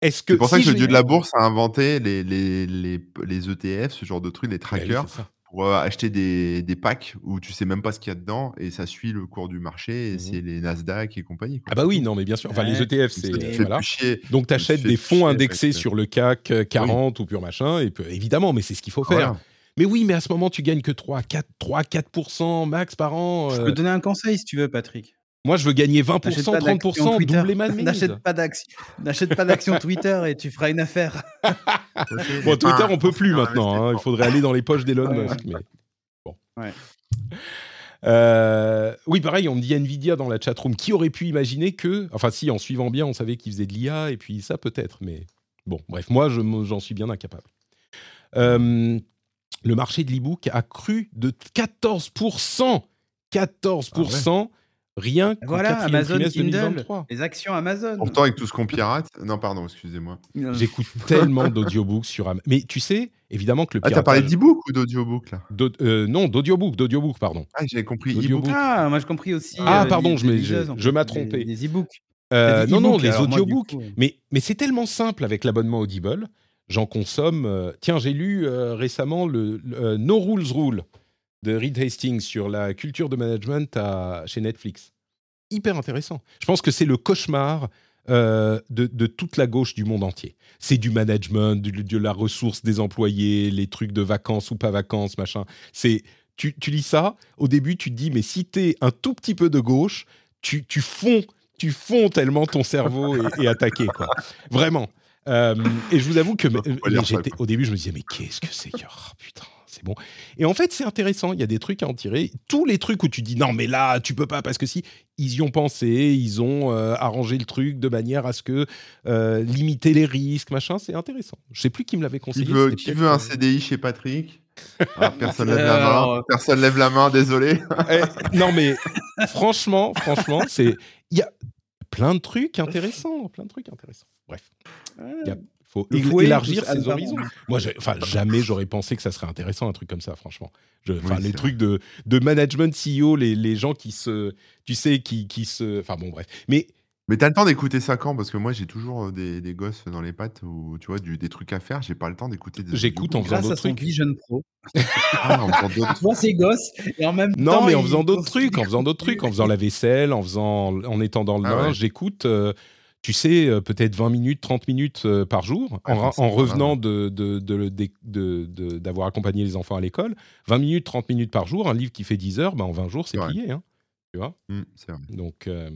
Est-ce que c'est pour ça que le dieu de la bourse a inventé les, les, les, les, ETF, ce genre de trucs, les trackers, pour euh, acheter des, des, packs où tu sais même pas ce qu'il y a dedans et ça suit le cours du marché et mmh c'est les Nasdaq et compagnie. Ah bah oui, non mais bien sûr. Enfin les ETF, c'est voilà. Donc tu achètes des fonds indexés sur le CAC 40 ou pur machin et évidemment, mais c'est ce qu'il faut faire. Mais oui, mais à ce moment, tu gagnes que 3, 4, 3, 4% max par an. Je peux te donner un conseil si tu veux, Patrick. Moi, je veux gagner 20%, 30%, doubler ma mise. N'achète pas d'action. N'achète pas d'action Twitter et tu feras une affaire. bon, Twitter, on peut plus maintenant. Hein. Il faudrait aller dans les poches d'Elon Musk. Mais bon. Euh, oui, pareil, on me dit Nvidia dans la chatroom. Qui aurait pu imaginer que, enfin, si en suivant bien, on savait qu'ils faisaient de l'IA et puis ça peut-être, mais bon, bref, moi, j'en suis bien incapable. Euh, le marché de l'e-book a cru de 14%. 14%. Rien que voilà, Amazon Kindle, les actions Amazon. Pourtant, avec tout ce qu'on pirate. Non, pardon, excusez-moi. J'écoute tellement d'audiobooks sur Amazon. Mais tu sais, évidemment que le piratage. Ah, t'as parlé d'e-book ou d'audiobook là? euh, Non, d'audiobook, d'audiobook, pardon. Ah, j'avais compris e-book. Ah, moi j'ai compris aussi. Ah, euh, pardon, je, je, m'ai trompé. Des e-books. Euh, non, non, les audiobooks. Mais, mais c'est tellement simple avec l'abonnement Audible. J'en consomme. tiens, j'ai lu récemment le, No Rules Rule de Reed Hastings sur la culture de management à, chez Netflix. Hyper intéressant. Je pense que c'est le cauchemar euh, de, toute la gauche du monde entier. C'est du management, de, la ressource des employés, les trucs de vacances ou pas vacances, machin. C'est tu, lis ça, au début tu te dis mais si t'es un tout petit peu de gauche, tu, tu fonds, tu fonds tellement ton cerveau est, attaqué quoi. Vraiment. Euh, et je vous avoue que au début je me disais mais qu'est-ce que c'est oh, putain c'est bon. Et en fait, c'est intéressant. Il y a des trucs à en tirer. Tous les trucs où tu dis non, mais là, tu peux pas parce que si ils y ont pensé, ils ont euh, arrangé le truc de manière à ce que euh, limiter les risques, machin. C'est intéressant. Je sais plus qui me l'avait conseillé. Qui veut, un CDI chez Patrick? Ah, personne lève la main. Personne lève la main. Désolé. Eh, non, mais franchement, franchement, c'est il y a plein de trucs intéressants, plein de trucs intéressants. Bref. Il il faut élargir ses horizons. Moi, enfin, jamais j'aurais pensé que ça serait intéressant un truc comme ça, franchement. Enfin, les trucs de, de, management CEO, les, les, gens qui se, tu sais, qui, qui se, enfin bon, bref. Mais mais t'as le temps d'écouter ça quand? Parce que moi, j'ai toujours des, des, gosses dans les pattes ou tu vois du, des trucs à faire. J'ai pas le temps d'écouter des. J'écoute en faisant d'autres trucs. Vision Pro. ah, en faisant d'autres. Moi, c'est gosses et en même non, temps. Non, mais en faisant d'autres trucs, en faisant d'autres trucs, en faisant la vaisselle, en faisant, en étant dans le ah linge, j'écoute tu sais, euh, peut-être 20 minutes, 30 minutes euh, par jour, en, revenant de, d'avoir accompagné les enfants à l'école. 20 minutes, 30 minutes par jour, un livre qui fait 10 heures, ben en 20 jours, c'est plié. Hein, tu vois mmh, Donc, euh,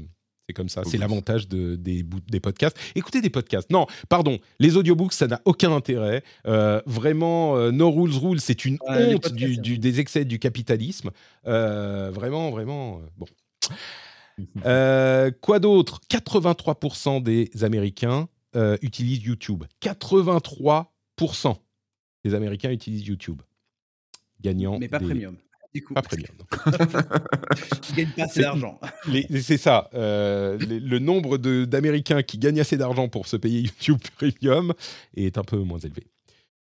c'est comme ça. C'est l'avantage de, des, des podcasts. Écoutez des podcasts. Non, pardon, les audiobooks, ça n'a aucun intérêt. vraiment, No Rules Rules, c'est une honte des excès du capitalisme. vraiment, vraiment. bon. Euh, quoi d'autre? 83% des Américains euh, utilisent YouTube. 83% des Américains utilisent YouTube. Gagnant. Mais pas premium. Pas premium. tu gagnes pas assez d'argent. C'est ça. Euh, le nombre d'Américains qui gagnent assez d'argent pour se payer YouTube Premium est un peu moins élevé.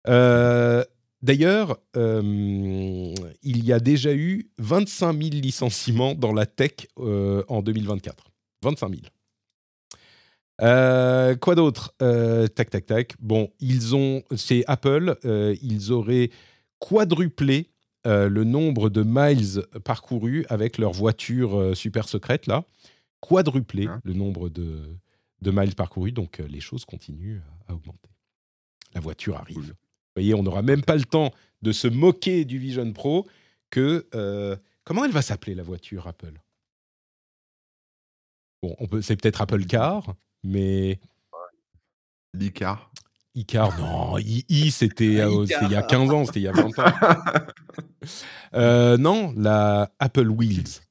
Euh, D'ailleurs, euh, il y a déjà eu 25 000 licenciements dans la tech euh, en 2024. 25 000. Euh, quoi d'autre? Tac, tac, tac. Bon, ils ont, c'est Apple, ils auraient quadruplé le nombre de miles parcourus avec leur voiture super secrète là. Quadruplé hein? le nombre de, de miles parcourus, donc les choses continuent à augmenter. La voiture arrive voyez, on n'aura même pas le temps de se moquer du Vision Pro que... Euh, comment elle va s'appeler la voiture Apple? Bon, c'est peut-être Apple Car, mais... L'Icar. Icar, non, I, c'était euh, il y a 15 ans, c'était il y a 20 ans. Euh, non, la Apple Wheels.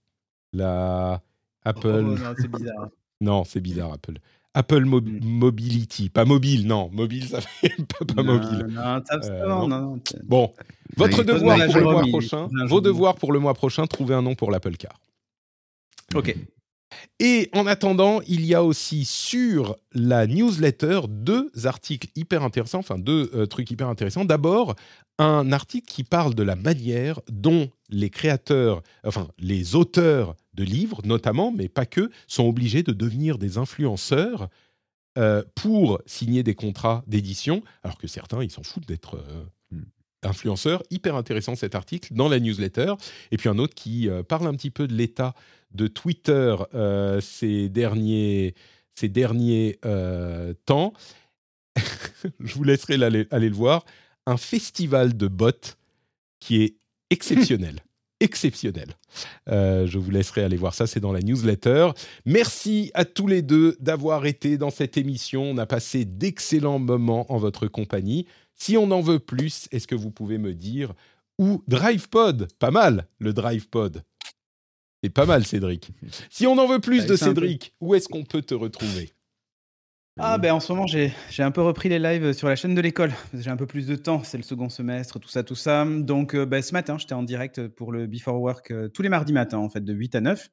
La Apple. Oh, non, c'est bizarre. non, c'est bizarre, Apple. Apple hmm. Mobility, pas mobile, non, mobile, ça fait pas, mobile. Euh, bon, votre devoir pour le mois prochain, vos devoirs pour le mois prochain, trouver un nom pour l'Apple Car. Ok. Et en attendant, il y a aussi sur la newsletter deux articles hyper intéressants, enfin deux euh, trucs hyper intéressants. D'abord, un article qui parle de la manière dont les créateurs, enfin les auteurs de livres notamment, mais pas que, sont obligés de devenir des influenceurs euh, pour signer des contrats d'édition, alors que certains, ils s'en foutent d'être euh, hmm. influenceurs. Hyper intéressant cet article dans la newsletter. Et puis un autre qui euh, parle un petit peu de l'état de Twitter ces derniers, ces derniers temps. Je vous laisserai aller, aller le voir. Un festival de bots qui est exceptionnel exceptionnel. Euh, je vous laisserai aller voir ça, c'est dans la newsletter. Merci à tous les deux d'avoir été dans cette émission. On a passé d'excellents moments en votre compagnie. Si on en veut plus, est-ce que vous pouvez me dire où DrivePod? Pas mal, le DrivePod. C'est pas mal, Cédric. Si on en veut plus de Cédric, où est-ce qu'on peut te retrouver? Ah ben en ce moment j'ai un peu repris les lives sur la chaîne de l'école. J'ai un peu plus de temps, c'est le second semestre, tout ça, tout ça. Donc euh, ben, ce matin j'étais en direct pour le Before Work euh, tous les mardis matins en fait de 8 à 9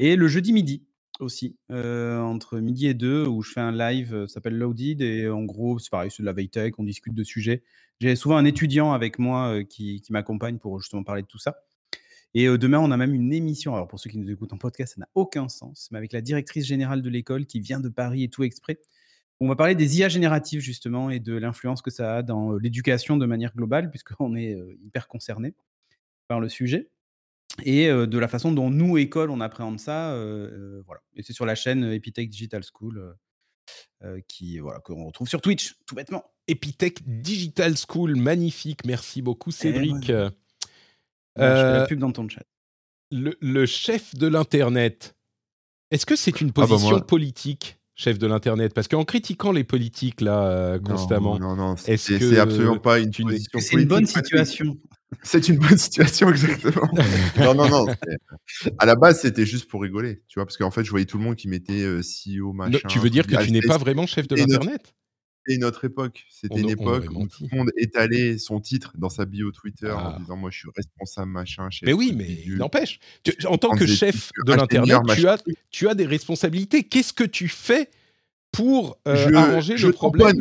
et le jeudi midi aussi euh, entre midi et 2 où je fais un live ça s'appelle Loaded et en gros c'est pareil c'est de la veille tech, on discute de sujets. J'ai souvent un étudiant avec moi qui, qui m'accompagne pour justement parler de tout ça. Et demain, on a même une émission. Alors, pour ceux qui nous écoutent en podcast, ça n'a aucun sens, mais avec la directrice générale de l'école qui vient de Paris et tout exprès. On va parler des IA génératives justement et de l'influence que ça a dans l'éducation de manière globale, puisqu'on est hyper concerné par le sujet, et de la façon dont nous, école, on appréhende ça. voilà. Et c'est sur la chaîne Epitech Digital School, qui voilà qu'on retrouve sur Twitch, tout bêtement. Epitech Digital School, magnifique. Merci beaucoup, eh Cédric. je fais la pub dans ton chat. Le, chef de l'internet. Est-ce que c'est une ah bah position politique? Chef de l'internet Parce qu'en critiquant les politiques là euh, constamment, non, non, c'est absolument pas une position C'est une bonne situation. C'est une bonne situation exactement. non, non, non. À la base, c'était juste pour rigoler, tu vois, parce qu'en fait, je voyais tout le monde qui mettait euh, CEO machin. tu veux dire que tu n'es pas vraiment chef de l'internet? C'était une autre époque. C'était une époque où tout le monde étalait son titre dans sa bio Twitter en ah. disant Moi, je suis responsable, machin. mais oui, mais n'empêche. En tant que chef de l'Internet, tu as, tu as des responsabilités. Qu'est-ce que tu fais pour euh, arranger le problème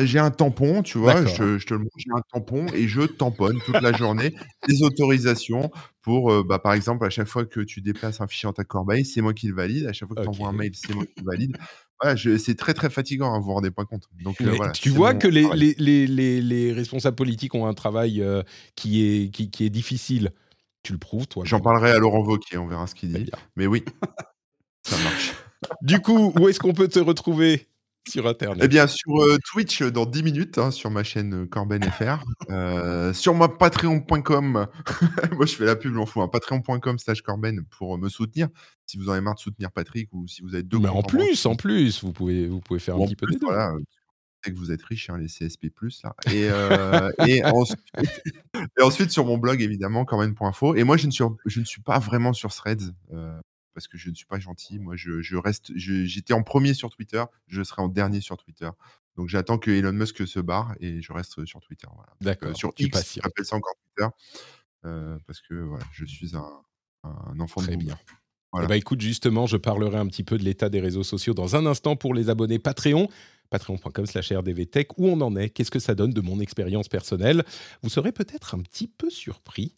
J'ai un, tampon, tu vois, je, te le montre, j'ai un tampon et je tamponne toute la journée des autorisations pour, euh, bah, par exemple, à chaque fois que tu déplaces un fichier en ta corbeille, c'est moi qui le valide. À chaque fois que tu envoies un mail, c'est moi qui le valide c'est très très fatigant, hein, vous vous rendez pas compte. Donc, euh, tu vois que les, les, les, les, responsables politiques ont un travail euh, qui, est, qui, qui, est difficile. Tu le prouves, toi. J'en parlerai à Laurent Wauquiez, on verra ce qu'il dit. Mais oui, ça marche. Du coup, où est-ce qu'on peut te retrouver? Sur Internet Eh bien, sur euh, Twitch dans 10 minutes, hein, sur ma chaîne Corben FR. sur ma patreon.com, moi je fais la pub, j'en fous, hein, patreon.com slash Corben pour me soutenir si vous en avez marre de soutenir Patrick ou si vous avez deux. Mais en plus, en plus, vous pouvez, vous pouvez faire un petit peu des deux. Voilà, que vous êtes riche, hein, les CSP+. Là. Et, euh, et, ensuite, et, ensuite, sur mon blog, évidemment, corben.info. Et moi, je ne, suis, je ne suis pas vraiment sur Threads. Euh, parce que je ne suis pas gentil. Moi, je, je reste. J'étais en premier sur Twitter, je serai en dernier sur Twitter. Donc, j'attends que Elon Musk se barre et je reste sur Twitter. D'accord. Euh, sur X, appelle ça encore Twitter. parce que voilà, je suis un, enfant Très de bien. Eh ben, écoute, justement, je parlerai un petit peu de l'état des réseaux sociaux dans un instant pour les abonnés Patreon patreon.com slash rdvtech, où on en est, qu'est-ce que ça donne de mon expérience personnelle? Vous serez peut-être un petit peu surpris.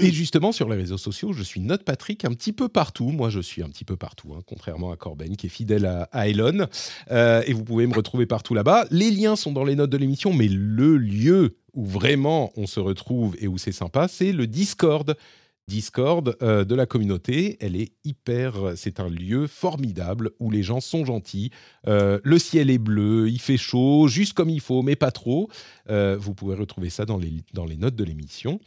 Et justement, sur les réseaux sociaux, je suis Note Patrick un petit peu partout. Moi, je suis un petit peu partout, hein, contrairement à Corben, qui est fidèle à, Elon. Euh, et vous pouvez me retrouver partout là-bas. Les liens sont dans les notes de l'émission, mais le lieu où vraiment on se retrouve et où c'est sympa, c'est le Discord. Discord euh, de la communauté. Elle est hyper. C'est un lieu formidable où les gens sont gentils. Euh, le ciel est bleu, il fait chaud, juste comme il faut, mais pas trop. vous pouvez retrouver ça dans les, dans les notes de l'émission.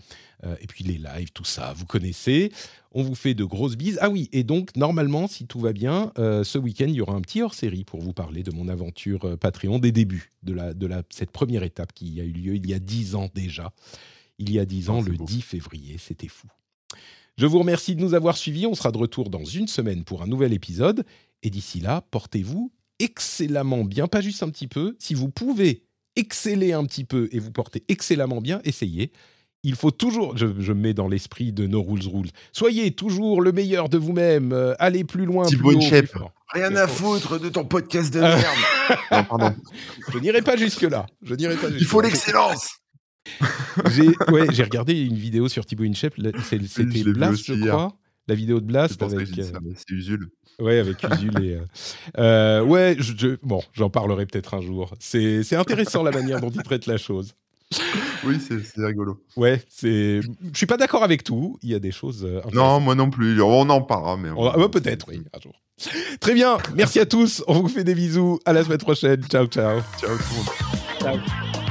Euh, et puis les lives, tout ça, vous connaissez. On vous fait de grosses bises. Ah oui, et donc normalement, si tout va bien, euh, ce week-end, il y aura un petit hors-série pour vous parler de mon aventure euh, Patreon, des débuts de, la, de la, cette première étape qui a eu lieu il y a dix ans déjà. Il y a dix ans, le 10 février, c'était fou. Je vous remercie de nous avoir suivis. On sera de retour dans une semaine pour un nouvel épisode. Et d'ici là, portez-vous excellemment bien, pas juste un petit peu. Si vous pouvez exceller un petit peu et vous porter excellemment bien, essayez il faut toujours, je, me mets dans l'esprit de No Rules Rules, soyez toujours le meilleur de vous-même, euh, allez plus loin, plus haut, Rien à foutre de ton podcast de merde. non, pardon. Je n'irai pas jusque-là. Je n'irai pas Il faut l'excellence. j'ai ouais, regardé une vidéo sur Thibaut Inchep, c'était Blast, je crois. La vidéo de Blast avec. Euh, c'est Usul. Ouais, avec Usul et. Euh, ouais, je, bon, j'en parlerai peut-être un jour. C'est intéressant la manière dont il traite la chose. Oui, c'est rigolo. Ouais, c'est. Je suis pas d'accord avec tout. Il y a des choses. Euh, non, moi non plus. On en parlera, mais. On... Peut-être, oui, un jour. Très bien. Merci à tous. On vous fait des bisous. À la semaine prochaine. Ciao, ciao. Ciao tout le monde. Ciao.